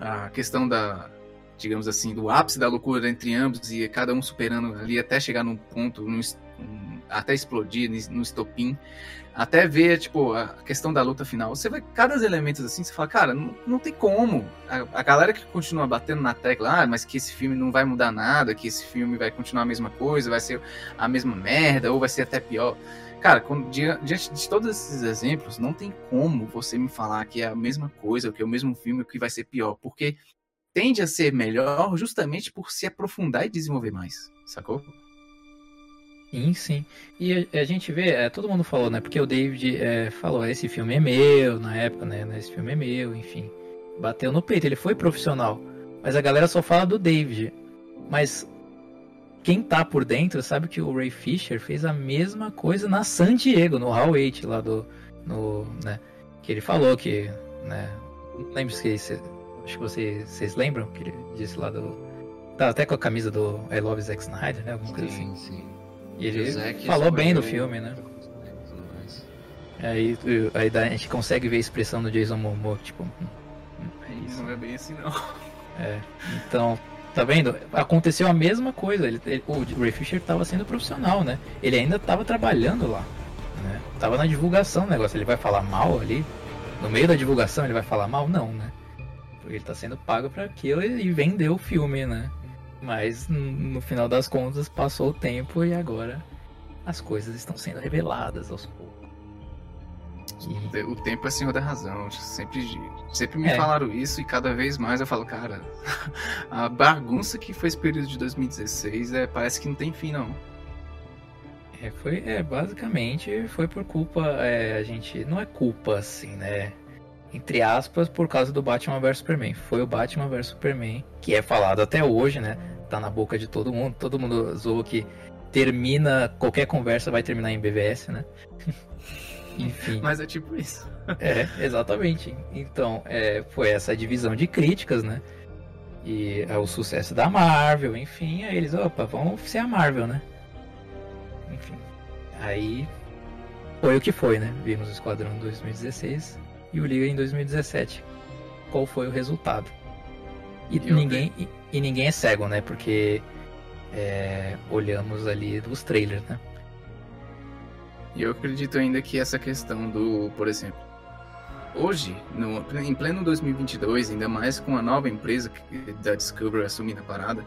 a questão da, digamos assim, do ápice da loucura entre ambos e cada um superando ali até chegar num ponto, num, um, até explodir no estopim, até ver, tipo, a questão da luta final. Você vai, cada elementos assim, você fala, cara, não, não tem como. A, a, galera que continua batendo na tecla, ah, mas que esse filme não vai mudar nada, que esse filme vai continuar a mesma coisa, vai ser a mesma merda, ou vai ser até pior. Cara, quando, diante de todos esses exemplos, não tem como você me falar que é a mesma coisa, que é o mesmo filme, que vai ser pior, porque tende a ser melhor justamente por se aprofundar e desenvolver mais, sacou? Sim, sim. E a, a gente vê, é, todo mundo falou, né? Porque o David é, falou, esse filme é meu, na época, né? Esse filme é meu, enfim. Bateu no peito, ele foi profissional. Mas a galera só fala do David. Mas quem tá por dentro sabe que o Ray Fisher fez a mesma coisa na San Diego, no Hall 8 lá do. No, né, que ele falou que. Né, não lembro se. Acho que vocês, vocês lembram que ele disse lá do. Tá até com a camisa do I Love Zack Snyder, né? Alguma coisa sim, assim. Sim. E ele falou bem do filme, né? Aí, aí a gente consegue ver a expressão do Jason Momoa, tipo. Hum, hum, é isso. Não é bem assim, não. É, então, tá vendo? Aconteceu a mesma coisa. Ele, ele, o Ray Fisher estava sendo profissional, né? Ele ainda estava trabalhando lá. Né? Tava na divulgação o negócio. Ele vai falar mal ali? No meio da divulgação ele vai falar mal? Não, né? Porque ele tá sendo pago para aquilo e vendeu o filme, né? Mas no final das contas passou o tempo e agora as coisas estão sendo reveladas aos poucos. E... O tempo é senhor da razão. Sempre, sempre me é. falaram isso e cada vez mais eu falo, cara, [laughs] a bagunça que foi esse período de 2016 é, parece que não tem fim, não. É, foi, é, basicamente foi por culpa, é, a gente, não é culpa assim, né? entre aspas, por causa do Batman vs Superman. Foi o Batman vs Superman, que é falado até hoje, né? Tá na boca de todo mundo. Todo mundo zoou que termina, qualquer conversa vai terminar em BVS, né? [laughs] Enfim. [laughs] Mas é tipo isso. é, exatamente. Então, é, foi essa divisão de críticas, né? E é o sucesso da Marvel, enfim. Aí eles, opa, vamos ser a Marvel, né? Enfim. Aí foi o que foi, né? Vimos o Esquadrão 2016 e o Liga em 2017. Qual foi o resultado? E, ninguém, e, e, ninguém é cego, né? Porque é, olhamos ali dos trailers, né? E eu acredito ainda que essa questão do, por exemplo, hoje, no, em pleno 2022, ainda mais com a nova empresa da Discovery assumindo a parada,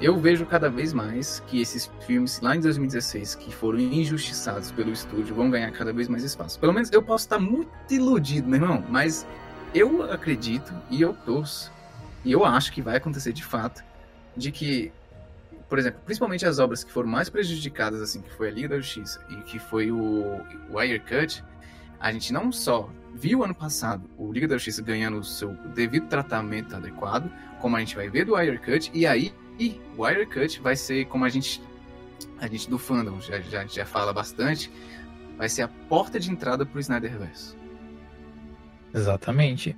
eu vejo cada vez mais que esses filmes lá em 2016 que foram injustiçados pelo estúdio vão ganhar cada vez mais espaço. Pelo menos eu posso estar muito iludido, meu irmão, mas eu acredito e eu torço e eu acho que vai acontecer de fato de que, por exemplo, principalmente as obras que foram mais prejudicadas assim, que foi a Liga da Justiça e que foi o Wire Cut, a gente não só viu ano passado o Liga da Justiça ganhando o seu devido tratamento adequado, como a gente vai ver do Wire Cut e aí e Wirecut vai ser, como a gente, a gente do fandom já, já, já fala bastante, vai ser a porta de entrada pro Snyderverse. Exatamente.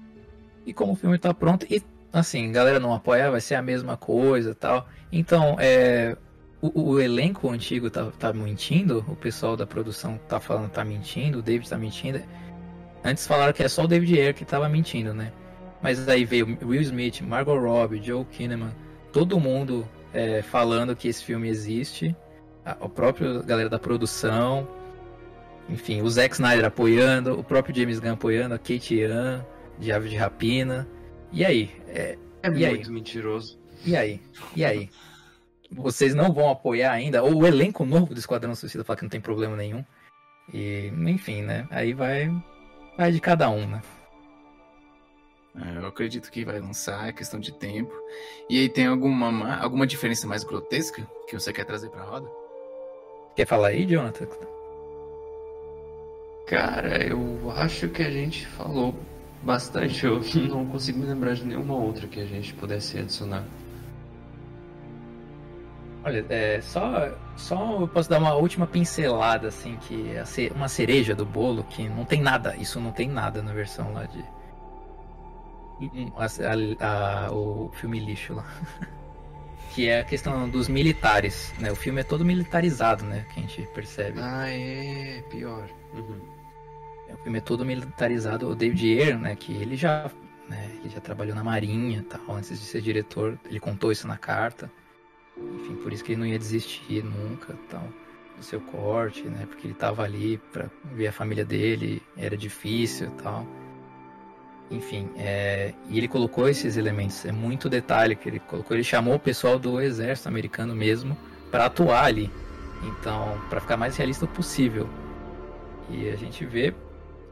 E como o filme tá pronto, e assim, galera não apoia, vai ser a mesma coisa tal. Então, é, o, o, elenco antigo tá, tá mentindo, o pessoal da produção tá falando tá mentindo, o David tá mentindo. Antes falaram que é só o David Ayer que tava mentindo, né? Mas aí veio Will Smith, Margot Robbie, Joe Kinnaman, todo mundo é, falando que esse filme existe, o próprio galera da produção, enfim, o Zack Snyder apoiando, o próprio James Gunn apoiando, a Kate Young, de Ave de Rapina. E aí? É, é e muito aí? mentiroso. E aí? E aí? Vocês não vão apoiar ainda? Ou o elenco novo do Esquadrão Suicida fala que não tem problema nenhum. E, enfim, né? Aí vai, vai de cada um, né? É, eu acredito que vai lançar, é questão de tempo. E aí tem alguma, alguma diferença mais grotesca que você quer trazer pra roda? Quer falar aí, Jonathan? Cara, eu acho que a gente falou bastante. Eu [laughs] não consigo me lembrar de nenhuma outra que a gente pudesse adicionar. Olha, é, só, só eu posso dar uma última pincelada, assim, que é uma cereja do bolo, que não tem nada, isso não tem nada na versão lá de, a, a, o filme lixo lá. [laughs] que é a questão dos militares, né? O filme é todo militarizado, né? Que a gente percebe. Ah, é, pior. Uhum. O filme é todo militarizado. O David Ayer, né? Que ele já, né, ele já trabalhou na marinha tal, antes de ser diretor. Ele contou isso na carta. Enfim, por isso que ele não ia desistir nunca tal. seu corte, né? Porque ele tava ali para ver a família dele, era difícil tal. Enfim, é, e ele colocou esses elementos, é muito detalhe que ele colocou. Ele chamou o pessoal do exército americano mesmo para atuar ali. Então, para ficar mais realista possível. E a gente vê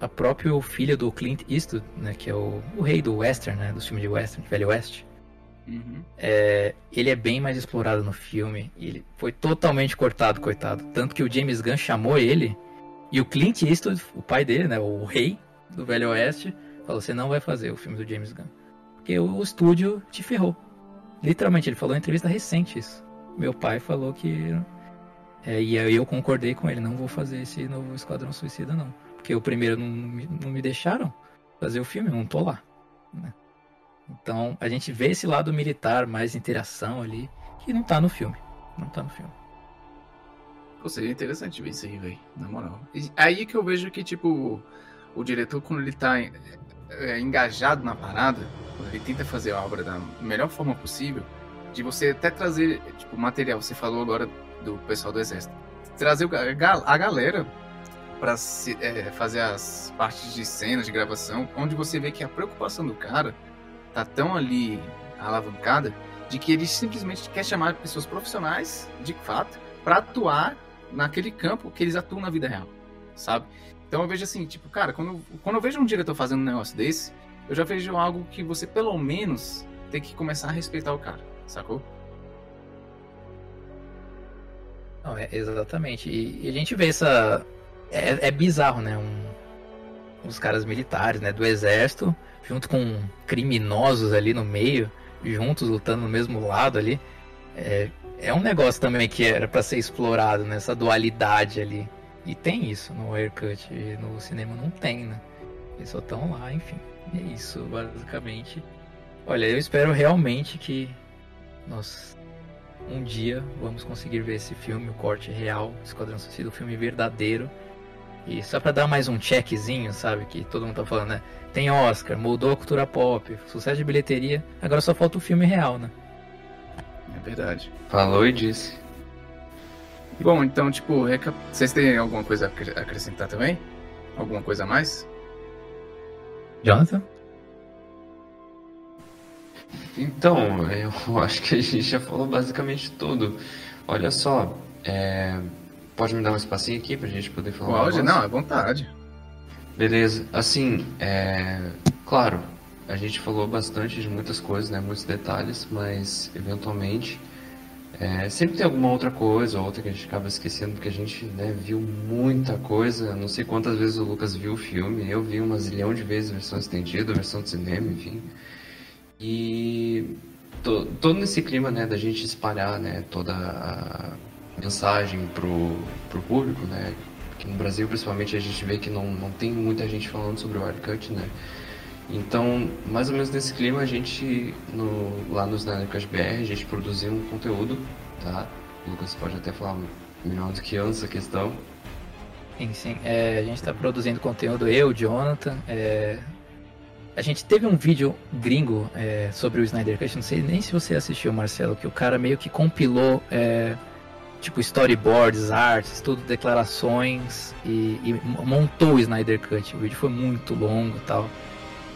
a própria filha do Clint Eastwood, né, que é o, o rei do western, né, do filme de western, Velho Oeste. Uhum. É, ele é bem mais explorado no filme. ele foi totalmente cortado, coitado. Tanto que o James Gunn chamou ele e o Clint Eastwood, o pai dele, né, o rei do Velho Oeste, falou: "Você não vai fazer o filme do James Gunn, porque o estúdio te ferrou". Literalmente, ele falou em entrevista recente isso. Meu pai falou que é, e aí eu concordei com ele, não vou fazer esse novo Esquadrão Suicida não, porque o primeiro não, não me deixaram fazer o filme, eu não tô lá. Né? Então a gente vê esse lado militar, mais interação ali, que não tá no filme. Não tá no filme. Pô, seria interessante ver isso aí, velho. Na moral. E aí que eu vejo que, tipo, o diretor, quando ele tá é, engajado na parada, quando ele tenta fazer a obra da melhor forma possível, de você até trazer, tipo, material. Você falou agora do pessoal do exército. Trazer a galera para é, fazer as partes de cenas de gravação, onde você vê que a preocupação do cara tá tão ali alavancada de que ele simplesmente quer chamar pessoas profissionais, de fato, para atuar naquele campo que eles atuam na vida real, sabe? Então eu vejo assim, tipo, cara, quando, quando eu vejo um diretor fazendo um negócio desse, eu já vejo algo que você pelo menos tem que começar a respeitar o cara, sacou? Não, é, exatamente. E, e, a gente vê essa. É, é bizarro, né? Um, os caras militares, né? Do exército junto com criminosos ali no meio, juntos lutando no mesmo lado ali. É, é um negócio também que era para ser explorado, né? dualidade ali. E tem isso no Aircut, no cinema não tem, né? Eles só estão lá, enfim. É isso, basicamente. Olha, eu espero realmente que nós um dia vamos conseguir ver esse filme, o corte real, Esquadrão Suicida, o filme verdadeiro. E só para dar mais um checkzinho, sabe? Que todo mundo tá falando, né? Tem Oscar, mudou a cultura pop, sucesso de bilheteria, agora só falta o filme real, né? É verdade. Falou e disse. Bom, então, tipo, vocês têm alguma coisa a acrescentar também? Alguma coisa a mais? Jonathan? Então, eu [laughs] acho que a gente já falou basicamente tudo. Olha só, é... pode me dar um espacinho aqui pra gente poder falar? Pode, não, é vontade. Beleza. Assim, é... claro, a gente falou bastante de muitas coisas, né? Muitos detalhes, mas eventualmente é... sempre tem alguma outra coisa, outra que a gente acaba esquecendo, porque a gente né, viu muita coisa. Não sei quantas vezes o Lucas viu o filme, eu vi uma zilhão de vezes a versão estendida, a versão de cinema, enfim. E todo nesse clima né, da gente espalhar né, toda a mensagem pro, pro público, né? no Brasil, principalmente, a gente vê que não, não tem muita gente falando sobre o Wirecut, né? Então, mais ou menos nesse clima, a gente, no, lá no Snydercast BR, a gente produziu um conteúdo, tá? O Lucas pode até falar melhor do que eu nessa questão. Sim, sim. É, a gente está produzindo conteúdo, eu, Jonathan. É... A gente teve um vídeo gringo é, sobre o Snyder Cut, não sei nem se você assistiu, Marcelo, que o cara meio que compilou é, tipo storyboards, artes, tudo, declarações e, e, montou o Snyder Cut. O vídeo foi muito longo tal.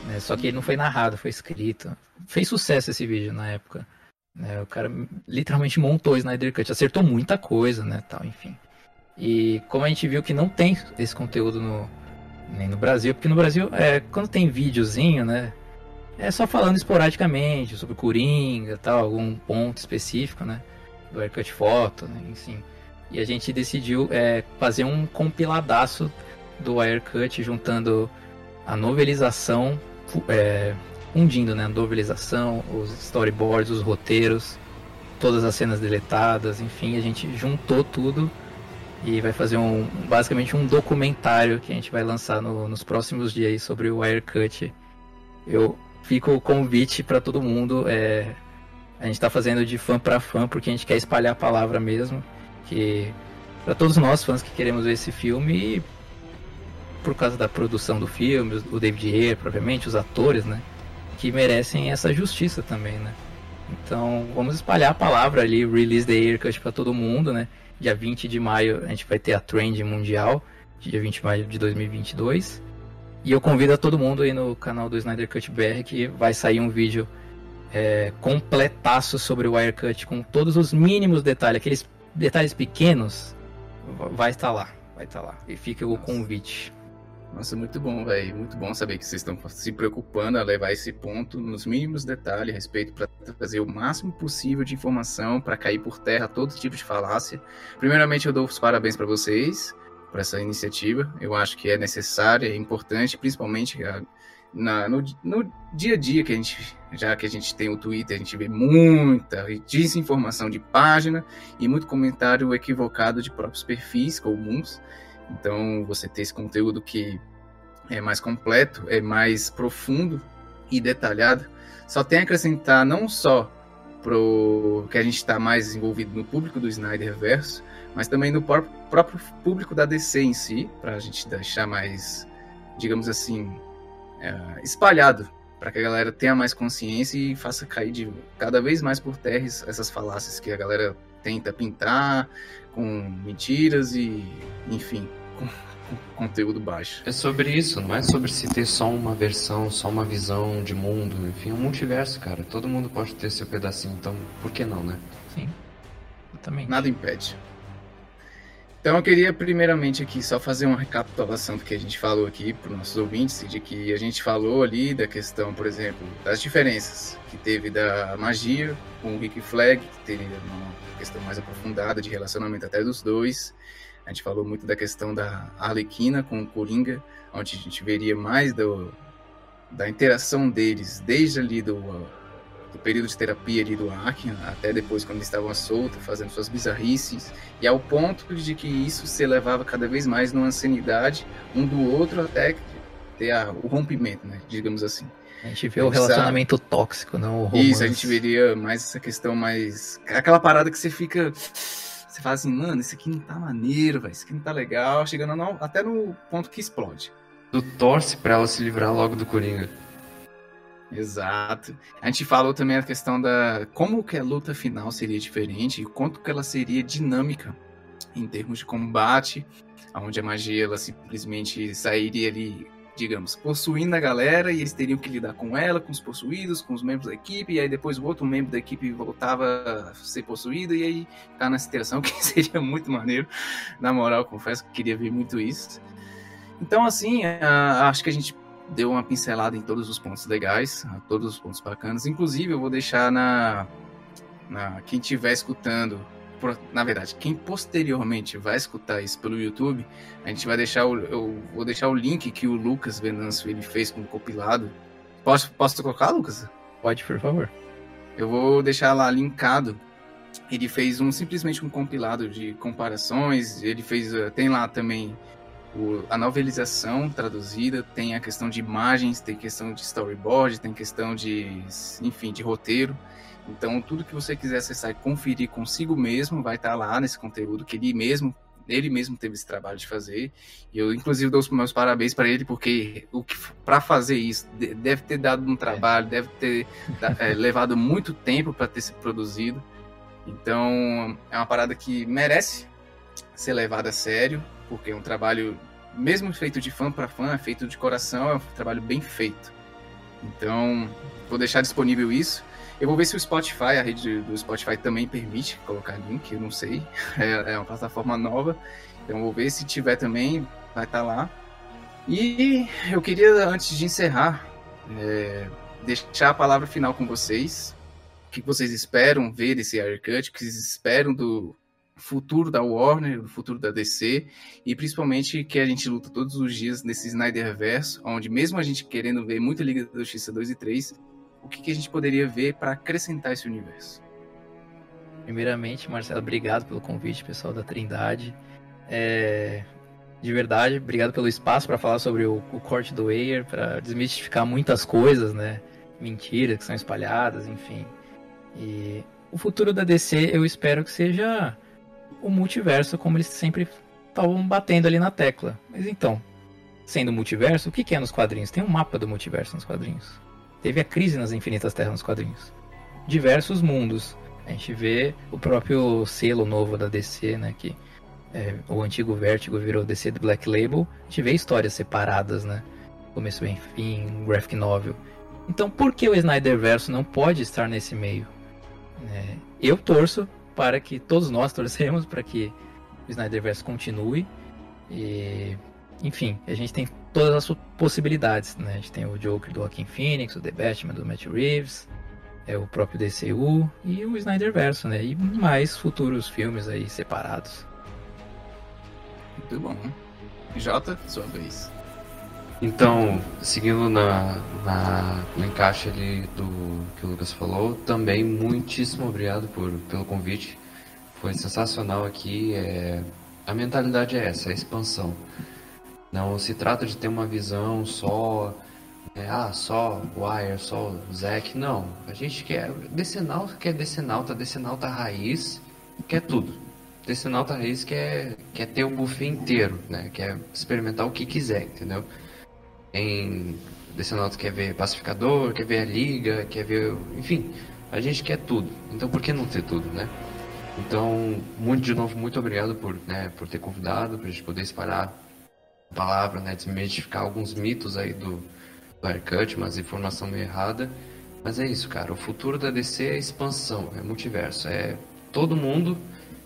Né? Só que ele não foi narrado, foi escrito. Fez sucesso esse vídeo na época. Né? O cara literalmente montou o Snyder Cut, acertou muita coisa, né? Tal, enfim. E como a gente viu que não tem esse conteúdo no, nem no Brasil, porque no Brasil, é, quando tem videozinho, né? É só falando esporadicamente sobre Coringa, tal, algum ponto específico, né? Do Aircut Photo, né, enfim. E a gente decidiu é, fazer um compiladaço do Aircut juntando a novelização, é, fundindo né, a novelização, os storyboards, os roteiros, todas as cenas deletadas, enfim, a gente juntou tudo e vai fazer um basicamente um documentário que a gente vai lançar no, nos próximos dias sobre o Wirecut. Eu fico o convite para todo mundo. É, a gente está fazendo de fã para fã porque a gente quer espalhar a palavra mesmo, que para todos nós fãs que queremos ver esse filme, por causa da produção do filme, o David Ayer, propriamente, os atores, né, que merecem essa justiça também, né? Então vamos espalhar a palavra ali, release the Aircut para todo mundo, né? Dia 20 de maio a gente vai ter a Trend Mundial, dia 20 de maio de 2022. E eu convido a todo mundo aí no canal do Snyder Cut BR que vai sair um vídeo é, completaço sobre o Wirecut com todos os mínimos detalhes, aqueles detalhes pequenos, vai estar lá, vai estar lá. E fica o convite. Nossa, muito bom, velho. Muito bom saber que vocês estão se preocupando a levar esse ponto nos mínimos detalhes a respeito para trazer o máximo possível de informação para cair por terra todo tipo de falácia. Primeiramente, eu dou os parabéns para vocês por essa iniciativa. Eu acho que é necessária, é importante, principalmente na, no, no, dia a dia que a gente, já que a gente tem o Twitter, a gente vê muita desinformação de página e muito comentário equivocado de próprios perfis comuns. Então, você ter esse conteúdo que é mais completo, é mais profundo e detalhado, só tem a acrescentar não só pro que a gente está mais envolvido no público do Snyder Verso, mas também no próprio público da DC em si, para a gente deixar mais, digamos assim, é, espalhado, para que a galera tenha mais consciência e faça cair de cada vez mais por terra essas falácias que a galera tenta pintar com mentiras e, enfim, com, com conteúdo baixo. É sobre isso, não é sobre se ter só uma versão, só uma visão de mundo, enfim, é um multiverso, cara. Todo mundo pode ter seu pedacinho, então por que não, né? Sim. Exatamente. Nada impede. Então eu queria primeiramente aqui só fazer uma recapitulação do que a gente falou aqui para os nossos ouvintes, de que a gente falou ali da questão, por exemplo, das diferenças que teve da magia com o Rick Flag, que teria uma questão mais aprofundada de relacionamento até dos dois. A gente falou muito da questão da Arlequina com o Coringa, onde a gente veria mais do, da interação deles desde ali do do período de terapia ali do Arkin, até depois quando eles estavam soltos, fazendo suas bizarrices, e ao ponto de que isso se elevava cada vez mais numa sanidade um do outro até ter a, o rompimento, né, digamos assim. A gente vê o relacionamento sabe. tóxico, não o romance. Isso, a gente veria mais essa questão mais... Aquela parada que você fica... Você fala assim, mano, isso aqui não tá maneiro, velho, isso aqui não tá legal, chegando no, até no ponto que explode. Tu torce pra ela se livrar logo do Coringa. Exato. A gente falou também a questão da como que a luta final seria diferente e quanto que ela seria dinâmica em termos de combate, onde a magia ela simplesmente sairia ali, digamos, possuindo a galera e eles teriam que lidar com ela, com os possuídos, com os membros da equipe, e aí depois o outro membro da equipe voltava a ser possuído e aí tá nessa interação [laughs] que seria muito maneiro. Na moral, confesso que queria ver muito isso. Então, assim, acho que a gente deu uma pincelada em todos os pontos legais, todos os pontos bacanas. Inclusive, eu vou deixar na, na quem estiver escutando, na verdade, quem posteriormente vai escutar isso pelo YouTube, a gente vai deixar o, eu vou deixar o link que o Lucas Venâncio ele fez com o compilado. Posso, posso colocar, Lucas? Pode, por favor. Eu vou deixar lá linkado. Ele fez um simplesmente um compilado de comparações. Ele fez tem lá também o, a novelização traduzida tem a questão de imagens, tem questão de storyboard, tem questão de, enfim, de roteiro. Então, tudo que você quiser acessar e conferir consigo mesmo vai estar lá nesse conteúdo que ele mesmo ele mesmo teve esse trabalho de fazer. E eu, inclusive, dou os meus parabéns para ele, porque o que para fazer isso deve ter dado um trabalho, deve ter é, [laughs] levado muito tempo para ter sido produzido. Então, é uma parada que merece ser levada a sério porque é um trabalho, mesmo feito de fã para fã, é feito de coração, é um trabalho bem feito. Então, vou deixar disponível isso. Eu vou ver se o Spotify, a rede do Spotify também permite colocar link, eu não sei. [laughs] É, é uma plataforma nova. Então, vou ver se tiver também, vai estar tá lá. E eu queria, antes de encerrar, é, deixar a palavra final com vocês. O que vocês esperam ver desse haircut? O que vocês esperam do, futuro da Warner, o futuro da DC, e principalmente que a gente luta todos os dias nesse Snyderverse, onde mesmo a gente querendo ver muita Liga da Justiça 2 e 3, o que, que a gente poderia ver para acrescentar esse universo? Primeiramente, Marcelo, obrigado pelo convite, pessoal da Trindade. É... De verdade, obrigado pelo espaço para falar sobre o, o corte do Ayer, para desmistificar muitas coisas, né? Mentiras que são espalhadas, enfim. E o futuro da DC eu espero que seja o multiverso como eles sempre estavam batendo ali na tecla. Mas então, sendo multiverso, o que é nos quadrinhos? Tem um mapa do multiverso nos quadrinhos. Teve a crise nas Infinitas Terras nos quadrinhos. diversos mundos. A gente vê o próprio selo novo da DC, né? Que é, o antigo Vertigo virou DC do Black Label. A gente vê histórias separadas, né? Começo, bem, fim, graphic novel. Então, por que o Snyderverse não pode estar nesse meio? É, eu torço para que todos nós torcemos para que o Snyderverse continue. E, enfim, a gente tem todas as possibilidades, né? A gente tem o Joker do Joaquin Phoenix, o The Batman do Matt Reeves, é o próprio DCU e o Snyderverse, né? E mais futuros filmes aí separados. Muito bom. Jota, sua vez. Então, seguindo na, na, no encaixe ali do que o Lucas falou, também muitíssimo obrigado por, pelo convite. Foi sensacional aqui. É, a mentalidade é essa, a expansão. Não se trata de ter uma visão só, é, ah, só Wire, só Zack. Não, a gente quer Decenalta, quer Decenalta, Decenalta raiz, quer tudo. Decenalta raiz quer, quer ter o buffet inteiro, né? Quer experimentar o que quiser, entendeu? Em Decenalta quer ver Pacificador, quer ver a Liga, quer ver... Enfim, a gente quer tudo. Então por que não ter tudo, né? Então, muito de novo, muito obrigado por, né, por ter convidado, para a gente poder espalhar a palavra, né, desmistificar alguns mitos aí do, do mas informação meio errada. Mas é isso, cara. O futuro da DC é expansão, é multiverso. É todo mundo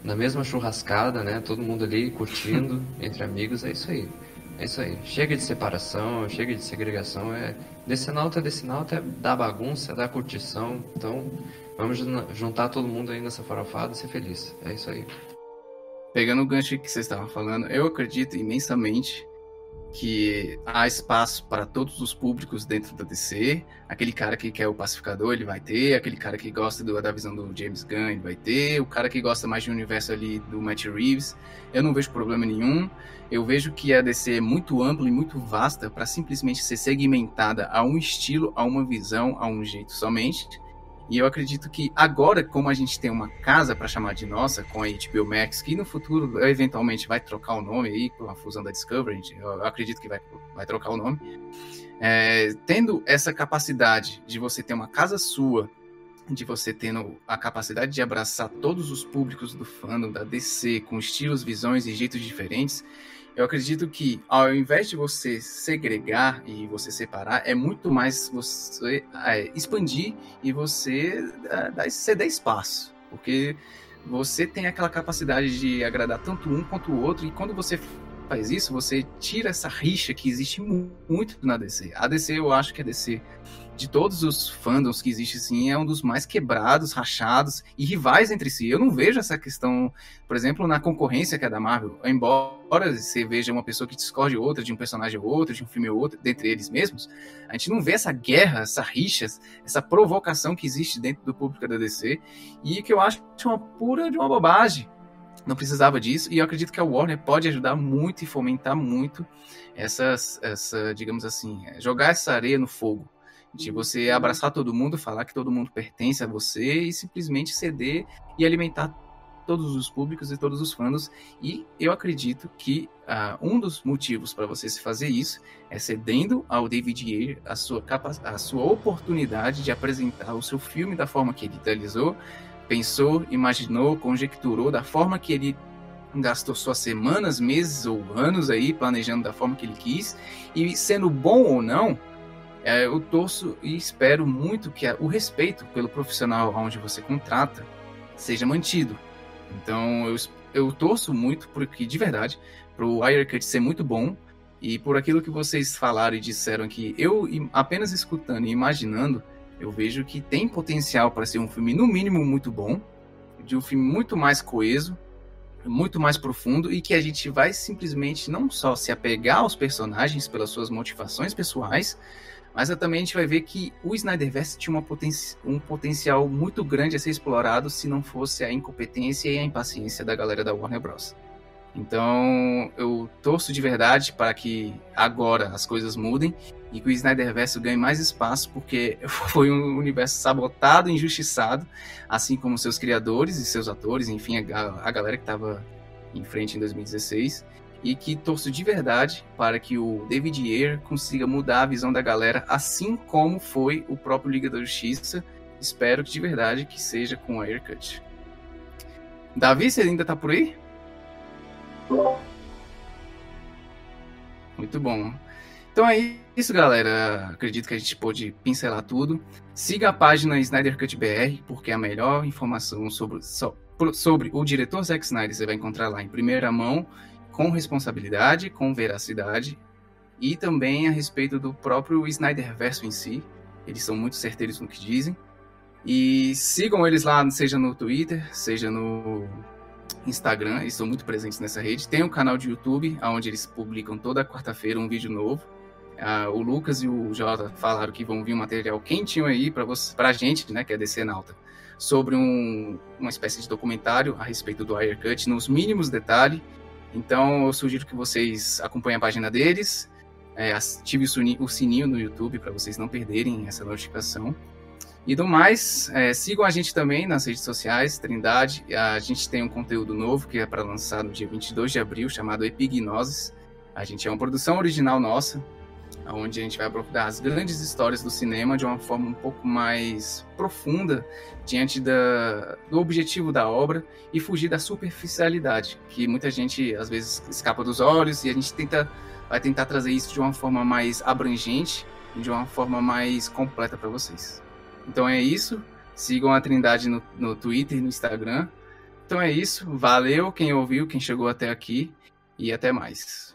na mesma churrascada, né? Todo mundo ali curtindo, [laughs] entre amigos. É isso aí. É isso aí. Chega de separação, chega de segregação. É decenalta, decenalta é dar bagunça, dar curtição. Então, vamos juntar todo mundo aí nessa farofada e ser feliz. É isso aí. Pegando o gancho que você estava falando, eu acredito imensamente que há espaço para todos os públicos dentro da DC. Aquele cara que quer o pacificador, ele vai ter. Aquele cara que gosta do, da visão do James Gunn, ele vai ter. O cara que gosta mais um universo ali do Matt Reeves, eu não vejo problema nenhum. Eu vejo que a DC é muito ampla e muito vasta para simplesmente ser segmentada a um estilo, a uma visão, a um jeito somente. E eu acredito que agora, como a gente tem uma casa para chamar de nossa, com a HBO Max, que no futuro eventualmente vai trocar o nome aí, com a fusão da Discovery, eu acredito que vai, vai trocar o nome. É, tendo essa capacidade de você ter uma casa sua, de você tendo a capacidade de abraçar todos os públicos do fandom, da DC, com estilos, visões e jeitos diferentes, eu acredito que ao invés de você segregar e você separar, é muito mais você é, expandir e você é, ceder espaço. Porque você tem aquela capacidade de agradar tanto um quanto o outro, e quando você faz isso, você tira essa rixa que existe muito na DC. A DC, eu acho que a DC de todos os fandoms que existe, sim, é um dos mais quebrados, rachados e rivais entre si. Eu não vejo essa questão, por exemplo, na concorrência que é da Marvel. Embora você veja uma pessoa que discorde outra, de um personagem ou outro, de um filme ou outro, dentre eles mesmos, a gente não vê essa guerra, essa rixa, essa provocação que existe dentro do público da DC e que eu acho uma pura de uma bobagem. Não precisava disso, e eu acredito que a Warner pode ajudar muito e fomentar muito essas, essa, digamos assim, jogar essa areia no fogo de você abraçar todo mundo, falar que todo mundo pertence a você e simplesmente ceder e alimentar todos os públicos e todos os fãs. E eu acredito que uh, um dos motivos para você se fazer isso é cedendo ao David Ayer a sua, a sua oportunidade de apresentar o seu filme da forma que ele idealizou, pensou, imaginou, conjecturou, da forma que ele gastou suas semanas, meses ou anos aí planejando da forma que ele quis, e sendo bom ou não, é, eu torço e espero muito que o respeito pelo profissional onde você contrata seja mantido. Então eu, eu torço muito porque, de verdade, para o Wirecut ser muito bom e por aquilo que vocês falaram e disseram aqui, eu apenas escutando e imaginando, eu vejo que tem potencial para ser um filme, no mínimo, muito bom, de um filme muito mais coeso, muito mais profundo e que a gente vai simplesmente não só se apegar aos personagens pelas suas motivações pessoais, mas também a gente vai ver que o Snyderverse tinha poten um potencial muito grande a ser explorado se não fosse a incompetência e a impaciência da galera da Warner Bros. Então, eu torço de verdade para que agora as coisas mudem e que o Snyderverse ganhe mais espaço, porque [laughs] foi um universo sabotado, injustiçado, assim como seus criadores e seus atores, enfim, a, a galera que estava em frente em 2016 e que torço de verdade para que o David Ayer consiga mudar a visão da galera, assim como foi o próprio Liga da Justiça, espero que de verdade que seja com a Aircut. Davi, você ainda tá por aí? Muito bom. Então é isso, galera. Acredito que a gente pôde pincelar tudo. Siga a página Snyder Cut BR, porque a melhor informação sobre, sobre o diretor Zack Snyder você vai encontrar lá em primeira mão, com responsabilidade, com veracidade, e também a respeito do próprio Snyder Verso em si. Eles são muito certeiros no que dizem. E sigam eles lá, seja no Twitter, seja no Instagram, eles estão muito presentes nessa rede. Tem um canal de YouTube, onde eles publicam toda quarta-feira um vídeo novo. Ah, o Lucas e o Jota falaram que vão vir um material quentinho aí para a gente, né, que é DC Nauta, sobre um, uma espécie de documentário a respeito do Wirecut, nos mínimos detalhes. Então, eu sugiro que vocês acompanhem a página deles, é, ative o sininho no YouTube para vocês não perderem essa notificação. E do mais, é, sigam a gente também nas redes sociais, Trindade. A gente tem um conteúdo novo que é para lançar no dia 22 de abril, chamado Epignoses. A gente é uma produção original nossa, onde a gente vai aprofundar as grandes histórias do cinema de uma forma um pouco mais profunda diante da, do objetivo da obra e fugir da superficialidade, que muita gente às vezes escapa dos olhos e a gente tenta vai tentar trazer isso de uma forma mais abrangente e de uma forma mais completa para vocês. Então é isso. Sigam a Trindade no, no Twitter e no Instagram. Então é isso. Valeu quem ouviu, quem chegou até aqui. E até mais.